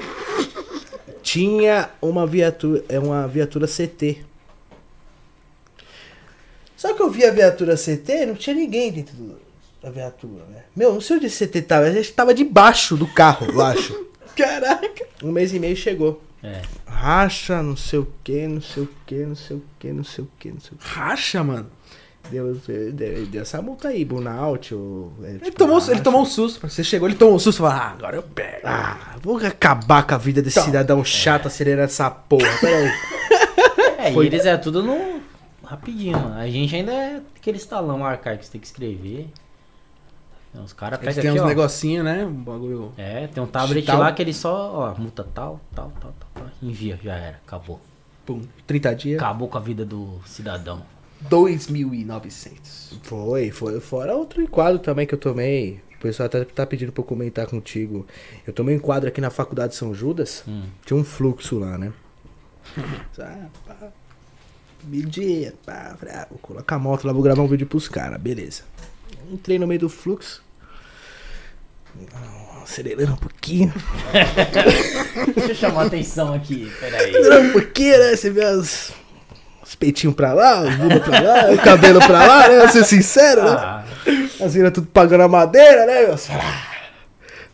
Tinha uma viatura, é uma viatura CT. Só que eu vi a viatura CT, não tinha ninguém dentro do- da viatura, né? Meu, não sei onde esse CT tava, a gente tava debaixo do carro, eu acho. Caraca. Um mês e meio chegou. É. Racha, não sei o que, não sei o que, não sei o que, não sei o que, não sei o que. Racha, mano. Deu, deu, deu essa multa aí, burnout, ou... é, Ele tipo, tomou, ele tomou um susto. Você chegou, ele tomou um susto e falou: Ah, agora eu pego. Ah, vou acabar com a vida desse Então. cidadão chato acelerando essa porra. Pera aí. É, Foi- e eles é tudo no. Rapidinho, mano. A gente ainda é aquele estalão arcaico que você tem que escrever. Os caras pegam têm aqui, uns ó. negocinhos, né? Um bagulho. É, tem um tablet Digital. lá que ele só, ó, multa tal, tal, tal, tal, tal. Envia, já era, acabou. Pum, 30 dias. Acabou com a vida do cidadão. 2.900. Foi, foi. Fora outro enquadro também que eu tomei. O pessoal até tá pedindo pra eu comentar contigo. Eu tomei um enquadro aqui na faculdade São Judas. Hum. Tinha um fluxo lá, né? Ah, pá. Meio-dia, pá. Vou colocar a moto lá, vou gravar um vídeo pros caras, beleza. Entrei no meio do fluxo. Acelerando um pouquinho. Deixa eu chamar a atenção aqui, peraí. Acelerando um pouquinho, né? Você vê as, os peitinhos pra lá, os bunda pra lá, o cabelo pra lá, né? Vou ser sincero, né? Ah, As minas tudo pagando a madeira, né, meu?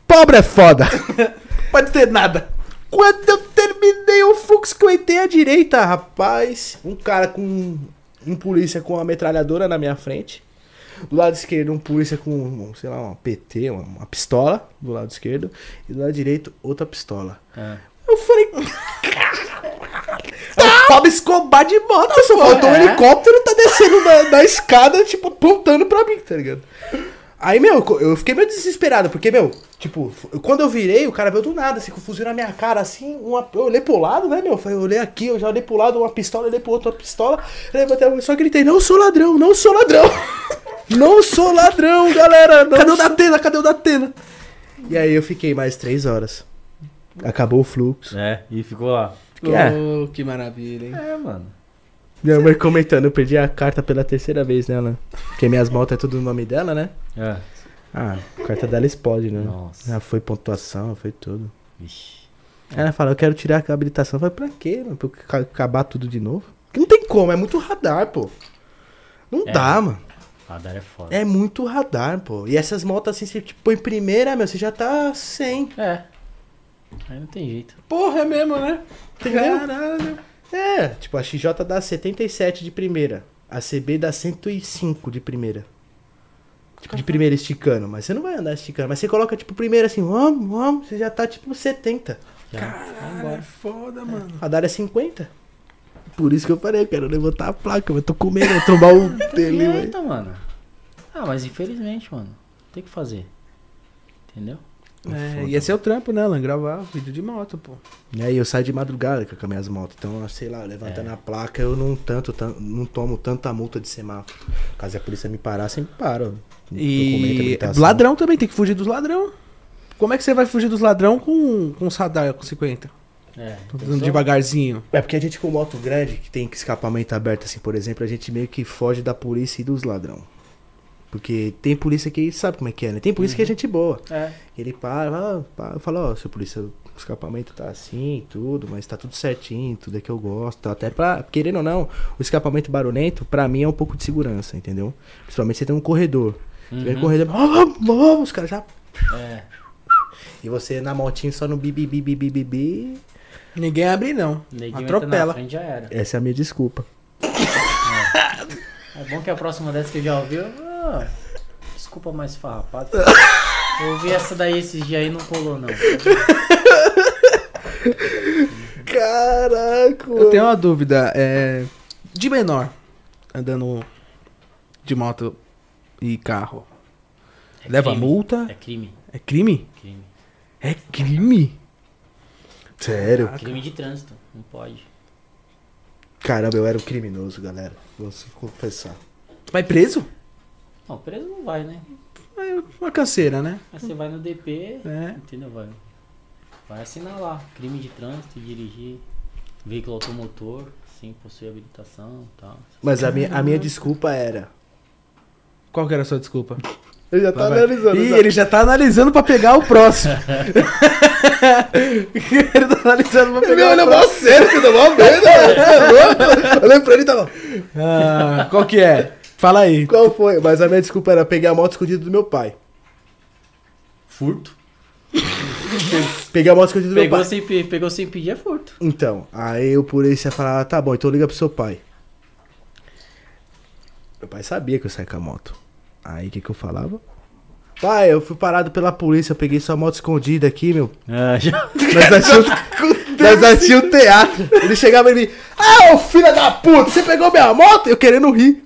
Pobre é foda. Pode ter nada. Quando eu terminei o fluxo que eu entrei à direita, rapaz, um cara com. Um polícia com uma metralhadora na minha frente. Do lado esquerdo, um polícia com, sei lá, uma PT, uma, uma pistola do lado esquerdo. E do lado direito, outra pistola. é. Eu falei, É o Pablo Escobar de moto, só faltou um é. helicóptero tá descendo da, da escada, tipo, apontando pra mim, tá ligado? Aí, meu, eu fiquei meio desesperado, porque, meu, tipo, quando eu virei, o cara veio do nada, assim, com fuzil na minha cara, assim, uma, eu olhei pro lado, né, meu? Eu olhei aqui, eu já olhei pro lado, uma pistola, olhei pro outro, uma pistola, levantei mão, só gritei, não sou ladrão, não sou ladrão! não sou ladrão, galera! Não Cadê o sou- Datena? Cadê o Datena? E aí eu fiquei mais três horas. Acabou o fluxo. É, e ficou lá. Que é? Oh, que maravilha, hein? É, mano. Minha mãe comentando, eu perdi a carta pela terceira vez nela. Porque minhas motos é tudo no nome dela, né? É. Ah, a carta dela explode, né? Nossa. Já foi pontuação, foi tudo. Aí ela falou, eu quero tirar a habilitação. Eu falei, pra quê, mano? Pra eu ca- acabar tudo de novo? Porque não tem como, é muito radar, pô. Não É. dá, mano. Radar é foda. É muito radar, pô. E essas motos assim, você tipo, põe primeira, meu, você já tá sem. É. Aí não tem jeito. Porra, é mesmo, né? Entendeu? Caralho. É, tipo, a XJ dá 77 de primeira. A CB dá 105 de primeira. Tipo, de primeira esticando. Mas você não vai andar esticando. Mas você coloca, tipo, primeira assim, vamos, vamos. Você já tá, tipo, 70. Já. Caralho, é foda, mano. A Radar é 50. Por isso que eu falei, eu quero levantar a placa. Eu tô com medo, eu vou trombar o dele, velho. Mano. Ah, mas infelizmente, mano. Tem que fazer. Entendeu? É, e esse é o trampo, né, Alan? Gravar vídeo de moto, pô. E aí eu saio de madrugada com as minhas motos. Então, sei lá, levantando a placa, eu não tanto, tan- não tomo tanta multa de semáforo. Caso a polícia me parar, sempre paro. E ladrão também, tem que fugir dos ladrão. Como é que você vai fugir dos ladrão com, com radar com 50? É. Andando devagarzinho. É porque a gente com moto grande, que tem escapamento aberto, assim, por exemplo, a gente meio que foge da polícia e dos ladrão. Porque tem polícia que sabe como é que é, né? Tem polícia que é gente boa. É. Ele para, fala, para, fala, ó, seu polícia, o escapamento tá assim e tudo, mas tá tudo certinho, tudo é que eu gosto. Até pra, querendo ou não, o escapamento barulhento, pra mim, é um pouco de segurança, entendeu? Principalmente você tem um corredor. Você vem Uhum. corredor, vamos, vamos, os caras já. É. E você na motinha só no bi, bi, bi, bi, bi, bi, bi. Ninguém abre, não. Na Atropela. frente já era. Essa é a minha desculpa. É bom que a próxima dessa que eu já ouvi, eu... ah, desculpa mais farrapado. Eu ouvi essa daí esses dias aí e não colou, não. Caraca, Eu tenho uma dúvida. É, de menor, andando de moto e carro, É leva crime. multa? É crime. É crime? Crime. É crime? Sério? Crime de trânsito. Não pode. Caramba, eu era um criminoso, galera. Vou confessar. Vai preso? Não, preso não vai, né? É uma canseira, né? Aí você vai no DP, É. entendeu? Vai, vai assinar lá. Crime de trânsito, dirigir veículo automotor, sem possuir habilitação e tal. Mas a minha, a minha desculpa era. Qual que era a sua desculpa? Ele já tá Vai, vai. analisando. Ih, já. ele já tá analisando pra pegar o próximo. ele tá analisando pra Ele pegar olha o mó próximo. sério, que dá mó medo, velho. Você é louco? Olhando pra ele e tava. Ah, qual que é? Fala aí. Qual foi? Mas a minha desculpa era pegar a moto escondida do meu pai. Furto. Peguei a moto escondida do meu Pegou pai. sem, pe- pegou sem pedir é furto. Então, aí o polícia falava, tá bom, então liga pro seu pai. Meu pai sabia que eu saía com a moto. Aí o que que eu falava? Pai, eu fui parado pela polícia, eu peguei sua moto escondida aqui, meu. Ah, já. Nós assistimos, nós assistimos teatro. Ele chegava em mim, ah, ô filha da puta, você pegou minha moto? Eu querendo rir.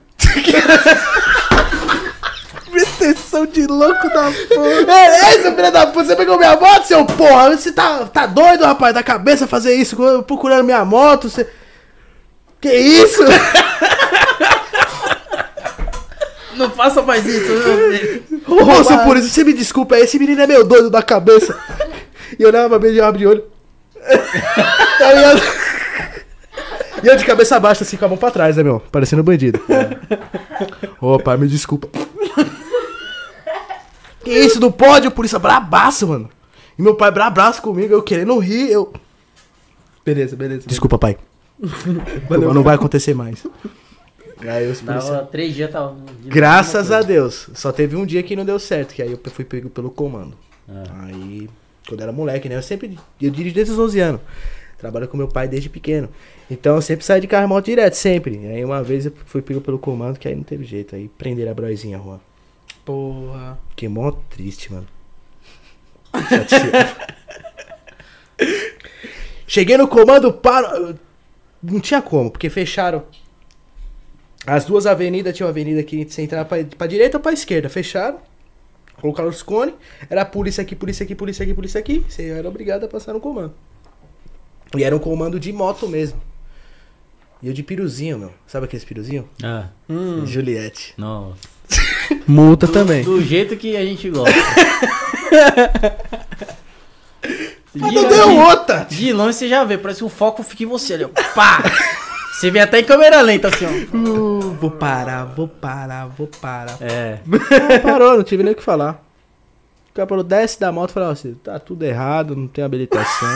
Proteção de louco da porra. É, é, seu filho da puta, você pegou minha moto, seu porra? Você tá, tá doido, rapaz, da cabeça fazer isso, procurando minha moto, você... Que isso? Não faça mais isso, meu filho. Ô, seu polícia, você me desculpa, esse menino é meio doido da cabeça. E eu olhava pra mim e abri de olho. Tá ligado? E eu de cabeça baixa, assim, com a mão pra trás, né, meu? Parecendo um bandido. Ô, pai, me desculpa. Que isso, não pode? O polícia bradaço, mano. E meu pai bradaço comigo, eu querendo rir, eu... Beleza, beleza. Desculpa, pai. Valeu. Não vai acontecer mais. Aí os policiais... Dava três dias, tava. Graças a Deus. Só teve um dia que não deu certo, que aí eu fui pego pelo comando. Ah. Aí, quando eu era moleque, né? Eu sempre. Eu dirijo desde os 11 anos. Trabalho com meu pai desde pequeno. Então eu sempre saí de carro e moto direto, sempre. Aí uma vez eu fui pego pelo comando, que aí não teve jeito. Aí prenderam a broizinha, Juan. Porra. Fiquei mó triste, mano. Cheguei no comando, paro. Não tinha como, porque fecharam. As duas avenidas, tinha uma avenida aqui, você entrava pra, pra direita ou pra esquerda. Fecharam. Colocaram os cones. Era polícia aqui, polícia aqui, polícia aqui, polícia aqui. Você era obrigado a passar no comando. E era um comando de moto mesmo. E eu de piruzinho, meu. Sabe aqueles piruzinho? Ah, Hum. Juliette. nossa. Multa também. Do jeito que a gente gosta. Mas De, não deu de, outra! de longe você já vê, parece que o foco fica em você ali, ó. Pá! Você vê até em câmera lenta assim, ó. Uh, vou parar, vou parar, vou parar. É. Não, parou, não tive nem o que falar. O cara falou, desce da moto e falou, assim, tá tudo errado, não tem habilitação.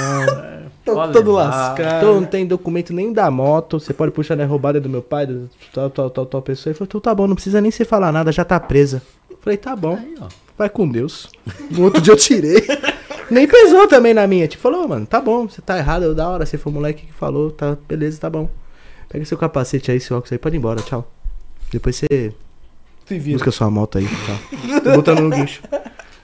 Tô Pode todo levar. lascado. Não tem documento nem da moto, você pode puxar na roubada do meu pai, do tal, tal, tal, tal pessoa. Ele falou, então tá bom, não precisa nem você falar nada, já tá presa. Eu Falei, tá bom, Aí, vai com Deus. No outro dia eu tirei. Nem pesou também na minha. Tipo, falou, mano, tá bom, você tá errado, eu da hora, você foi o moleque que falou, tá, beleza, tá bom. Pega seu capacete aí, seu óculos aí, pode ir embora, tchau. Depois você Se vira. busca sua moto aí, tá? Tô botando no guincho.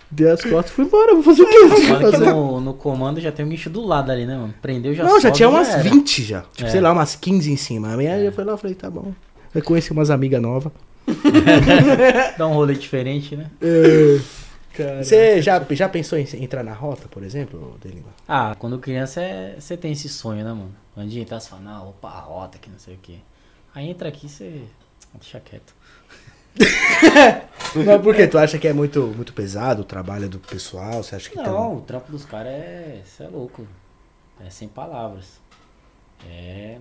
Dei as costas e fui embora. Vou fazer o quê? Fazer. no, no comando já tem um guincho do lado ali, né, mano? Prendeu já Não, já tinha umas era. 20 já. Tipo, É. sei lá, umas 15 em cima. A minha já foi lá e falei, tá bom. Eu conheci umas amigas novas. Dá um rolê diferente, né? Você já, já pensou em entrar na rota, por exemplo, Delima? Ah, quando criança é- você tem esse sonho, né, mano? Antes de entrar, você fala, não, opa, a rota que não sei o quê. Aí entra aqui, você deixa quieto. Mas por quê? Tu acha que é muito, muito pesado o trabalho do pessoal? Você acha que Não, o trampo dos caras é. É louco. É sem palavras. É.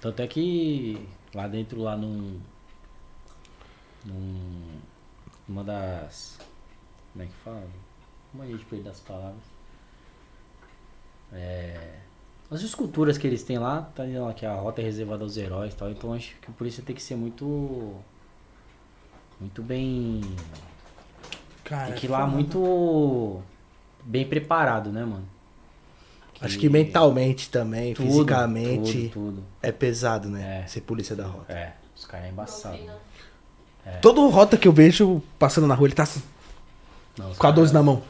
Tanto é que lá dentro, lá num. num uma das. Como é que fala? Como a gente perde as palavras? É. As esculturas que eles têm lá, tá dizendo lá que a rota é reservada aos heróis e tal. Então acho que por isso tem que ser muito. Muito bem. Cara, Tem que ir lá muito bem preparado, né, mano? Acho que mentalmente também, Tudo, fisicamente, Tudo, tudo. é pesado, né? É. Ser polícia da rota. É, os caras é embaçado. É. Todo rota que eu vejo passando na rua, ele tá assim, Não, com a caras 12 na mão.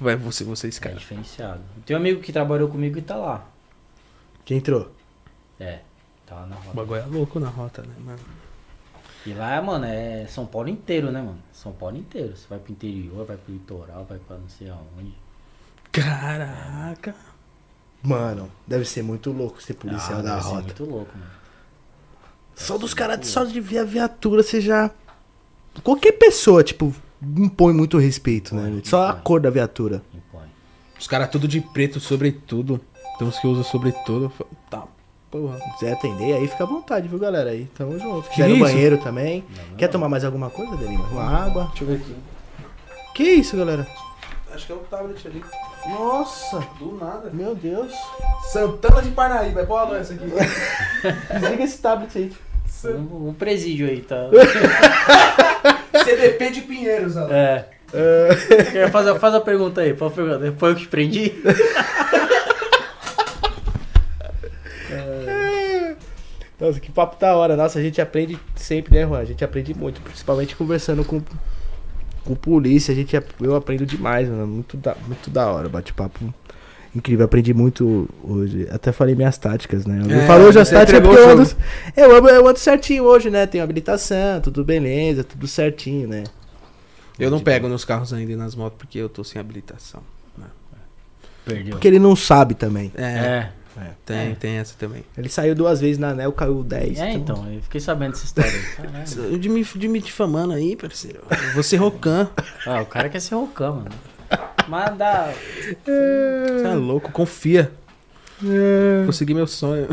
Vai, você, vocês, É cara. diferenciado. Tem um amigo que trabalhou comigo e tá lá. Quem entrou? É, tá lá na O rota. bagulho é louco na rota, né, mano? E lá, mano, é São Paulo inteiro, né, mano? São Paulo inteiro. Você vai pro interior, vai pro litoral, vai pra não sei aonde. Caraca. Mano, deve ser muito louco ser policial Ah, da deve ser rota. muito louco, mano. Só dos caras, só de ver a viatura, você já. Qualquer pessoa, tipo, impõe muito respeito, né? Impõe, Só a impõe. cor da viatura. Impõe. Os caras tudo de preto, sobretudo. Tem uns que usam sobretudo. Tá, porra. Se quiser atender aí, fica à vontade, viu, galera? Aí, tamo junto. Que Quiser ir no isso? banheiro também. Não, Quer não. tomar mais alguma coisa, Delima? Uma água? Deixa eu ver aqui. Que isso, galera? Acho que é o tablet ali. Nossa, Do nada. meu Deus. Santana de Parnaíba. É qual essa aqui? Desliga esse tablet aí. Um, um presídio aí, tá? CDP de Pinheiros, ó. É. Quer fazer, faz a pergunta aí, faz a pergunta. Foi eu que te prendi? Nossa, que papo da hora. Nossa, a gente aprende sempre, né, Juan? A gente aprende muito, principalmente conversando com, com polícia. A gente, eu aprendo demais, mano. Muito da, muito da hora. Bate-papo incrível. Aprendi muito hoje. Até falei minhas táticas, né? Eu É, falei hoje as táticas porque eu ando, eu, ando, eu ando certinho hoje, né? Tenho habilitação, tudo beleza, tudo certinho, né? Eu não pego nos carros ainda e nas motos porque eu tô sem habilitação. Perdeu. Porque ele não sabe também. É, É. tem, tem essa também. Ele saiu duas vezes na ANEL, caiu 10. É, então, eu fiquei sabendo dessa história aí. De me, de me difamando aí, parceiro. Eu vou ser rocan. Ah, o cara quer ser rocão, mano. Mas dá. Você é louco, confia. Consegui meu sonho.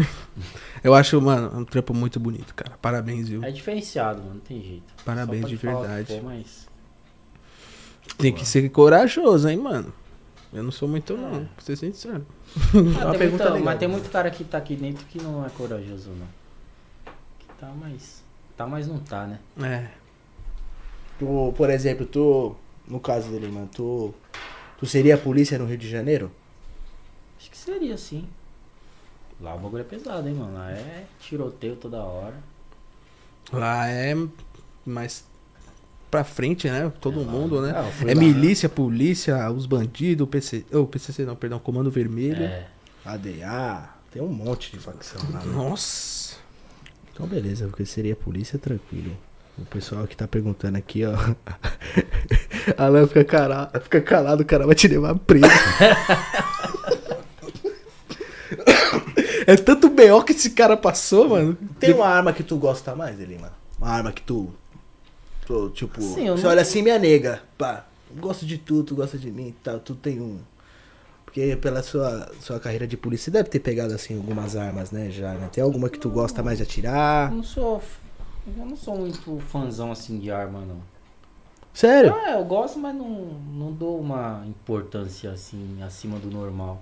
Eu acho, mano, um trampo muito bonito, cara. Parabéns, viu? É diferenciado, mano, não tem jeito. Parabéns de verdade. for, mas. Tem que ser corajoso, hein, mano. Eu não sou muito, não, pra ser sincero. Ah, tem legal. mas tem muito cara que tá aqui dentro que não é corajoso, não. Que tá, mas. Tá, mas não tá, né? É. Tu, por exemplo, tu, no caso dele, mano, tu, tu seria a polícia no Rio de Janeiro? Acho que seria sim. Lá o bagulho é pesado, hein, mano. Lá é tiroteio toda hora. Lá é mais pra frente, né? Todo É mundo, né? Ah, É lá. milícia, polícia, os bandidos, o PC. Oh, PCC não, perdão, Comando Vermelho. É. ADA, tem um monte de facção lá. né? Nossa. Então beleza, porque seria a polícia tranquilo. O pessoal que tá perguntando aqui, ó. Alan fica, cara, fica calado, o cara vai te levar preso. É tanto B.O. que esse cara passou, mano. Tem uma arma que tu gosta mais dele, mano? Uma arma que tu. Tu, tipo, Sim, você não- olha assim, minha nega. Pá, gosto de tu, tu gosta de mim e tal. Tu tem um. Porque pela sua, sua carreira de polícia, você deve ter pegado assim algumas armas, né? Já, né? Tem alguma que tu gosta mais de atirar? Eu não sou. Eu não sou muito fãzão assim de arma, não. Sério? Ah, eu gosto, mas não, não dou uma importância assim acima do normal.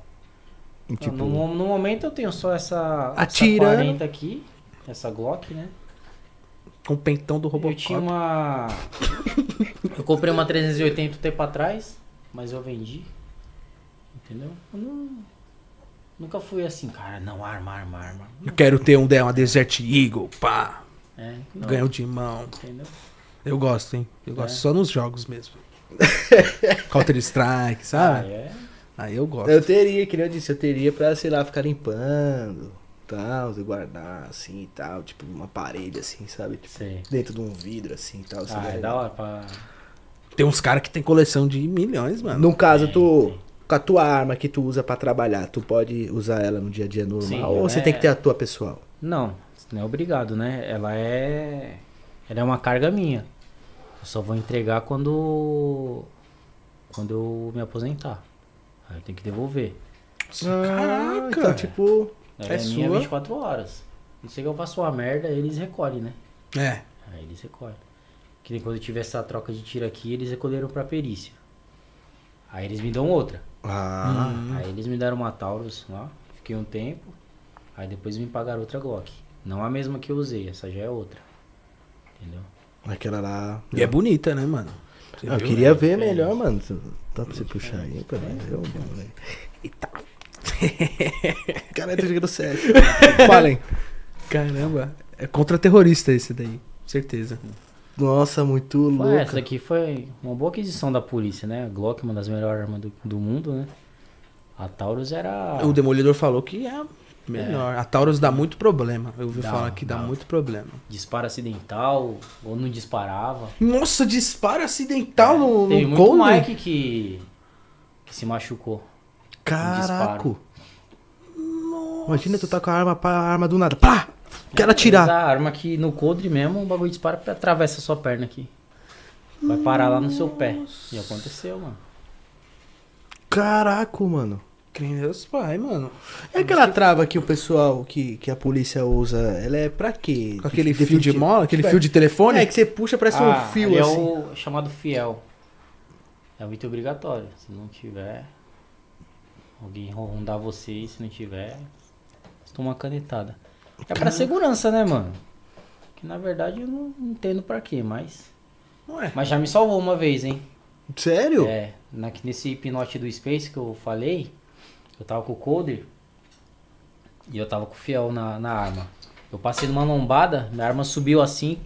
Tipo, no, no momento eu tenho só essa, Atirando. essa 40 aqui, essa Glock, né? Com o pentão do Eu Robocop. tinha uma. Eu comprei uma 380 um tempo atrás, mas eu vendi. Entendeu? Eu não. Nunca fui assim, cara, não, arma, arma, arma. Eu quero ter um, uma Desert Eagle, pá. É, não, Ganhou de mão. Entendeu? Eu gosto, hein? Eu gosto É. só nos jogos mesmo. Counter Strike, Ah, sabe? é. Aí eu gosto. Eu teria, que nem eu disse, eu teria pra, sei lá, ficar limpando, tal, e guardar, assim e tal, tipo, uma parede, assim, sabe? Tipo, Sei. dentro de um vidro, assim e tal. Ah, seria é legal. da hora pra. Tem uns caras que tem coleção de milhões, mano. No caso, Tem, tu, tem. com a tua arma que tu usa pra trabalhar, tu pode usar ela no dia a dia normal Sim, ou você é- tem que ter a tua pessoal? Não, não é obrigado, né? Ela é. Ela é uma carga minha. Eu só vou entregar quando. Quando eu me aposentar. Aí eu tenho que devolver. Caraca! então, tipo, Ela É é, minha sua? 24 horas. E se eu faço uma merda, eles recolhem, né? É. Aí eles recolhem. Que nem quando eu tive essa troca de tiro aqui, eles recolheram pra perícia. Aí eles me dão outra. ah, Hum. Aí eles me deram uma Taurus lá, fiquei um tempo. Aí depois me pagaram outra Glock. Não a mesma que eu usei, essa já é outra. Entendeu? aquela lá. E é bonita, né, mano? Você Eu viu? queria ver Diferente. melhor, mano. Dá pra você puxar aí pra mim ver. Eita. Caralho, tô jogando sério. Falem. Caramba. É contra-terrorista esse daí. Certeza. Nossa, muito Foi, essa louco. daqui foi uma boa aquisição da polícia, né? A Glock, uma das melhores armas do, do mundo, né? A Taurus era. O Demolidor falou que é melhor. A Taurus dá muito problema. Eu ouvi Dá, falar que dá, dá. muito problema. disparo acidental, ou não disparava. Nossa, disparo acidental no, Teve no muito Coldre? Mike que, que se machucou. Caraca. Imagina tu tá com a arma, pá, a arma do nada. Pá! Quero atirar. A arma que no coldre mesmo, o bagulho dispara e atravessa a sua perna aqui. Vai parar lá no seu pé. E aconteceu, mano. Caraca, mano. Crê Deus pai, mano. É aquela trava que o pessoal, que, que a polícia usa, ela é pra quê? Com aquele De- fio de de- mola, aquele Tipo, fio de telefone. É, que você puxa, parece um Ah, fio ele assim. É o chamado fiel. É um item obrigatório. Se não tiver, alguém rondar você e se não tiver, você toma uma canetada. É pra segurança, né, mano? Que na verdade eu não entendo pra quê, mas. Ué. Mas já me salvou uma vez, hein? Sério? É, na, nesse hipnote do Space que eu falei, eu tava com o Coder e eu tava com o Fiel na, na arma. Eu passei numa lombada, minha arma subiu assim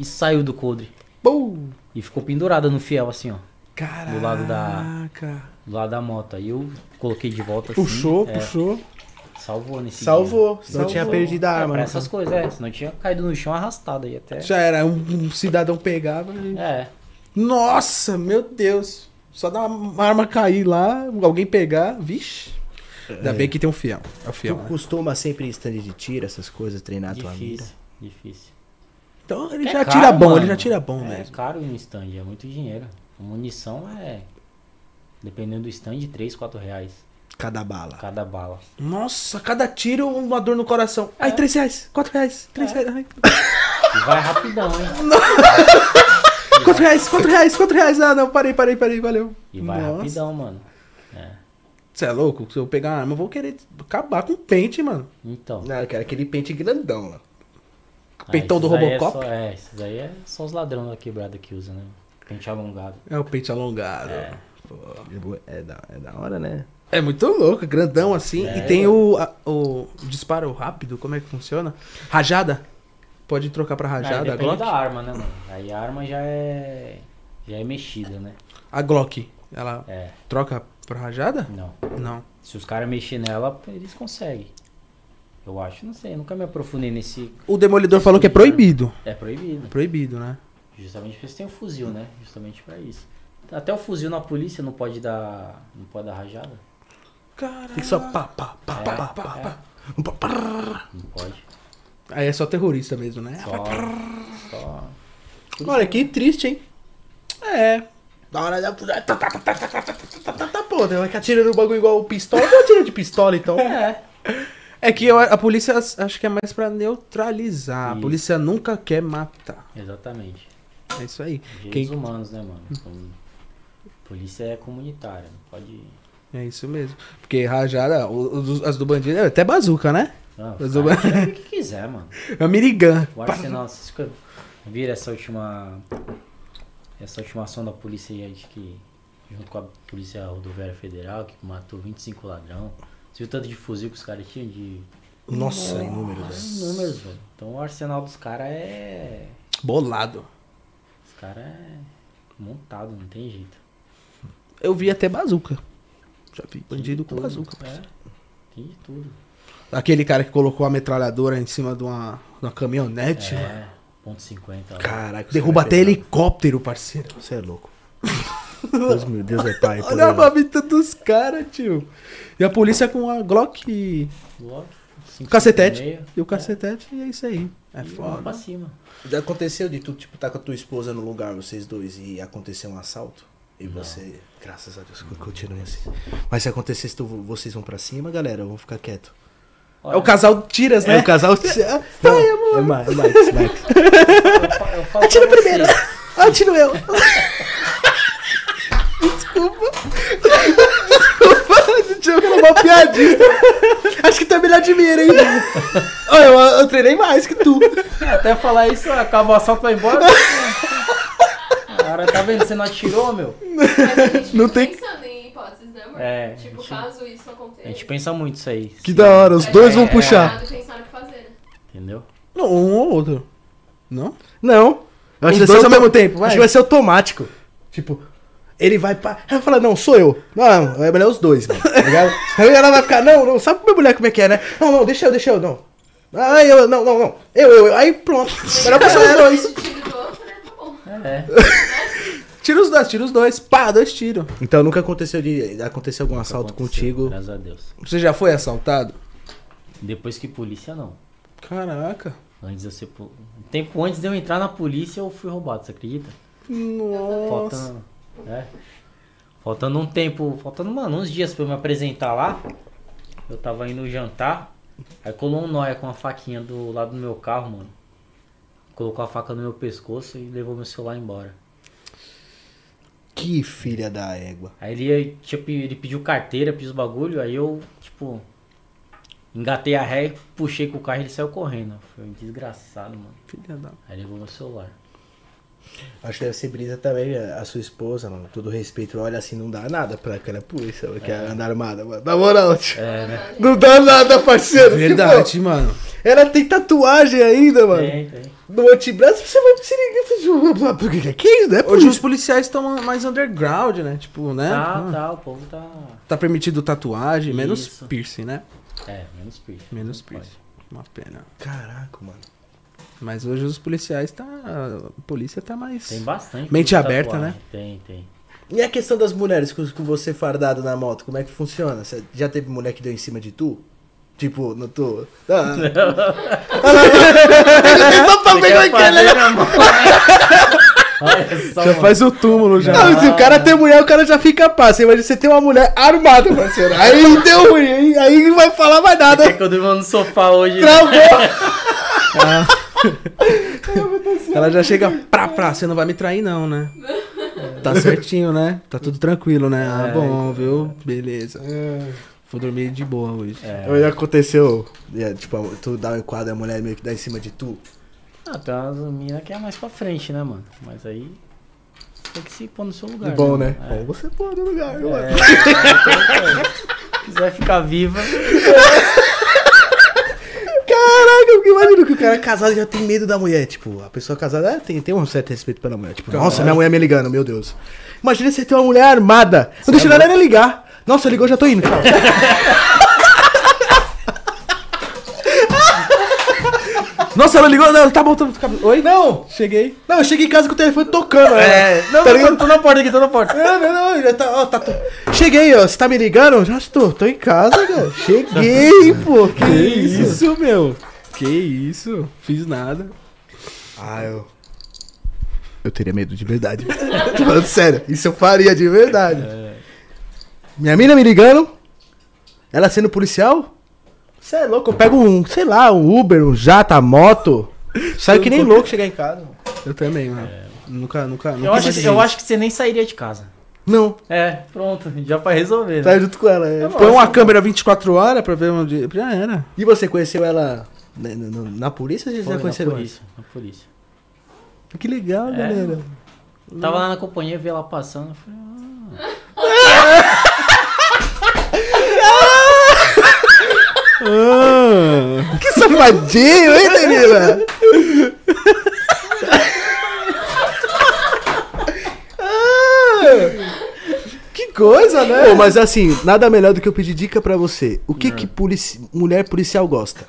e saiu do Coder. Pum! E ficou pendurada no Fiel, assim, ó. Caraca. Do lado da- Do lado da moto. Aí eu coloquei de volta assim. Puxou, é, puxou. Salvou nesse Salvou. dia. Senão tinha perdido a É, arma. pra né? essas coisas, é. Senão tinha caído no chão arrastado aí até. Já era, um, um cidadão pegava. e- É. Nossa, meu Deus. Só dá uma arma cair lá, alguém pegar, vixe. Ainda bem que tem um fiel. É o Tu fiel. né? costuma sempre em stand de tiro, essas coisas, treinar a tua mira? Difícil. Difícil. Então ele É já caro, tira bom, mano. ele já tira bom É mesmo. caro um stand, é muito dinheiro. A munição é. Dependendo do stand, 3, 4 reais Cada bala. cada bala. Nossa, cada tiro uma dor no coração. Ai, É. 3 reais, 4 reais, 3 É. reais. Ai, E vai rapidão, hein? 4 reais, 4 reais, 4 reais. Ah, não, parei, parei, parei, valeu. E vai Nossa. rapidão, mano. É. Você é louco? Se eu pegar uma arma, eu vou querer acabar com o pente, mano. Então. Não, eu quero aquele pente grandão lá. Peitão ah, do esses aí Robocop? É, só, é, esses aí é só os ladrões da quebrada que usam, né? Pente alongado. É o pente alongado. É. É da, é da hora, né? É muito louco, grandão assim. É. E tem o, a- o disparo rápido, como é que funciona? Rajada. Pode trocar pra Aí rajada, a depende Glock? da arma, né, mano? Aí a arma já é. Já é mexida, né? A Glock, ela É. troca pra rajada? Não. Não. Se os caras mexerem nela, eles conseguem. Eu acho, não sei, nunca me aprofundei nesse. O Demolidor falou que é proibido. É proibido. Proibido, né? Justamente porque você tem o fuzil, né? Justamente pra isso. Até o fuzil na polícia não pode dar. Não pode dar rajada. Caralho. Tem que só pá, pá, pá, é, pá, pá, pá, pá, pá. Não pode. Aí é só terrorista mesmo, né? Só, só. Olha, que triste, hein? É. Da hora da. Pô, vai que atira no bagulho igual pistola. Eu atiro de pistola, então. É. É que eu, a polícia acho que é mais pra neutralizar. Isso. A polícia nunca quer matar. Exatamente. É isso aí. Quem... humanos, né, mano? Como polícia é comunitária, não pode. É isso mesmo. Porque rajada, os- as do bandido, é até bazuca, né? Não, Mas o- o que quiser, mano. É minigun. O Arsenal, vocês que- viram essa última. Essa última ação da polícia aí, que. Junto com a Polícia Rodoviária Federal, que matou 25 ladrão. Você viu o tanto de fuzil que os caras tinham de. Nossa, inúmeros, velho. Números, velho. Então o arsenal dos caras é. Bolado. Os caras é montado, não tem jeito. Eu vi até bazuca. Já vi bandido com bazuca. É, tem de tudo. Aquele cara que colocou a metralhadora em cima de uma, de uma caminhonete. É, ponto 50. ó. Caraca, Derruba até é helicóptero, parceiro. Você é louco. Deus meu Deus é pai. Olha a babita dos caras, tio. E a polícia com a Glock Glock, cacetete. e o cacetete, e é isso aí. É E foda. pra cima. Já aconteceu de tu, tipo, tá com a tua esposa no lugar, vocês dois, e acontecer um assalto? E Não. você, graças a Deus, continue assim. Mas se acontecesse, tu, vocês vão pra cima, galera, vão ficar quieto. É o casal tiras, né? É o casal. É mais, é mais, Max. Eu falo Atira primeiro. Atiro eu. Deixa eu ver uma piadista. Acho que tu é melhor de mim, hein? Olha, eu, eu treinei mais que tu. Até falar isso, acaba o assalto vai embora. Cara, tá vendo? Você não atirou, meu? Mas a gente Não tem- pensando em hipóteses, né, amor? É, Tipo, a gente- caso isso aconteça. A gente pensa muito isso aí. Que da hora, os dois vão É, puxar. é, pensar no que fazer, né? Entendeu? Não, um ou outro. Não? Não. Eu Os que vai dois ser ao auto- mesmo tempo, vai. Acho que vai ser automático. Tipo, ele vai pra. Ela fala, não, sou eu. Não, não, é melhor os dois, mano. Tá ligado? Aí ela vai ficar, não, não, sabe minha mulher como é que é, né? Não, não, deixa eu, deixa eu, não. Ah, eu, não, não, não. Eu, eu, eu. Aí pronto. Melhor pra ser os dois. É. Tira os dois, tira os dois. Pá, dois tiros. Então nunca aconteceu de acontecer algum assalto Aconteceu, contigo. Graças a Deus. Você já foi assaltado? Depois que polícia, não. Caraca. Antes de eu ser. po- tempo antes de eu entrar na polícia, eu fui roubado, você acredita? Nossa. Faltando. É. Faltando um tempo. Faltando, mano, uns dias pra eu me apresentar lá. Eu tava indo jantar. Aí colou um nóia com uma faquinha do lado do meu carro, mano. Colocou a faca no meu pescoço e levou meu celular embora. Que filha da égua. Aí ele, tipo, ele pediu carteira, pediu os bagulho, aí eu, tipo, engatei a ré, puxei com o carro e ele saiu correndo. Foi um desgraçado, mano. Filha da... Aí levou meu celular. Acho que deve ser brisa também, a sua esposa, mano. Todo respeito, olha assim, não dá nada pra aquela polícia, que é andar armada, mano. Na moral, tio. É, né? Não dá nada, parceiro. Verdade, mano. Tipo, ela tem tatuagem ainda, mano. Tem, tem. No antebraço, você vai se ligar. Por que é isso, né? Hoje os policiais estão mais underground, né? Tipo, né? Tá, Ah, tá, o povo tá. Tá permitido tatuagem, menos Isso. piercing, né? É, menos piercing. Menos piercing. Uma pena. Caraca, mano. Mas hoje os policiais tá. A polícia tá mais. Tem bastante. Mente tatuagem. aberta, né? Tem, tem. E a questão das mulheres com, com você fardado na moto, como é que funciona? Você já teve mulher que deu em cima de tu? Tipo, no tu. Ah. Quer como é é, né? mão, né? Olha só, Já mano. faz o túmulo já. Não, se o cara tem mulher, o cara já fica. Você imagina você tem uma mulher armada, parceiro. Aí deu ruim, aí, aí não vai falar mais nada. Quer que eu durma no sofá hoje? né? Travou! Ela já chega pra pra, você não vai me trair não, né? Tá certinho, né? Tá tudo tranquilo, né? Ah, É, bom, viu? Beleza. Vou dormir de boa hoje. É. Aí aconteceu, é, tipo, tu dá um enquadro, a mulher meio que dá em cima de tu. Ah, tem umas minas que é mais pra frente, né, mano? Mas aí. Tem que se pôr no seu lugar. De bom, né? É. Bom, você pode no lugar, É, mano. Se quiser ficar viva. Eu imagino que o cara casado já tem medo da mulher. Tipo, a pessoa casada é, tem, tem um certo respeito pela mulher. Tipo, nossa, minha mulher me ligando, meu Deus. Imagina você ter uma mulher armada. Não deixa ela nem ligar. Nossa, ligou, já tô indo, tchau. Nossa, ela ligou? Não, tá bom, tá bom. Oi? Não, Cheguei. não, eu cheguei em casa com o telefone tocando. É, não, tá tô, tô na porta aqui, tô na porta. Não, não, não, já tá, ó, tá, tô- Cheguei, ó, você tá me ligando? Já estou, tô em casa, cara. Cheguei, pô, que, Que isso? isso, meu? Que isso? Fiz nada. Ah, eu... Eu teria medo de verdade. Tô falando sério, isso eu faria de verdade. Minha mina me ligando, ela sendo policial, você é louco, eu pego um, sei lá, um Uber, um Jata, moto, saio que nem louco chegar em casa. Eu também, mano. Nunca, nunca, nunca. Eu acho, eu acho que você nem sairia de casa. Não, É, pronto, já pra resolver. Né? tá junto com ela. é. Põe uma câmera 24 horas pra ver onde. Já era. E você conheceu ela na, na- na polícia ou vocês Foi já na conheceram antes? polícia, na polícia. Que legal, É. galera. Tava lá na companhia, vi ela passando, eu falei, ah, Ah, arrumadinho, hein, Danila? Ah, que coisa, né? Pô, mas assim, nada melhor do que eu pedir dica pra você. O que que polici- mulher policial gosta?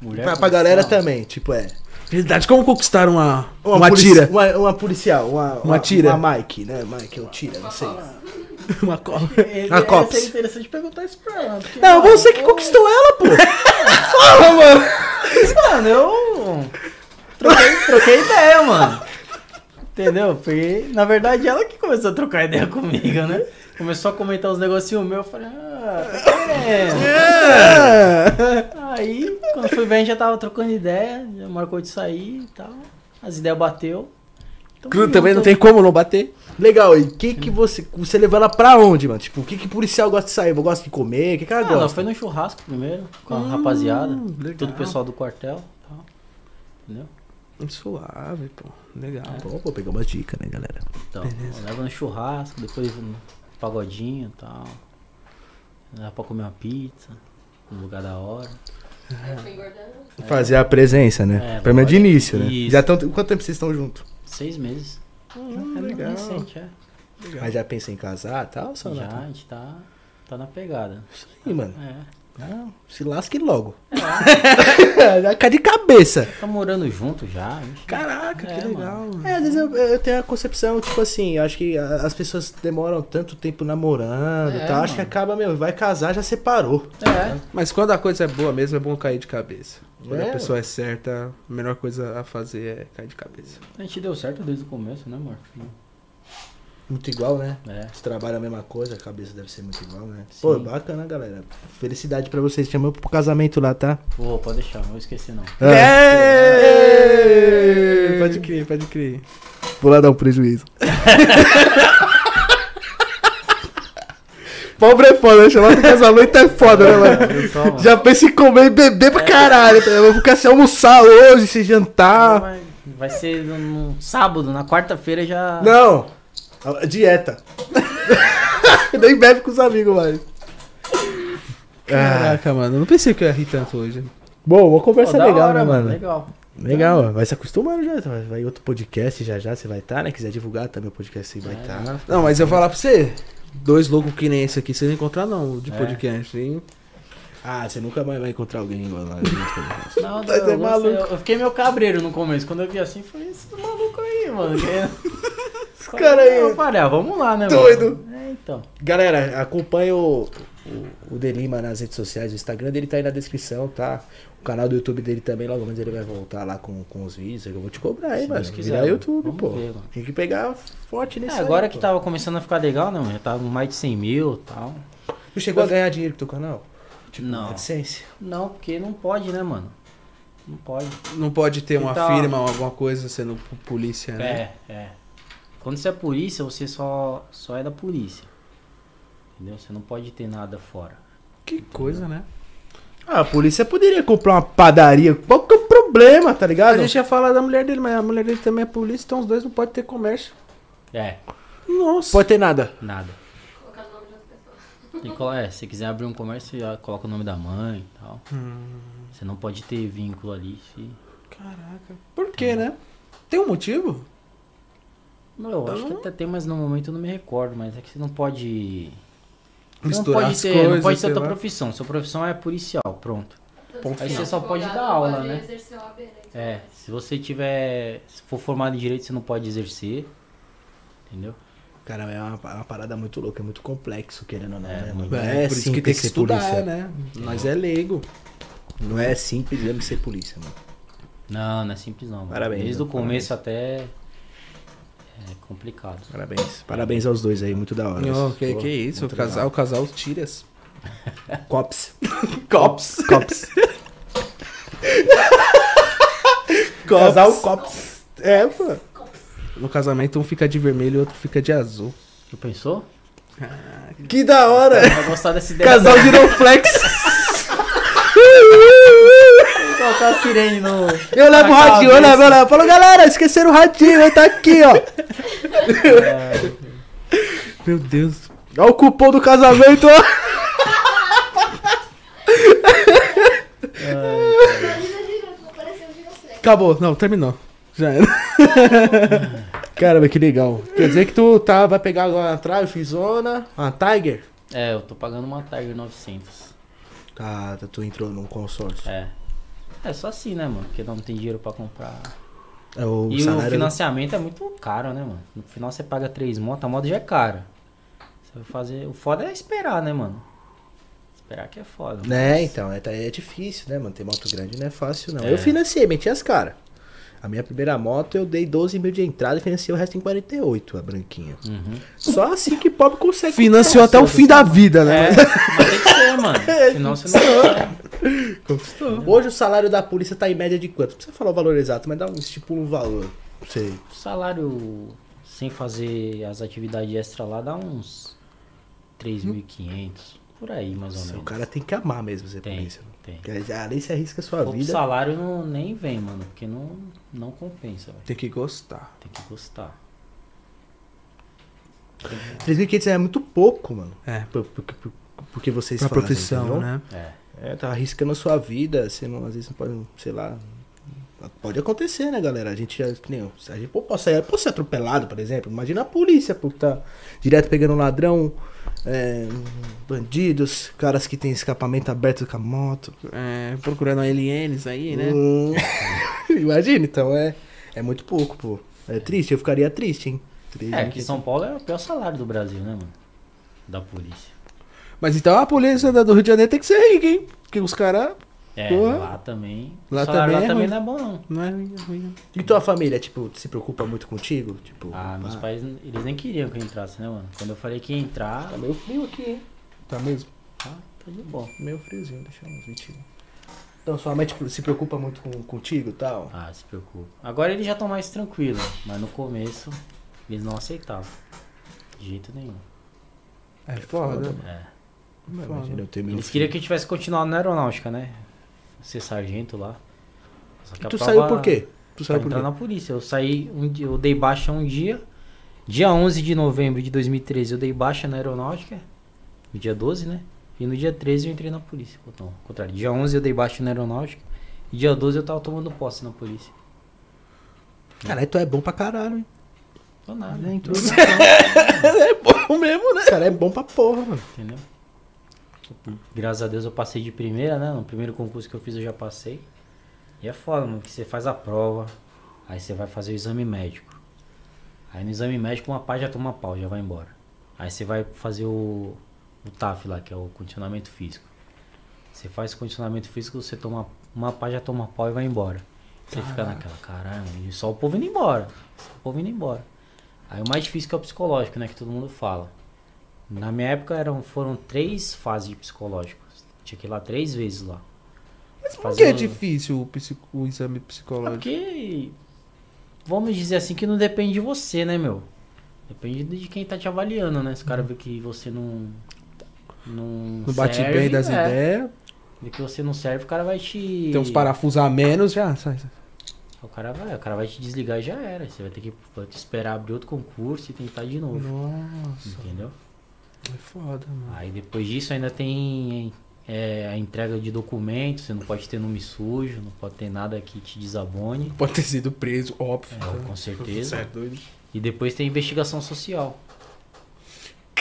Mulher Pra, pra policial. galera também, tipo, é. Verdade, como conquistar uma, uma, polici- tira? Uma, uma policial, uma, Uma tira. Uma Mike, né? Mike ou tira, não sei. Uma cola. A Cops. Seria interessante perguntar isso pra ela. porque, Não, mano, você que conquistou ela, pô. Mano, eu. Troquei, troquei ideia, mano. Entendeu? Porque, na verdade, ela que começou a trocar ideia comigo, né? Começou a comentar os negocinhos meus, eu falei, ah, tá querendo. Aí, quando fui ver, a gente já tava trocando ideia, já marcou de sair e tal. As ideias bateu. Tamo Também não tem como não bater. Legal, e que que você. Você levou ela pra onde, mano? Tipo, o que que policial gosta de sair? Gosta de comer? O que que ela Ah, ela gosta? foi no churrasco primeiro, com a rapaziada. legal. Todo o pessoal do quartel. Tal. Entendeu? Suave, pô. Legal. Bom, pô, pegar umas dicas, né, galera? Então, leva no churrasco, depois pagodinho e tal. Dá pra comer uma pizza no lugar da hora. Aí foi engordando. Fazer a presença, né? É, pra mim é de início, né? Isso. Já tão, quanto tempo vocês estão juntos? Seis meses. é legal. Recente, é. Mas já pensa em casar e tal? Só Já, não? a gente tá, tá na pegada. Ih, mano. É. Não, se lasque logo. já cai de cabeça. Tá morando junto já. gente- Caraca, É, que mano. legal. É, às vezes eu, eu tenho a concepção, tipo assim, eu acho que as pessoas demoram tanto tempo namorando e É, tal. Acho que mano. acaba, meu, vai casar, já separou. É. Mas quando a coisa é boa mesmo, é bom cair de cabeça. Quando É. a pessoa é certa, a melhor coisa a fazer é cair de cabeça. A gente deu certo desde o começo, né, amor? Muito igual, né? É. Você trabalha a mesma coisa, a cabeça deve ser muito igual, né? Sim. Pô, bacana, galera. Felicidade pra vocês. Chamou pro casamento lá, tá? Pô, pode deixar, não vou esquecer não. É. Pode crer, pode crer. Vou lá dar um prejuízo. Pobre é foda, né? Chamar pro casamento é foda, né, mano? Viu só, mano? Já pensa em comer e beber pra caralho. Tá? Eu vou ficar sem almoçar hoje, sem jantar. Vai, vai ser no, no sábado, na quarta-feira já. Não, a- dieta. Nem bebe com os amigos mais. Ah, Caraca, mano, eu não pensei que eu ia rir tanto hoje. bom, uma conversa da legal, hora, né, mano? Legal. Legal, ó, vai se acostumando já. Vai vai outro podcast já já, você vai estar, né? Quiser divulgar também o podcast, você vai É. estar. Não, mas eu vou falar pra você. Dois loucos que nem esse aqui, você não encontrar não, de É. podcast, hein? Ah, você nunca mais vai encontrar alguém igual lá. Não, eu, é maluco. Eu, eu fiquei meio cabreiro no começo. Quando eu vi assim, falei, esse maluco aí, mano. Que... cara aí. Eu falei, ah, vamos lá, né, Doido. mano? É, então. Galera, acompanha o, o, o Delima nas redes sociais, o Instagram dele tá aí na descrição, tá? O canal do YouTube dele também, logo menos ele vai voltar lá com, com os vídeos. Eu vou te cobrar aí, Se mano. Deus quiser, Virar mano. YouTube, Vamos pô. ver, mano. Tem que pegar forte É, nesse aí, agora que pô. tava começando a ficar legal, né, mano? Já tava com mais de 100 mil e tal. Tu chegou a ganhar dinheiro com teu canal? Tipo, Não. AdSense? Não, porque não pode, né, mano? Não pode. Não pode ter uma Então- firma ou alguma coisa sendo polícia, né? É, é. Quando você é polícia, você só, só é da polícia. Entendeu? Você não pode ter nada fora. Que coisa, né? Ah, a polícia poderia comprar uma padaria. Qual que é o problema, tá A ligado? gente ia falar da mulher dele, mas a mulher dele também é polícia, então os dois não podem ter comércio. É, Nossa. Pode ter nada. nada. Colocar o nome de outra pessoa. Tem que colo- é, se quiser abrir um comércio, já coloca o nome da mãe e tal. Você não pode ter vínculo ali. Se... Caraca. Por quê, né? Tem um motivo? Não, eu acho que até tem, mas no momento eu não me recordo. Mas é que você não pode. Misturar não pode as ter, coisas, não pode sei outra lá. profissão. Sua profissão é policial, pronto. Ponto Aí final. você só pode dar aula, pode né? né? É, se você tiver. Se for formado em direito, você não pode exercer. Entendeu? Cara, é uma, uma parada muito louca, é muito complexo, querendo ou não, É, né, muito. Não É, por isso que simples tem que ser estudar, polícia. né? Nós é leigo. Não é simples mesmo ser polícia, mano. Não, não é simples não. mano. Parabéns, Desde o começo até. É complicado. Parabéns. Parabéns aos dois aí, muito da hora. Oh, que, Pô, que isso, o casal, o casal tiras. Cops. Cops. Cops. Casal Cops. É, pô. No casamento um fica de vermelho e o outro fica de azul. Tu pensou? Que da hora. Vai gostar dessa ideia. Casal Giroflex. Colocar a sirene no. Eu levo o radinho, eu levo, eu levo. Falou, galera, esqueceram o radinho, ele tá aqui, ó. É, Meu Deus. Olha o cupom do casamento, ó. Acabou. Não, terminou. Já era. Caramba, que legal. Quer dizer que tu tá, vai pegar agora uma Triumph Zona, uma Tiger? É, eu tô pagando uma Tiger 900. Ah, tu entrou num consórcio. É. É só assim, né, mano? Porque não tem dinheiro pra comprar. É, o e o salário... financiamento é muito caro, né, mano? No final você paga três motos, a moto já é cara. Você vai fazer. O foda é esperar, né, mano? Esperar que é foda. Né, mas- então, é, tá- é difícil, né, mano? Ter moto grande não é fácil, não. É. Eu financiei, meti as caras. A minha primeira moto eu dei 12 mil de entrada e financiei o resto em 48, a branquinha. Uhum. Só assim que pobre consegue. Financiou até o fim da vida, né? É, mas tem que ser, mano. Senão você não. Conquistou. Hoje o salário da polícia tá em média de quanto? Não precisa falar o valor exato, mas dá um estipula um valor. Não sei. O salário sem fazer as atividades extra lá dá uns 3.500. Por aí, mais ou O menos. cara tem que amar mesmo ser Tem, polícia. tem. Porque ali você arrisca a sua Pouco vida. salário não, nem vem, mano. Porque não, não compensa, velho. Tem que gostar. Tem que gostar. 3.500 é muito pouco, mano. É. Por- por- por- Porque vocês Pra fazem, profissão, entendeu? né? É. É, tá arriscando a sua vida, você não, às vezes não pode, sei lá. Pode acontecer, né, galera? A gente já. nem a gente pô, posso, sair, posso ser atropelado, por exemplo. Imagina a polícia, pô, que tá direto pegando ladrão, é, bandidos, caras que tem escapamento aberto com a moto. É, procurando aliens aí, né? Hum, Imagina, então é, é muito pouco, pô. É triste, eu ficaria triste, hein? Triste, É, que São Paulo é o pior salário do Brasil, né, mano? Da polícia. Mas então a polícia da- do Rio de Janeiro tem que ser rica, hein? Porque os caras É, Porra. lá também. Lá também lá é também não é bom, não. não é ruim, é ruim. E tua família, tipo, se preocupa muito contigo? Tipo, Ah, meus ah, pais, eles nem queriam que eu entrasse, né, mano? Quando eu falei que ia entrar, Tá meio frio aqui, hein? Tá mesmo? tá, tá de boa. Meio friozinho, deixa uns 20. Então sua mãe tipo, se preocupa muito com, contigo e tal? Ah, se preocupa. Agora eles já estão mais tranquilos, mas no começo eles não aceitavam. De jeito nenhum. É foda. É. Foda. Imagina, eu tenho meu Eles filho. queriam que eu tivesse continuado na aeronáutica, né? Ser sargento lá. Só que E tu prova- saiu por quê? Tu Pra saiu por entrar quê? na polícia. Eu saí um dia, eu dei baixa um dia. Dia 11 de novembro de 2013 eu dei baixa na aeronáutica. No dia 12, né? E no dia 13 eu entrei na polícia. Não, ao contrário. Dia 11 eu dei baixa na aeronáutica. E dia 12 eu tava tomando posse na polícia. Caralho, tu é bom pra caralho, hein? Tô nada. Né, entrou é bom mesmo, né? Cara, é bom pra porra, mano. Entendeu? Graças a Deus eu passei de primeira, né? No primeiro concurso que eu fiz eu já passei. E é foda, mano, que você faz a prova, aí você vai fazer o exame médico. Aí no exame médico uma pá já toma pau, já vai embora. Aí você vai fazer o, o TAF lá, que é o condicionamento físico. Você faz o condicionamento físico, você toma uma pá já toma pau e vai embora. Você fica naquela, caralho, e só o povo indo embora. Só o povo indo embora. Aí o mais difícil que é o psicológico, né? Que todo mundo fala. Na minha época eram, foram três fases de psicológico. Tinha que ir lá três vezes lá. Mas por que é difícil o, psico- o exame É psicológico? porque. Vamos dizer assim que não depende de você, né, meu? Depende de quem tá te avaliando, né? Se o cara vê que você não. Não, Não bate serve, bem das é. ideias. Vê que você não serve, o cara vai te. Tem uns parafusos a menos já. sai, sai. O cara vai, o cara vai te desligar e já era. Você vai ter que vai ter que esperar abrir outro concurso e tentar de novo. Nossa, Entendeu? É foda, mano. Aí depois disso ainda tem é, a entrega de documentos, você não pode ter nome sujo, não pode ter nada que te desabone, Pode ter sido preso, óbvio. É, com certeza. Certo, doido. E depois tem investigação social.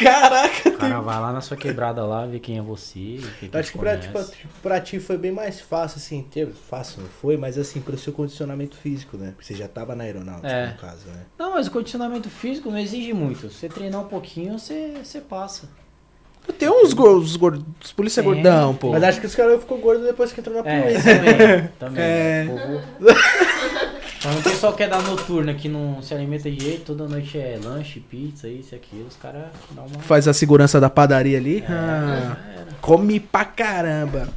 Caraca! O cara vai lá na sua quebrada lá, vê quem é você, quem Eu acho que pra, tipo, tipo, pra ti foi bem mais fácil, assim, ter, fácil não foi, mas assim, pelo seu condicionamento físico, né? Porque você já tava na aeronáutica, É. no caso, né? Não, mas o condicionamento físico não exige muito. Você treinar um pouquinho, você, você passa. Tem uns gordos, gordos, os polícia Tem. gordão, pô. Mas acho que os caras ficou gordo depois que entrou na É, polícia. também. também. É. O povo- Mas o pessoal que é da noturna, que não se alimenta direito, toda noite é lanche, pizza, isso e aquilo, os caras dão uma. Faz a segurança da padaria ali. É, ah, come pra caramba.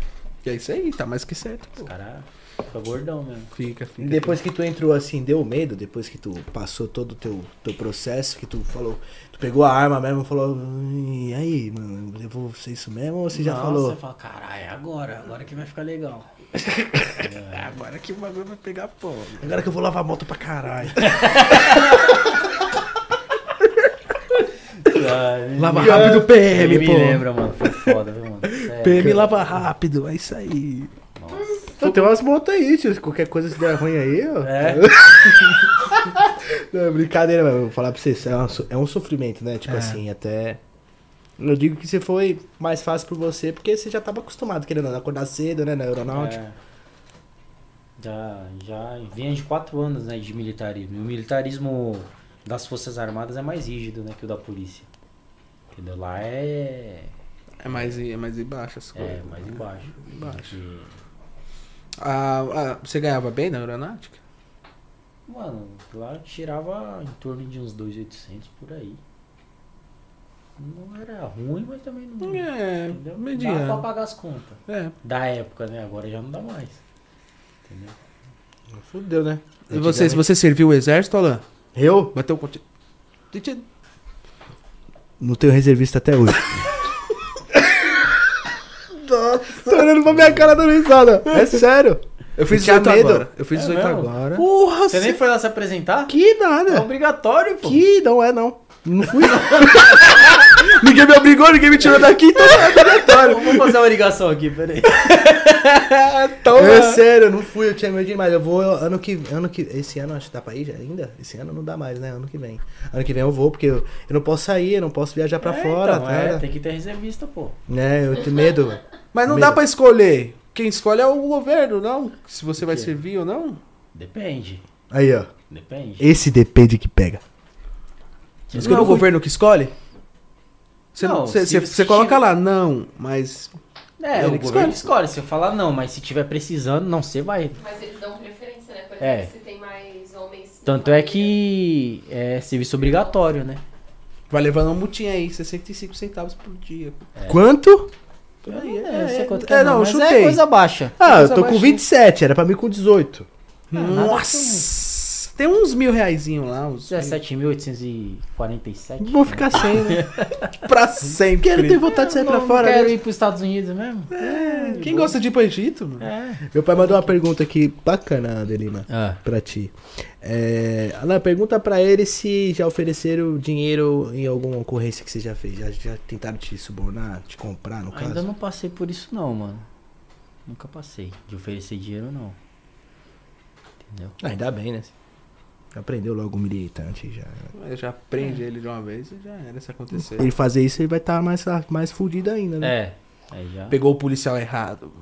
E é isso aí, tá mais que certo. Os caras ficam gordão mesmo. Fica, fica. Depois que tu entrou assim, deu medo? Depois que tu passou todo o teu, teu processo, que tu falou, tu pegou a arma mesmo e falou, e aí, mano, eu vou ser isso mesmo ou você já falou? Você fala, caralho, é agora, agora que vai ficar legal. Agora que o bagulho vai pegar fogo. Agora que eu vou lavar a moto pra caralho. Lava rápido PM, Ele pô. me lembra, mano, foi foda, viu, mano? Sério. PM lava rápido, é isso aí. Pô, tem umas motos aí, tio. Qualquer coisa se der ruim aí, ó. É. Não, é brincadeira, mas vou falar pra vocês, é um, é um sofrimento, né? Tipo É. assim, até. Eu digo que você foi mais fácil pra você, porque você já tava acostumado, querendo ou não, acordar cedo, né? Na aeronáutica. É. Já, já vinha de quatro anos né, de militarismo. E o militarismo das Forças Armadas é mais rígido né, que o da polícia. Entendeu? Lá é, É mais, é mais embaixo as coisas. é mais embaixo. Embaixo. E, Ah, ah, você ganhava bem na aeronáutica? mano, lá eu tirava em torno de uns 2.800 por aí. Não era ruim, mas também não. É, entendeu? Dava pra mediano. pagar as contas. É. Da época, né? Agora já não dá mais. Entendeu? Fudeu, né? E você, se você serviu o exército, Alan? Eu Bateu com... não tenho reservista até hoje. Tô olhando pra minha cara dando risada. É sério. Eu fiz tinha 18 medo. agora. Eu fiz É 18 mesmo? agora. Porra, Você nem foi lá se apresentar? Que É nada. obrigatório, pô. Que não é, não. Não fui, não. ninguém me obrigou, ninguém me tirou daqui, então é obrigatório. Vamos fazer uma ligação aqui, peraí. Então, É sério, eu não fui, eu tinha medo demais. Eu vou ano que ano que esse ano acho que dá pra ir já ainda. Esse ano não dá mais, né? Ano que vem. Ano que vem eu vou porque eu, eu não posso sair, eu não posso viajar pra É, fora, então, tá? é, tem que ter reservista, pô. É, eu tenho medo. Mas não dá pra escolher. Quem escolhe é o governo, não? Se você vai servir ou não. Depende. Aí, ó. Depende. Esse depende que pega. Mas Não, não é o fui- governo que escolhe? Você, Não, não, você, se- você- você coloca tiver- lá, não, mas. É, Ele o que governo escolhe. escolhe. Se eu falar não, mas se tiver precisando, não, você vai. Mas eles dão preferência, né? Por exemplo, É. se tem mais homens. Tanto é que é serviço obrigatório, né? Vai levando uma multinha aí, 65 centavos por dia. Quanto? Por aí, É, é, não sei é, quanto que é, é, não, não, eu mas chutei. é coisa baixa. Ah, eu Coisa tô com baixinha. 27, era pra mim com 18. Ah, nada Nossa! Tem uns mil reaisinho lá, uns 17.847. Vou ficar sem, né? pra sempre. Quero ter vontade de sair pra não, fora. Não quero né? ir pros Estados Unidos mesmo. É, Quem gosta de ir pro Egito, mano? É. Meu pai mandou uma pergunta aqui bacana, Adelina, Ah. pra ti. É, Alan, pergunta pra ele se já ofereceram dinheiro em alguma ocorrência que você já fez. Já, já tentaram te subornar, te comprar, no caso? Ainda não passei por isso não, mano. Nunca passei. De oferecer dinheiro não. Entendeu? Ah, ainda bem, né? Já aprendeu logo o militante já. Já prende ele de uma vez e já era se acontecer. Ele fazer isso, ele vai estar mais, mais fudido ainda, né? É. Aí já. Pegou o policial errado.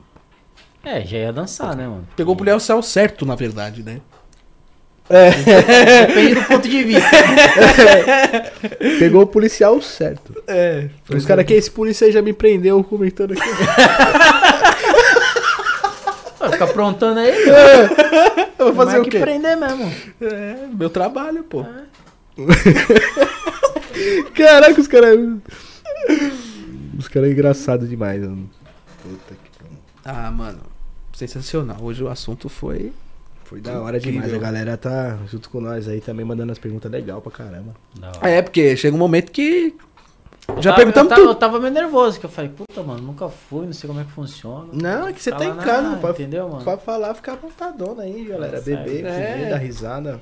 É, já ia dançar, né, mano? Pegou o policial certo, na verdade, né? Depende do ponto de vista. Pegou o policial certo. É. Os caras que esse policial já me prendeu comentando aqui. Vai ficar aprontando aí. Eu vou fazer Mas o que quê? prender mesmo. É, meu trabalho, pô. Caraca, os caras. Os caras é engraçado demais. mano. Puta que. Ah, mano. Sensacional. Hoje o assunto foi. Foi da hora demais. Incrível. A galera tá junto com nós aí também mandando as perguntas legal pra caramba. É, porque chega um momento que. Eu Já tava- perguntamos eu tava, tudo. Eu tava meio nervoso, que eu falei, puta, mano, nunca fui, não sei como é que funciona. Não, é que você tá, em casa, pode, Entendeu, mano? pode falar, ficar vontadona aí, galera. Tá Beber, certo. comer, É. dar risada.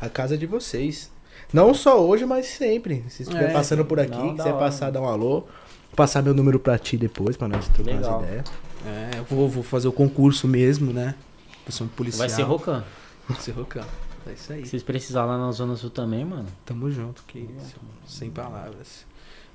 A casa é de vocês. Não só hoje, mas sempre. Se estiver É. passando por aqui, Não, quiser hora. passar, dar um alô. Passar meu número pra ti depois, pra nós trocar umas Legal. ideias. É, eu vou, vou fazer o concurso mesmo, né? Sou um policial. Vai ser rocando. Vai ser rocão. É isso aí. Se vocês precisarem lá na Zona Sul também, mano. Tamo junto, que isso. Sem palavras.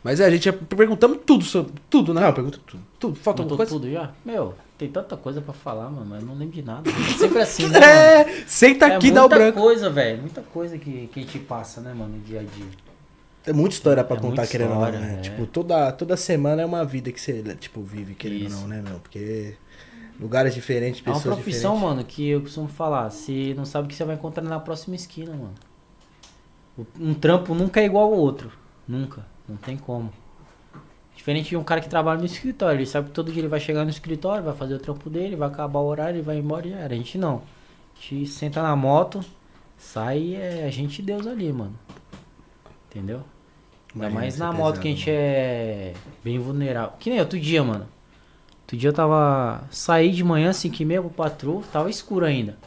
Mas é, a gente já perguntamos tudo sobre. Tudo, né? Pergunta tudo. tudo. Falta alguma coisa? tudo já? Meu, tem tanta coisa pra falar, mano, mas eu não lembro de nada. É sempre assim, né, mano? É, senta aqui e dá o muita branco. coisa, velho. Muita coisa que, que a gente passa, né, mano, no dia a dia. Tem muita história pra É contar, muita querendo ou não, né? é. Tipo, toda, toda semana é uma vida que você, tipo, vive, querendo ou não, né, meu? Porque lugares diferentes, É uma pessoas profissão, diferentes. mano, que eu costumo falar. Se não sabe o que você vai encontrar na próxima esquina, mano. Um trampo nunca é igual ao outro. Nunca. Não tem como. Diferente de um cara que trabalha no escritório. Ele sabe que todo dia ele vai chegar no escritório, vai fazer o trampo dele, vai acabar o horário, ele vai embora e já era. A gente não. A gente senta na moto, sai e é a gente e Deus ali, mano. Entendeu? Ainda mais na pesado, moto que a gente é bem vulnerável. Que nem outro dia, mano. Outro dia eu tava. Saí de manhã, 5 e meia pro patrulho, tava escuro ainda.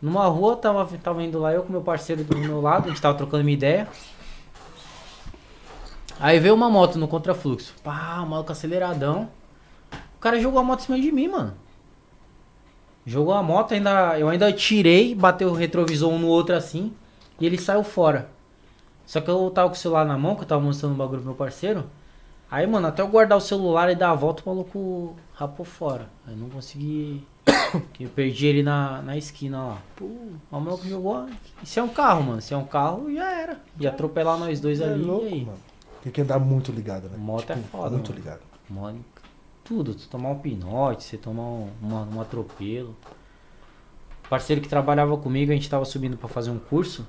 Numa rua, tava, tava indo lá eu com meu parceiro do meu lado, a gente tava trocando uma ideia. Aí veio uma moto no contrafluxo. Pá, maluco aceleradão. O cara jogou a moto em cima de mim, mano. Jogou a moto, ainda, eu ainda tirei, bateu o retrovisor um no outro assim, e ele saiu fora. Só que eu tava com o celular na mão, que eu tava mostrando o bagulho pro meu parceiro. Aí, mano, até eu guardar o celular e dar a volta, o maluco rapou fora. Aí não consegui. eu perdi ele na, na esquina lá. Pô, o maluco jogou. Isso é um carro, mano. Se é um carro, já era. Ia atropelar nós dois É ali. louco, e aí? mano. Tem que andar muito ligado, né? Moto é foda, Muito mano. ligado. Mano, tudo. Tu tomar um pinote, você tomar um, uma- um atropelo. Parceiro que trabalhava comigo, a gente tava subindo pra fazer um curso.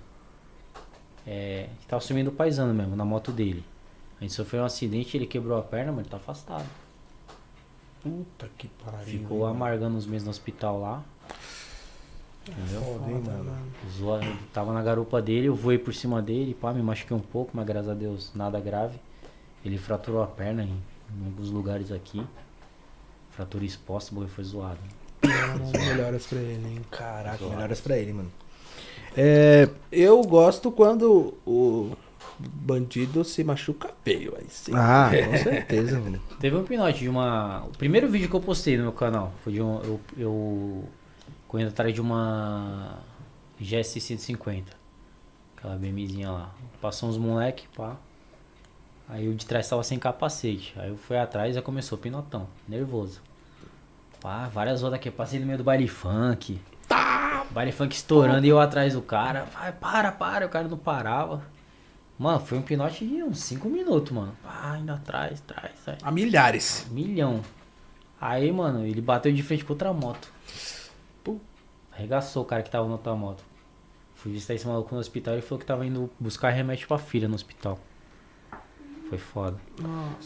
É, a gente tava subindo o paisano mesmo, na moto dele. A gente sofreu um acidente, ele quebrou a perna, mas ele tá afastado. Puta que pariu. Ficou amargando uns meses no hospital lá. Entendeu? Foda, hein, mano. Zoa- tava na garupa dele, eu voei por cima dele, pá, me machuquei um pouco, mas graças a Deus nada grave. Ele fraturou a perna em, em alguns lugares aqui. Fratura exposta, o foi zoado. Melhoras pra ele, hein? Caraca, melhoras pra ele, mano. É, Eu gosto quando o bandido se machuca feio, aí sim. ah, com certeza, mano. Teve um pinote de uma. O primeiro vídeo que eu postei no meu canal foi de um. Eu, eu correndo atrás de uma GS 150. Aquela BMzinha lá. Passou uns moleque, pá. Aí o de trás tava sem capacete. Aí eu fui atrás e já começou o pinotão. Nervoso. Pá, várias horas aqui. Passei no meio do baile funk. Baile funk estourando e eu atrás do cara. Vai, para, para. O cara não parava. Mano, foi um pinote de uns 5 minutos, mano. Pá, indo atrás, atrás, atrás. Há milhares. Milhão. Aí, mano, ele bateu de frente com outra moto. Pum. Arregaçou o cara que tava na outra moto. Fui visitar esse maluco no hospital e ele falou que tava indo buscar remédio pra filha no hospital. Foi foda.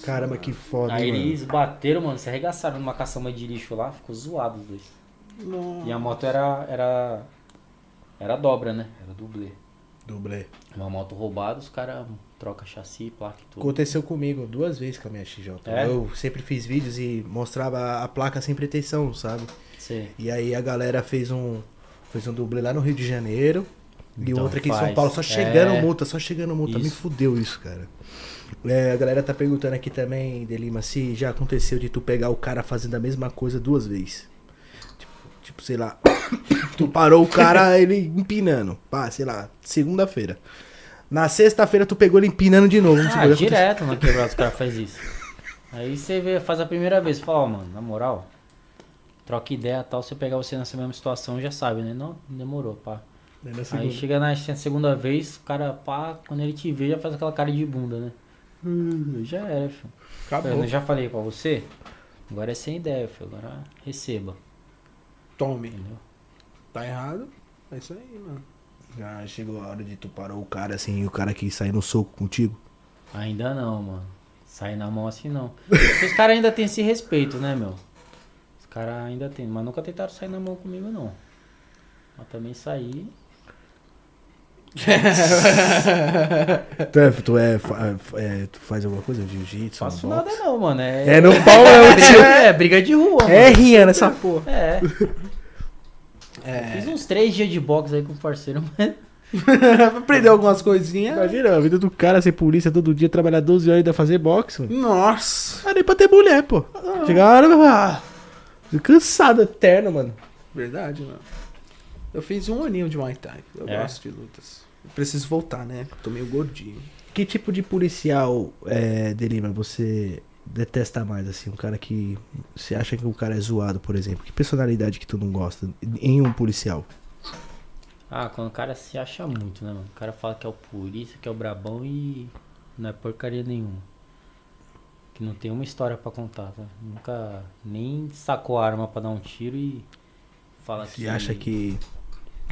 Caramba, que foda, Aí mano. eles bateram, mano, se arregaçaram numa caçamba de lixo lá, ficou zoado os dois. E a moto era. era. Era dobra, né? Era dublê. Dublê. Uma moto roubada, os caras trocam chassi, placa e tudo. Aconteceu comigo duas vezes com a minha XJ. É? Eu sempre fiz vídeos e mostrava a placa sem pretensão, sabe? Sei. E aí a galera fez um fez um dublê lá no Rio de Janeiro e Então outra aqui em São faz. Paulo, só chegando É. multa, só chegando multa. Me Isso. fudeu isso, cara. É, a galera tá perguntando aqui também, Delima, se já aconteceu de tu pegar o cara fazendo a mesma coisa duas vezes. Tipo, sei lá, tu parou o cara, ele empinando. Pá, sei lá, segunda-feira. Na sexta-feira tu pegou ele empinando de novo. Ah, direto no quebrado os caras fazem isso. Aí você vê, faz a primeira vez, fala, ó, mano, na moral, troca ideia e tal, se eu pegar você nessa mesma situação, já sabe, né? Não, demorou, pá. Na Aí chega na segunda vez, o cara, pá, quando ele te vê, já faz aquela cara de bunda, né? Hum, já era, filho. Acabou. Eu já falei pra você, agora é sem ideia, filho, agora receba, Tome. entendeu? Tá errado? É isso aí, mano. Já chegou a hora de tu parou o cara assim e o cara quis sair no soco contigo? Ainda não, mano. Sair na mão assim não. Os caras ainda têm esse respeito, né, meu? Os caras ainda têm, mas nunca tentaram sair na mão comigo, não. Mas também sair. Tu é, tu é, fa- é, tu faz alguma coisa? Jiu-jitsu? Faço nada boxe? não, mano. É, É no pau, é o tio. é, briga de rua, É mano. rinha nessa porra. É. É. Fiz uns três dias de boxe aí com o parceiro, mas. Aprender algumas coisinhas. Imagina a vida do cara ser polícia todo dia, trabalhar 12 horas e ainda fazer boxe, mano. Nossa. Ah, nem pra ter mulher, pô. Chega a hora, ah, cansado, eterno, mano. Verdade, mano. Eu fiz um aninho de Muay Thai. Eu É? gosto de lutas. Eu preciso voltar, né? Tô meio gordinho. Que tipo de policial, é, Delima, você detesta mais, assim? Um cara que você acha que o cara é zoado, por exemplo. Que personalidade que tu não gosta em um policial? Ah, quando o cara se acha muito, né, mano? O cara fala que é o polícia, que é o brabão e não é porcaria nenhuma. Que não tem uma história pra contar, tá? Nunca nem sacou a arma pra dar um tiro e fala que. Que acha que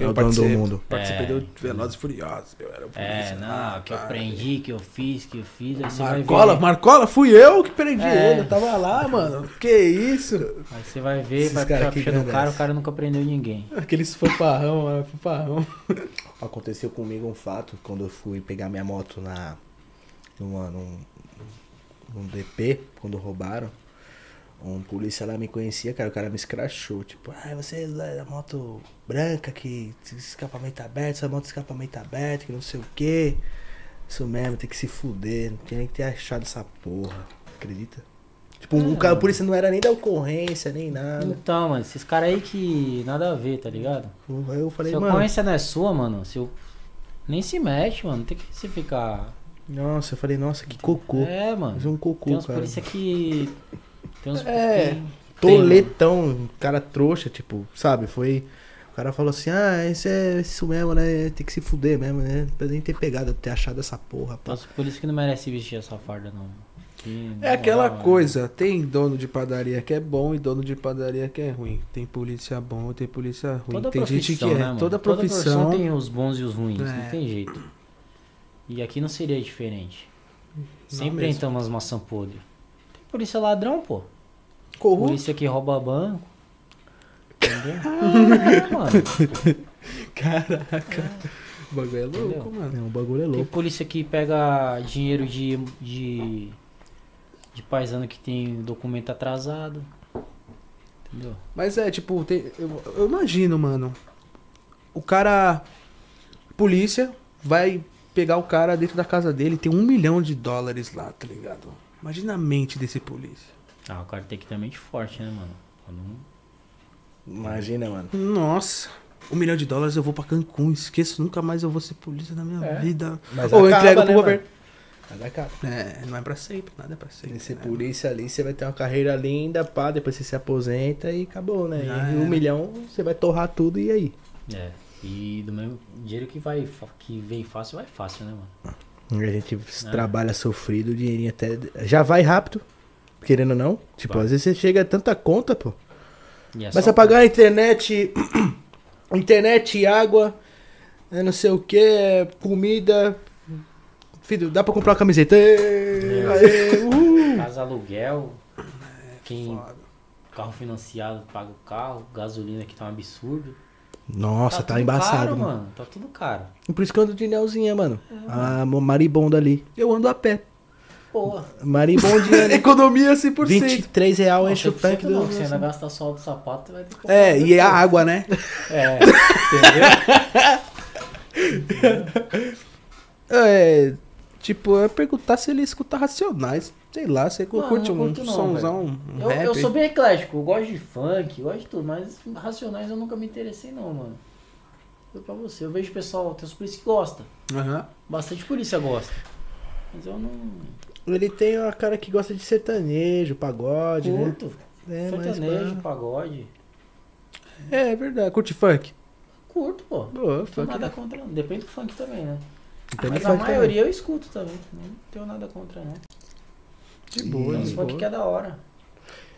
é o dono do participei- mundo. Participei É. do Velozes e Furiosos. Eu era o É, polícia. não, Ah, que eu cara. aprendi, que eu fiz, que eu fiz, aí você vai Marcola, ver. Marcola, fui eu que prendi É. ele. Eu tava lá, mano. Que isso? Aí você vai ver, Esses vai cara puxar a que ficha do agradece. cara, o cara nunca prendeu ninguém. Aqueles fanfarrão, mano. Fanfarrão. Aconteceu comigo um fato quando eu fui pegar minha moto na numa, num, num DP, quando roubaram. Um polícia lá me conhecia, cara, o cara me escrachou, tipo, ah, você é da moto branca que escapamento aberto, sua moto escapamento aberto, que não sei o que. Isso mesmo, tem que se fuder, não tinha nem que ter achado essa porra. Acredita? Tipo, o cara, por isso não era nem da ocorrência, nem nada. Então, mano, esses caras aí que nada a ver, tá ligado? Aí eu falei, Se a ocorrência não é sua, mano, se eu... nem se mexe, mano. Tem que se ficar. Nossa, eu falei, nossa, que cocô. É, mano. Mas um cocô, Tem uns cara. polícia que. Tem uns. É. tem- tem. Toletão, cara trouxa, tipo, sabe? Foi. O cara falou assim, ah, isso é isso mesmo, né? Tem que se fuder mesmo, né? Pra nem ter pegado, ter achado essa porra, pá. Nossa, por isso que não merece vestir essa farda, não. Que, É aquela moral, coisa, tem dono de padaria que é bom e dono de padaria que é ruim. Tem polícia bom, tem polícia ruim. Toda tem gente que profissão, é. né, mano? toda profissão. tem os bons e os ruins, É. não tem jeito. E aqui não seria diferente. Sempre mesmo. entramos umas maçã podre. Tem polícia ladrão, pô. Corrupto. Polícia que rouba banco. Entendeu? é, mano. Caraca. O bagulho é louco, Entendeu? mano. É, o bagulho é Tem louco. polícia que pega dinheiro de, de, de paisano que tem documento atrasado. Entendeu? Mas é, tipo, tem- eu, eu imagino, mano. O cara. Polícia vai pegar o cara dentro da casa dele, tem um milhão de dólares lá, tá ligado? Imagina a mente desse polícia. Ah, o cara tem que ter mente forte, né, mano? Não- Imagina, mano. Nossa, um milhão de dólares eu vou pra Cancún, esqueço, nunca mais eu vou ser polícia na minha É. vida. Mas Ou eu entrego né, pro mano? governo. Mas acaba. É, não é pra sempre, nada é pra sempre. Ser né? polícia ali, você vai ter uma carreira linda, pá, depois você se aposenta e acabou, né? Já e um era. milhão, você vai torrar tudo e aí? É. E do mesmo dinheiro que vai que vem fácil, vai fácil, né, mano? A gente É. trabalha sofrido, o dinheirinho até. Já vai rápido, querendo ou não. Tipo, Vai. às vezes você chega a tanta conta, pô. É Mas a pagar a internet, internet, água, é não sei o que, comida. Filho, dá pra comprar uma camiseta. Ê, É. aê. Casa aluguel. Quem Foda. carro financiado paga o carro, gasolina que tá um absurdo. Nossa, tá, tudo embaçado, caro, mano. mano. Tá tudo caro. E Por isso que eu ando de Nelzinha, mano. A maribonda ali. Eu ando a pé. Porra. Maribondinha ali. Economia 100%. 23 real Não, enche o 100% tanque do. não, Você ainda gasta só do sapato, vai ter que É, e a coisa. água, né? É, entendeu? É, tipo, eu ia perguntar se ele escuta Racionais. Sei lá, você Não, curte não um não, somzão, um eu, rap. eu sou bem eclético, eu gosto de funk, eu gosto de tudo, mas Racionais eu nunca me interessei não, mano. Foi pra você, eu vejo pessoal, tem os polícias que gostam, Aham. bastante polícia gosta. Mas eu não Ele tem uma cara que gosta de sertanejo, pagode, né? curto. É, mas Sertanejo, pá. pagode. É, é verdade. Curte funk? Curto, pô. Boa, Não tenho funk. nada contra, não. Depende do funk também, né? Depende Mas a maioria eu escuto também. Não tenho nada contra, não. De boa, Tem uns de funk que é da hora.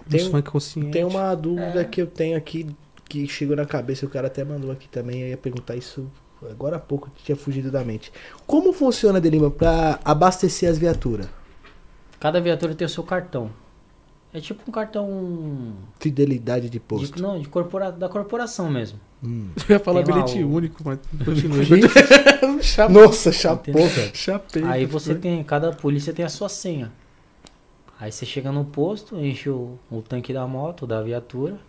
Tem um- consciente. Tem uma dúvida É. que eu tenho aqui que chegou na cabeça, o cara até mandou aqui também, eu ia perguntar isso agora há pouco, que tinha fugido da mente. Como funciona, Delima, pra abastecer as viaturas? Cada viatura tem o seu cartão. É tipo um cartão Fidelidade de posto. de, não, de corpora, da corporação mesmo. Hum. Eu ia falar Tem bilhete o- único, mas continua. Nossa, chapou. Chapei. Aí você tem, cada polícia tem a sua senha. Aí você chega no posto, enche o, o tanque da moto, da viatura,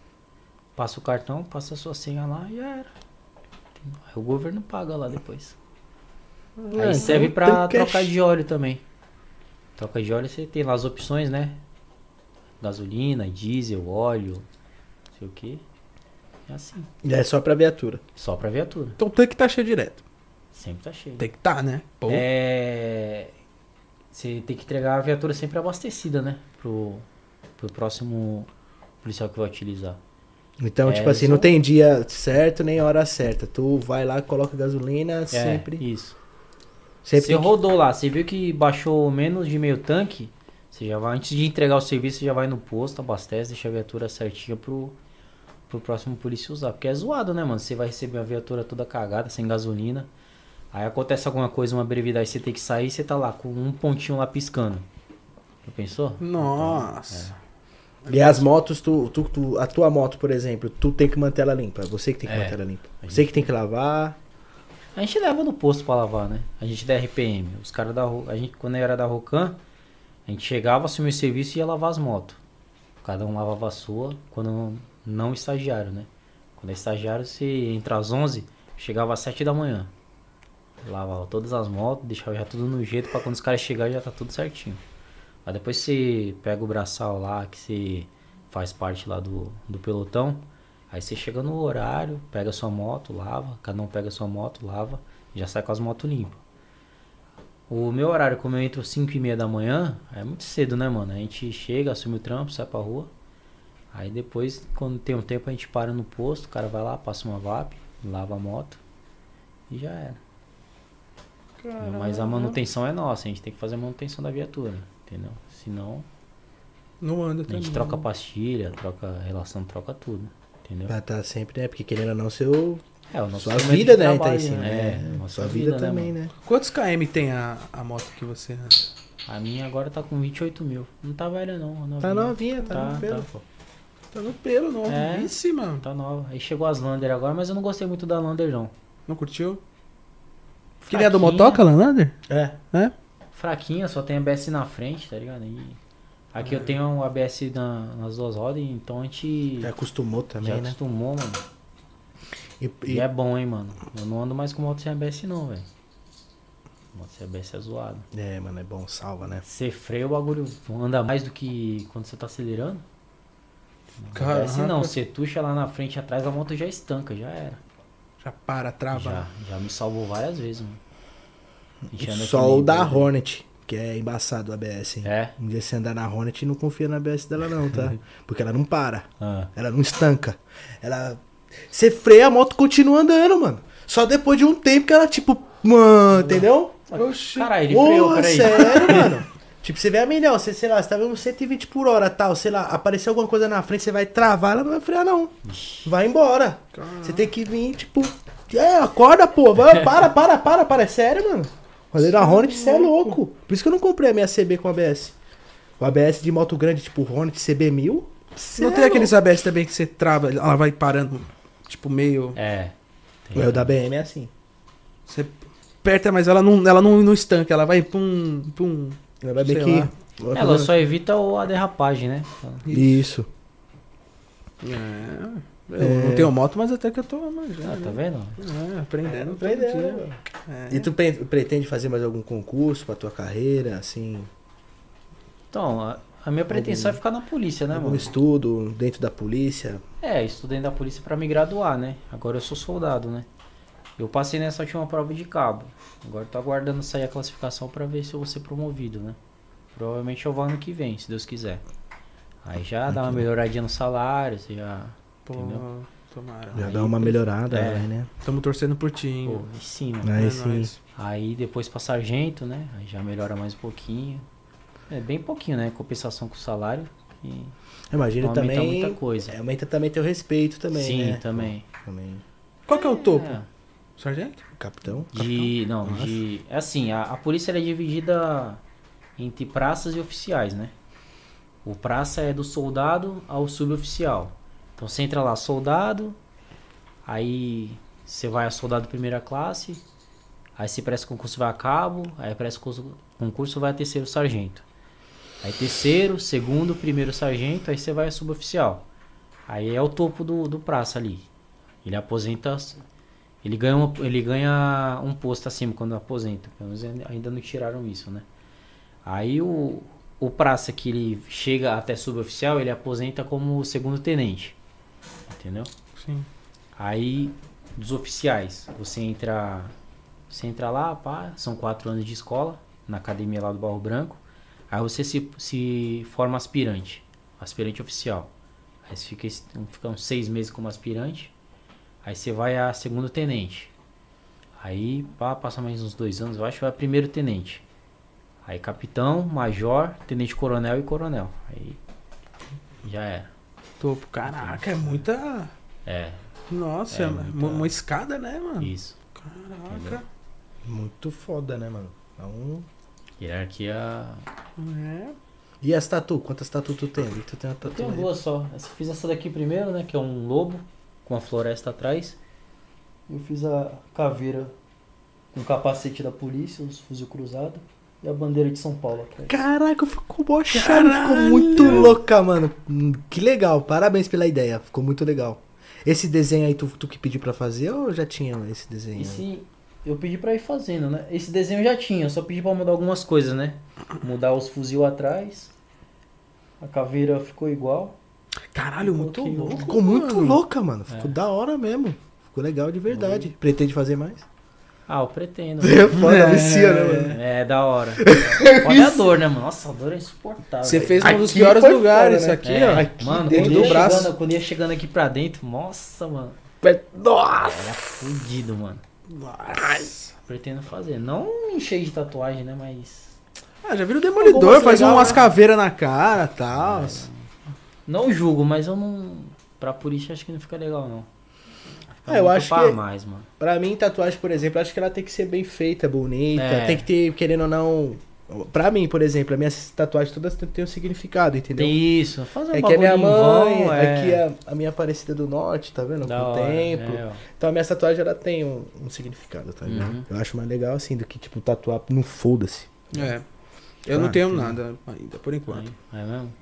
passa o cartão, passa a sua senha lá e já era. Aí o governo paga lá depois. Aí serve então pra trocar de óleo também. Troca de óleo você tem lá as opções, né? Gasolina, diesel, óleo, não sei o que. É assim. E é só pra viatura. Só pra viatura. Então o tanque tá cheio direto. Sempre tá cheio. Tem que tá, né? Pô. É. Você tem que entregar a viatura sempre abastecida, né? Pro, pro próximo policial que vai utilizar. Então, É, tipo assim, isso- não tem dia certo nem hora certa. Tu vai lá, coloca gasolina sempre. É, isso. Sempre Você rodou lá, você viu que baixou menos de meio tanque, você já vai, antes de entregar o serviço, você já vai no posto, abastece, deixa a viatura certinha pro, pro próximo polícia usar. Porque é zoado, né, mano? Você vai receber a viatura toda cagada, sem gasolina. Aí acontece alguma coisa, uma brevidade, você tem que sair, você tá lá com um pontinho lá piscando. Já pensou? Nossa. E as motos, tu, tu, tu- a tua moto, por exemplo, tu tem que manter ela limpa. Você que tem que É. manter ela limpa. Você que tem que lavar. A gente leva no posto pra lavar, né? A gente da RPM. Os caras da a gente quando era da Rocan, a gente chegava, assumia o serviço e ia lavar as motos. Cada um lavava a sua, quando não, estagiário, né? Quando é estagiário, você entra às 11, chegava às 7 da manhã. Lavava todas as motos, deixava já tudo no jeito pra quando os caras chegarem já tá tudo certinho. Aí depois você pega o braçal lá, que você faz parte lá do, do pelotão. Aí você chega no horário, pega sua moto, lava, cada um pega sua moto, lava, já sai com as motos limpas. O meu horário, como eu entro 5 e meia da manhã, é muito cedo, né, mano? A gente chega, assume o trampo, sai pra rua. Aí depois, quando tem um tempo, a gente para no posto, o cara vai lá, passa uma VAP, lava a moto e já era. Mas a manutenção é nossa, a gente tem que fazer a manutenção da viatura, entendeu? Senão, Não anda a também. gente troca pastilha, troca relação, troca tudo, entendeu? Pra tá sempre, né? Porque querendo ou não, seu. É, o nosso Sua vida, né? Tá trabalho, em cima. É, né? nossa Sua vida, né, também, mano? né? Quantos km tem a, a moto que você? A minha agora tá com 28 mil. Não tá velha não, a Tá novinha. novinha, tá, Tá, no tá, pelo. pô. Tá no pelo, É. novíssima. Tá nova. Aí chegou as Lander agora, mas eu não gostei muito da Lander não. Não curtiu? Que nem é do Fraquinha, Motoca, Lander? É. Fraquinha, só tem ABS na frente, tá ligado? E aqui É. eu tenho um ABS na- nas duas rodas, então a gente Já acostumou também, já né? acostumou, mano. E, E e- é bom, hein, mano. Eu não ando mais com moto sem ABS não, velho. Moto sem ABS é zoado. é, mano, é bom, salva, né? Você freia o bagulho, anda mais do que quando você tá acelerando. Caraca. ABS não, você tuxa lá na frente e atrás, a moto já estanca, já era. Já para, trava. Já, já me salvou várias vezes, mano. Só o da. Hornet, que é embaçado o ABS, hein? É? Um dia você andar na Hornet, não confia na ABS dela não, tá? Porque ela não para. Ah. Ela não estanca. Ela. Você freia, a moto continua andando, mano. Só depois de um tempo que ela, tipo, mano, entendeu? Oxi. Caralho, ele freou, Porra, peraí. sério, mano. Tipo, você vê a milhão, você, sei lá, você tá vendo 120 por hora tal, sei lá, apareceu alguma coisa na frente, você vai travar, ela não vai frear, não. Vai embora. Você tem que vir, tipo, é, acorda, pô, vai, para, para, para, para, é sério, mano. Fazer na Hornet, você é louco. Por isso que eu não comprei a minha CB com ABS. O ABS de moto grande, tipo Hornet CB1000. cê Não é tem aqueles ABS também que você trava, ela vai parando, tipo, meio. É. O da BM é assim. Você aperta, mas ela não, ela não, não estanca, ela vai pum, pum. Ela vai bem que. Ela só evita a derrapagem, né? Isso. É. Eu não tenho moto, mas até que eu tô manjando. Ah, tá vendo? É, aprendendo. todo Aprendendo. É. E tu pre- pretende fazer mais algum concurso pra tua carreira, assim? Então, a, a minha pretensão é ficar na polícia, né, algum mano? estudo dentro da polícia? É, estudei da polícia pra me graduar, né? Agora eu sou soldado, né? Eu passei nessa última prova de cabo. Agora tô aguardando sair a classificação pra ver se eu vou ser promovido, né? Provavelmente eu vou ano que vem, se Deus quiser. Aí já dá uma melhoradinha no salário, você já. Pô, Entendeu? tomara. Já Aí dá uma melhorada, é. vai, né? Tamo torcendo por ti, hein? Pô, em cima. Aí É sim. nóis. Aí depois pra sargento, né? Aí já melhora mais um pouquinho. É bem pouquinho, né? Compensação com o salário. E Imagina aumenta também. muita coisa. é, Aumenta também teu respeito também, Sim, né? também. Também. Qual que é o topo? É, Sargento? Capitão? de. Não, de. É assim, a, a polícia é dividida entre praças e oficiais, né? O praça é do soldado ao suboficial. Então você entra lá, soldado, aí você vai a soldado primeira classe, aí você presta concurso vai a cabo, aí presta concurso, vai a terceiro sargento. Aí terceiro, segundo, primeiro sargento, aí você vai a suboficial. Aí é o topo do, do praça ali. Ele aposenta. Ele ganha, um, ele ganha um posto acima quando aposenta. Pelo menos ainda não tiraram isso, né? Aí o, o praça que ele chega até suboficial, ele aposenta como segundo tenente. Entendeu? Sim. Aí, dos oficiais, você entra. Você entra lá, pá, são quatro anos de escola, na academia lá do Barro Branco. Aí você se, se forma aspirante, aspirante oficial. Aí você fica, fica uns seis meses como aspirante. Aí você vai a segundo tenente. Aí, pá, passa mais uns dois anos, eu acho, vai a primeiro tenente. Aí capitão, major, tenente coronel e coronel. Aí já era. Topo. Caraca, é muita. É, Nossa, É é muita- uma, escada, né, mano? isso. Caraca. Muito foda, né, mano? Então... Hierarquia. É. E as tatu? Quantas tatu tu tem? Tu tem uma Eu tatu tenho aí? duas só. Essa- Fiz essa daqui primeiro, né? Que é um lobo com a floresta atrás. Eu fiz a caveira com o capacete da polícia, os fuzil cruzado e a bandeira de São Paulo atrás. Caraca, ficou bochado, ficou muito louca, mano. Hum, Que legal, parabéns pela ideia, ficou muito legal. Esse desenho aí, tu, tu que pediu pra fazer ou já tinha esse desenho? Esse, eu pedi pra ir fazendo, né? Esse desenho eu já tinha, eu só pedi pra mudar algumas coisas, né? Mudar os fuzil atrás. A caveira ficou igual. Caralho, muito louco. Ficou muito mano. louca, mano. Ficou É. da hora mesmo. Ficou legal de verdade. Pretende fazer mais? Ah, eu pretendo. É foda, É. vicia, né, mano? É, da hora. Foda é a dor, né, mano? Nossa, a dor é insuportável. Você fez um dos piores lugares, foda, né? aqui, É, ó. Aqui mano, dentro quando do ia, braço. chegando, quando ia chegando aqui pra dentro, nossa, mano. Nossa! Era fudido, mano. Nossa. Pretendo fazer. Não me encher de tatuagem, né? Mas. Ah, já viram o Demolidor, faz legal, umas né? caveiras na cara e tal. Não julgo, mas eu não. Pra purista acho que não fica legal, não. É, eu acho pra que- mais, mano. Pra mim, tatuagem, por exemplo, acho que ela tem que ser bem feita, bonita. É. Tem que ter, querendo ou não. Pra mim, por exemplo, as minhas tatuagens todas têm um significado, entendeu? Tem isso. Fazer um É que a minha mãe, vão, é... aqui a, a minha Aparecida do Norte, tá vendo? Da Com o templo. é. Então a minha tatuagem ela tem um, um significado, tá ligado? Uhum. Eu acho mais legal assim do que, tipo, tatuar no foda-se. É. Eu Ah, não tenho entendi. nada ainda, por enquanto. É mesmo?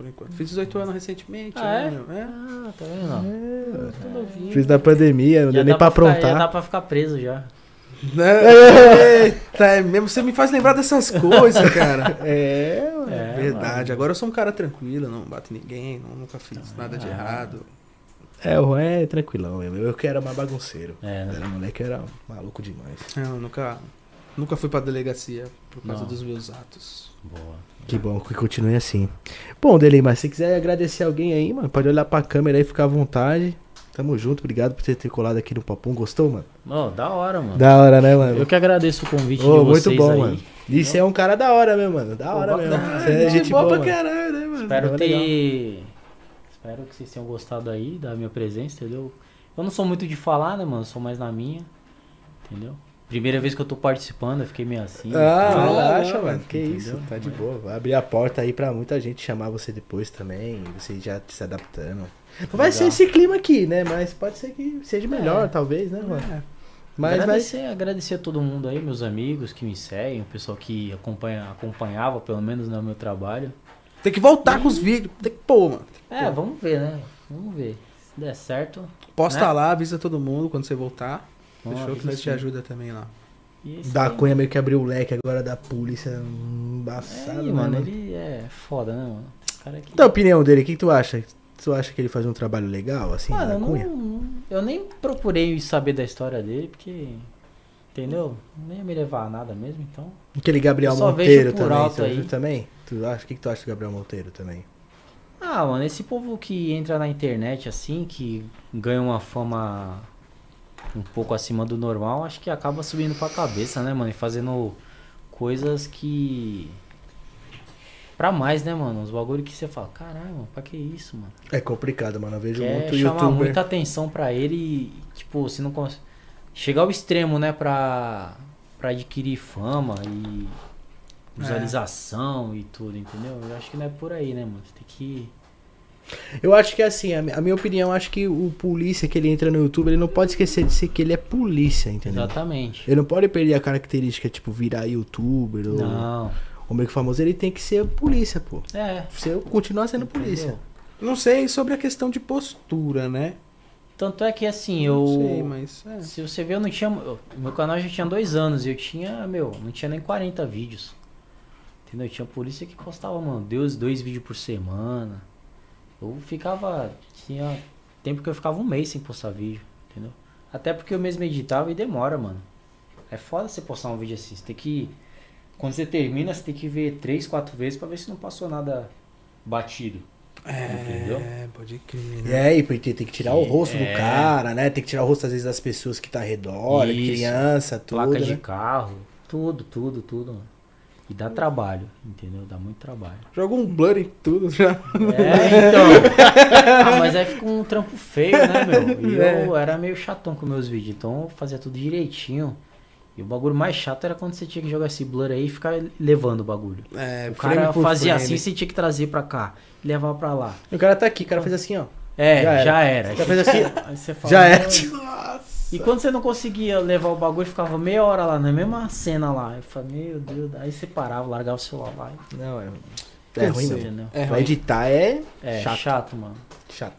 Por enquanto. Fiz 18 anos recentemente. Ah, é? né, é? Ah, tá vendo? ó? Tô novinho. Fiz na pandemia, não Já deu nem pra ficar- Já aprontar. dá pra ficar preso já. Eita, é mesmo. Você me faz lembrar dessas coisas, cara. É, mano. É, Verdade. Agora eu sou um cara tranquilo, não bato em ninguém, não, nunca fiz nada de Ah. errado. É, o Juan é tranquilão mesmo. Eu que era mais bagunceiro. É, né? Era moleque, era maluco demais. Eu nunca, nunca fui pra delegacia por causa Não. dos meus atos. Boa. Que bom que continue assim. Bom, Dele, mas se quiser agradecer alguém aí, mano, pode olhar pra câmera aí, ficar à vontade. Tamo junto, obrigado por você ter colado aqui no Papum. Gostou, mano? Ó, da hora, mano. Da hora, né, mano? Eu que agradeço o convite Ô, de muito vocês bom, aí. mano. E você é um cara da hora mesmo, mano. Da hora Pô, mesmo. Você é gente boa, pra caralho, né, mano? Espero Não, é ter. Espero que vocês tenham gostado aí da minha presença, entendeu? Eu não sou muito de falar, né, mano? Sou mais na minha. Entendeu? Primeira vez que eu tô participando, eu fiquei meio assim. Ah, Ah, relaxa, não, mano. Que entendeu? isso, tá de boa. Vai abrir a porta aí pra muita gente chamar você depois também. e Você já se adaptando. Não vai Legal. ser esse clima aqui, né? Mas pode ser que seja melhor, É. talvez, né, mano? É. Mas vai. agradecer, agradecer a todo mundo aí, meus amigos que me seguem, o pessoal que acompanha, acompanhava, pelo menos, no meu trabalho. Tem que voltar com os vídeos. Tem que pôr, mano. É, vamos ver, né? Vamos ver. Se der certo. Posta Né? lá, avisa todo mundo quando você voltar. Vamos Fechou que nós te ajuda também lá. Da aí, Cunha meio que abriu o leque agora da polícia. Embaçado, É, né, mano, mano? ele é foda, né, mano? Cara aqui. Da opinião dele, o que, tu acha? Tu acha que ele faz um trabalho legal, assim, Mano, da eu, Cunha? não, eu nem procurei saber da história dele, porque. Entendeu? Nem ia me levar a nada mesmo, então. Aquele Gabriel Monteiro vejo por também, alto tu aí. viu também? Tu acha, o que, que tu acha do Gabriel Monteiro também? Ah, mano, esse povo que entra na internet assim, que ganha uma fama um pouco acima do normal, acho que acaba subindo pra cabeça, né, mano? E fazendo coisas que. Pra mais, né, mano? Os bagulho que você fala, caralho, mano, pra que isso, mano? É complicado, mano. Eu vejo Quer muito chamar youtuber. muita atenção pra ele e, tipo, se não consegue. Chegar ao extremo, né, pra, pra adquirir fama e visualização e tudo, entendeu? Eu acho que não é por aí, né, mano? Você tem que. Eu acho que assim, a mi- a minha opinião, acho que o polícia que ele entra no YouTube, ele não pode esquecer de ser que ele é polícia, entendeu? Exatamente. Ele não pode perder a característica, tipo, virar youtuber ou, Não. ou meio que famoso. Ele tem que ser polícia, pô. É. Você continuar sendo polícia. Entendeu? Não sei sobre a questão de postura, né? Tanto é que assim, eu. Não sei, mas. é. Se você ver, eu não tinha. eu- meu canal já tinha dois anos e eu tinha, meu, não tinha nem 40 vídeos. Entendeu? Tinha polícia que postava, mano, Deus, dois vídeos por semana. Eu ficava. Tinha tempo que eu ficava um mês sem postar vídeo, entendeu? Até porque eu mesmo editava e demora, mano. É foda você postar um vídeo assim. Você tem que. Quando você termina, você tem que ver três, quatro vezes pra ver se não passou nada batido. Entendeu? É, pode crer. E Né? aí, porque tem que tirar o rosto do É. cara, né? Tem que tirar o rosto, às vezes, das pessoas que tá ao redor, Isso. criança, tudo. Placa de né? carro, tudo, tudo, tudo, mano. E dá trabalho, entendeu? Dá muito trabalho. Joga um blur em tudo já. É, então. ah, mas aí fica um trampo feio, né, meu? E eu era meio chatão com meus vídeos, então eu fazia tudo direitinho. E o bagulho mais chato era quando você tinha que jogar esse blur aí e ficar levando o bagulho. É, O cara fazia frame. assim, você tinha que trazer pra cá, levar pra lá. E o cara tá aqui, o cara fez assim, ó. É, Já já era. era. Já fez assim, Aí você fala, já era. "Mano". E quando você não conseguia levar o bagulho, ficava meia hora lá, na mesma cena lá. Eu falei, meu Deus, aí você parava, largava o celular lá. Não, é. É ruim mesmo. Entendeu? É Pra ruim. editar é É chato. chato, mano. chato.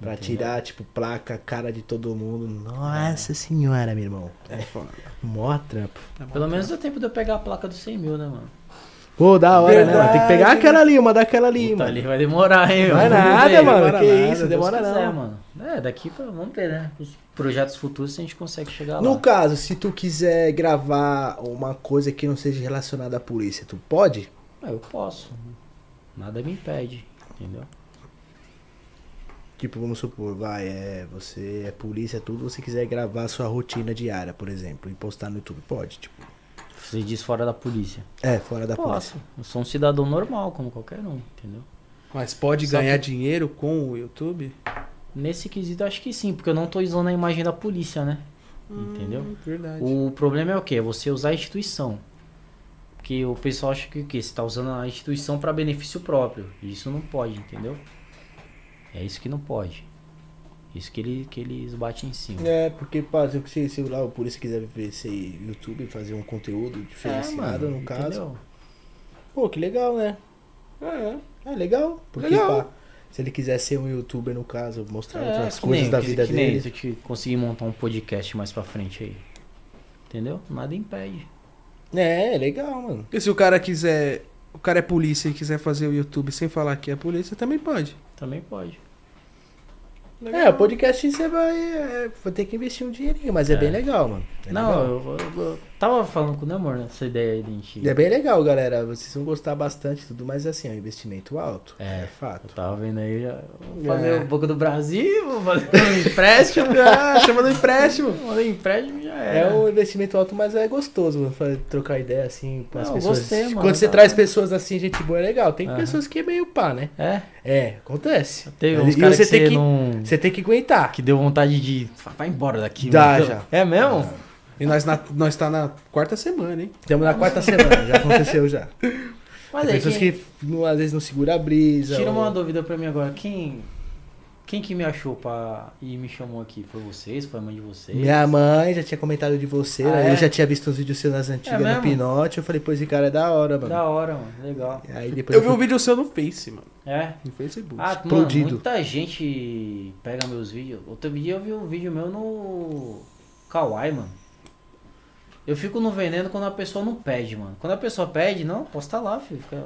Pra Entendeu? tirar, tipo, placa, cara de todo mundo. Nossa senhora, meu irmão. É foda. Mó trampo. Pelo menos deu tempo de eu pegar a placa dos 100 mil, né, mano? Pô, da hora, né? Verdade. mano? Tem que pegar aquela ali, uma daquela ali, Puta, mano. ali vai demorar, hein, Vai Vamos nada, ver. mano. que nada, isso, demora quiser, não. mano. É, daqui pra. Vamos ver, né? Os projetos futuros se a gente consegue chegar No lá. caso, se tu quiser gravar uma coisa que não seja relacionada à polícia, tu pode? Ah, eu posso. Nada me impede, entendeu? Tipo, vamos supor, vai, é, você é polícia, tudo, você quiser gravar a sua rotina diária, por exemplo, e postar no YouTube, pode, tipo. Você diz fora da polícia. É, fora da polícia. Posso. Eu sou um cidadão normal, como qualquer um, entendeu? Mas pode Só ganhar que- dinheiro com o YouTube? Nesse quesito, acho que sim, porque eu não tô usando a imagem da polícia, né? Entendeu? Hum, verdade. O problema é o quê? É você usar a instituição. Porque o pessoal acha que o quê? Você tá usando a instituição para benefício próprio. E isso não pode, entendeu? É isso que não pode. Isso que, ele, que eles batem em cima. É, porque, por exemplo, se, se lá o polícia quiser ver esse YouTube, fazer um conteúdo diferenciado, É, mano, no caso. entendeu? Pô, que legal, né? É, é legal. Porque, Legal. pá, se ele quiser ser um youtuber, no caso, mostrar É, outras que coisas nem- da que- vida que nem dele. Se eu te conseguir montar um podcast mais pra frente aí. Entendeu? Nada impede. É, é legal, mano. E se o cara quiser. O cara é polícia e quiser fazer o YouTube sem falar que é polícia, também pode. Também pode. É, o podcast você vai, é, vai ter que investir um dinheirinho, mas é, É. bem legal, mano. É não, legal. eu, eu- eu tava falando com o Namor nessa ideia aí de gente. É bem legal, galera. Vocês vão gostar bastante e tudo, mas assim, é um investimento alto. É. É, fato. Eu tava vendo aí, já, vou fazer É. um pouco do Brasil, vou fazer um empréstimo. Ah, chama do empréstimo. Fazer empréstimo já É era. um investimento alto, mas é gostoso trocar ideia assim com as pessoas. gostei, mano, Quando você tá. traz pessoas assim, gente boa, é legal. Tem Aham. pessoas que é meio pá, né? É, É, acontece. teve E uns caras você que tem que- não... Você tem que aguentar. Que deu vontade de... Vai embora daqui. Dá, mano. já. É mesmo? E nós, na, nós tá na quarta semana, hein? Estamos na quarta semana, já aconteceu já. Mas Tem é pessoas que... que não- às vezes não segura a brisa. Tira ou- uma dúvida pra mim agora. Quem... Quem que me achou pra... e me chamou aqui? Foi vocês? Foi a mãe de vocês? Minha mãe já tinha comentado de você, Ah, né? é? eu já tinha visto uns vídeos seus nas antigas É no? Pinote. Eu falei, pô, esse cara é da hora, mano. Da hora, mano. Legal. Aí depois Eu vi fui- um vídeo seu no Face, mano. É? No Facebook. Ah, mano, Explodido. muita gente pega meus vídeos. Outro dia eu vi um vídeo meu no Kawaii, mano. Eu fico no veneno quando a pessoa não pede, mano. Quando a pessoa pede, não, posta lá, filho. Fica...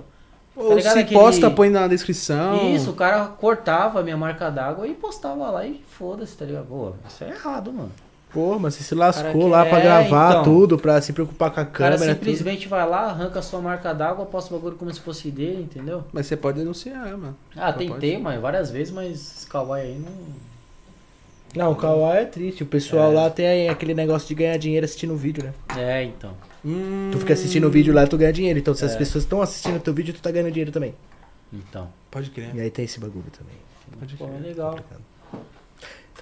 Ou ligado se aquele- posta, põe na descrição. Isso, o cara cortava a minha marca d'água e postava lá e foda-se, tá ligado? Pô, isso é errado, mano. Pô, mas você se lascou Cara, que- lá pra é, gravar então. tudo, pra se preocupar com a O cara câmera. tudo. simplesmente vai lá, arranca a sua marca d'água, posta o bagulho como se fosse dele, entendeu? Mas você pode denunciar, mano. Ah, Não tentei, pode. mas várias vezes, mas esse Kawaii aí não. Não, o Kawaii é triste. O pessoal É. lá tem aquele negócio de ganhar dinheiro assistindo o vídeo, né? É, então. Hum, Tu fica assistindo o vídeo lá, tu ganha dinheiro. Então, se as É. pessoas estão assistindo o teu vídeo, tu tá ganhando dinheiro também. Então. Pode crer. E aí tem esse bagulho também. Pode Pô, crer. é legal.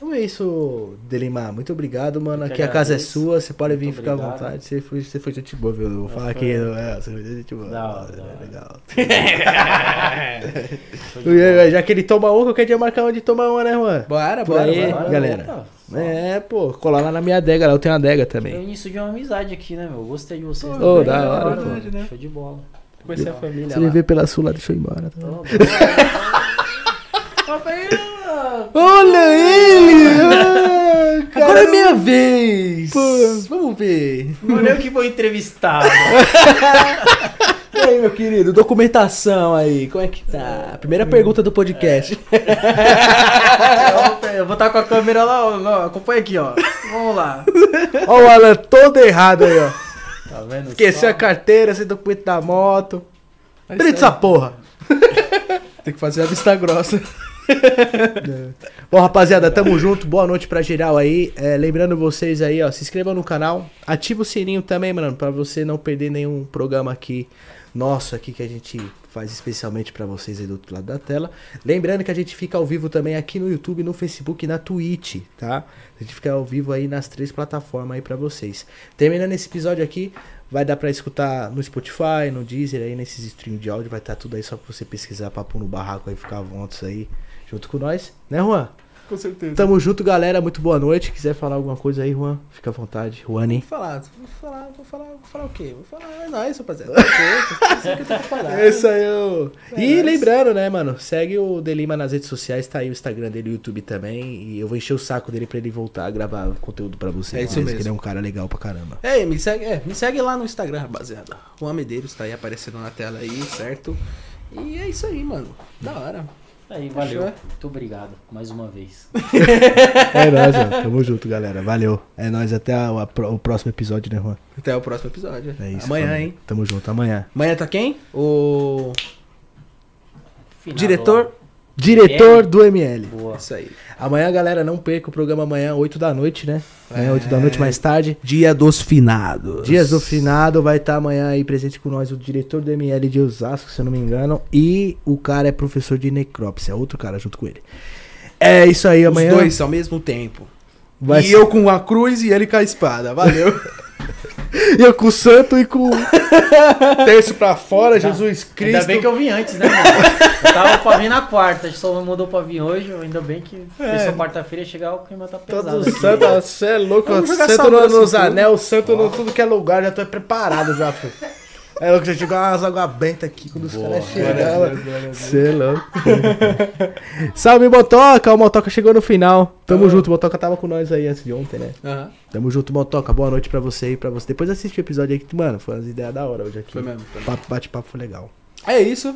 Então é isso, Delimar. Muito obrigado, mano. Aqui a casa é sua, você pode vir Muito ficar à vontade. Você foi, você foi gente boa, viu? Eu vou falar fui. aqui. É, você foi gente boa. Da hora, da É hora. legal. Já que ele toma uma, qualquer dia marcar onde tomar uma, né, Juan? Bora, Por bora, aí, bora. galera. Só. É, pô, colar lá na minha adega, lá eu tenho uma adega É o também. início de uma amizade aqui, né, meu? Gostei de vocês. Também. Ô, da hora, pô. pô. Show de bola. Conhecer a família Se ele veio pela sul lá, deixa eu ir embora. Tá? Tô Olha ele! Ah, Agora é minha vez! Pô, vamos ver. Não é eu que vou entrevistado. E aí, meu querido, documentação aí, como é que tá? Primeira pergunta do podcast. eu vou estar com a câmera lá, ó. Acompanha aqui, ó. Vamos lá. Ó o Alan todo errado aí, ó. Tá vendo? Esqueceu só? a carteira, sem documento da moto. Mas Preta essa porra. Tem que fazer a vista grossa. Bom, rapaziada, tamo junto. Boa noite pra geral aí. É, lembrando vocês aí, ó, se inscreva no canal. Ativa o sininho também, mano, pra você não perder nenhum programa aqui nosso aqui que a gente faz especialmente pra vocês aí do outro lado da tela. Lembrando que a gente fica ao vivo também aqui no YouTube, no Facebook e na Twitch, tá? A gente fica ao vivo aí nas três plataformas aí pra vocês. Terminando esse episódio aqui, vai dar pra escutar no Spotify, no Deezer aí, nesses streams de áudio, vai estar tudo aí só pra você pesquisar Papo no Barraco aí, ficar à vontade aí junto com nós, né, Juan? Com certeza. Tamo junto, galera. Muito boa noite. Quiser falar alguma coisa aí, Juan, fica à vontade. Juani. Vou falar, vou falar, vou falar, vou falar o quê? Vou falar, é nóis, rapaziada. É isso aí eu... É E nóis. lembrando, né, mano? Segue o Delima nas redes sociais, tá aí o Instagram dele, o YouTube também. E eu vou encher o saco dele pra ele voltar a gravar conteúdo pra vocês. É isso mesmo. Que ele é um cara legal pra caramba. É, me segue, é, me segue lá no Instagram, rapaziada. Juan Medeiros tá aí aparecendo na tela aí, certo? E é isso aí, mano. Da hora. Aí, valeu. Fechou? Muito obrigado, mais uma vez. É nóis, mano. Tamo junto, galera. Valeu. É nóis até a- a- o próximo episódio, né, Juan? Até o próximo episódio. É isso. Amanhã, família. hein? Tamo junto, amanhã. Amanhã tá quem? O Final diretor. Diretor do ML. Boa. Isso aí. Amanhã, galera, não perca o programa amanhã, 8 da noite, né? Amanhã, 8 da É. noite mais tarde. Dia dos finados. Dias do Finado vai estar amanhã aí presente com nós o diretor do ML de Osasco, se eu não me engano. E o cara é professor de necrópsia, outro cara junto com ele. É isso aí, Os amanhã. dois ao mesmo tempo. vai e ser- eu com a cruz e ele com a espada. Valeu. eu com o santo e com o terço pra fora, Jesus Cristo. Ainda bem que eu vim antes, né, mano? Eu tava pra vir na quarta, a gente só mudou pra vir hoje. Ainda bem que pensou quarta-feira chegar, o clima tá pesado. Todo aqui. santo, você é louco, santo no, nos anel, santo no tudo que é lugar, já tô preparado já, filho. É louco, já chegou umas água benta aqui quando os caras chegaram. Você é louco. Salve, Motoca! O Motoca chegou no final. Tamo Ah. junto, o Motoca tava com nós aí antes de ontem, né? Aham. Tamo junto, Motoca. Boa noite pra você e pra você. Depois assiste o episódio aí que, mano, foi umas ideias da hora hoje aqui. Foi mesmo. Foi mesmo. Papo- Bate-papo foi legal. É isso.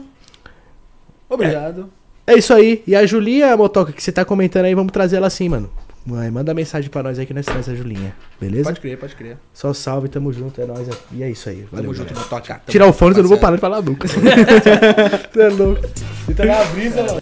Obrigado. É isso aí. E a Julinha, Motoca, que você tá comentando aí, vamos trazer ela assim, mano. Mãe, Manda mensagem pra nós aí que nós traz a Julinha. Beleza? Pode crer, pode crer. Só salve, tamo junto, é nóis. E é isso aí. Valeu, Tamo junto. Motoca. Tirar o fone, eu não vou parar de falar nunca. Você é louco. Você tá na brisa, mano.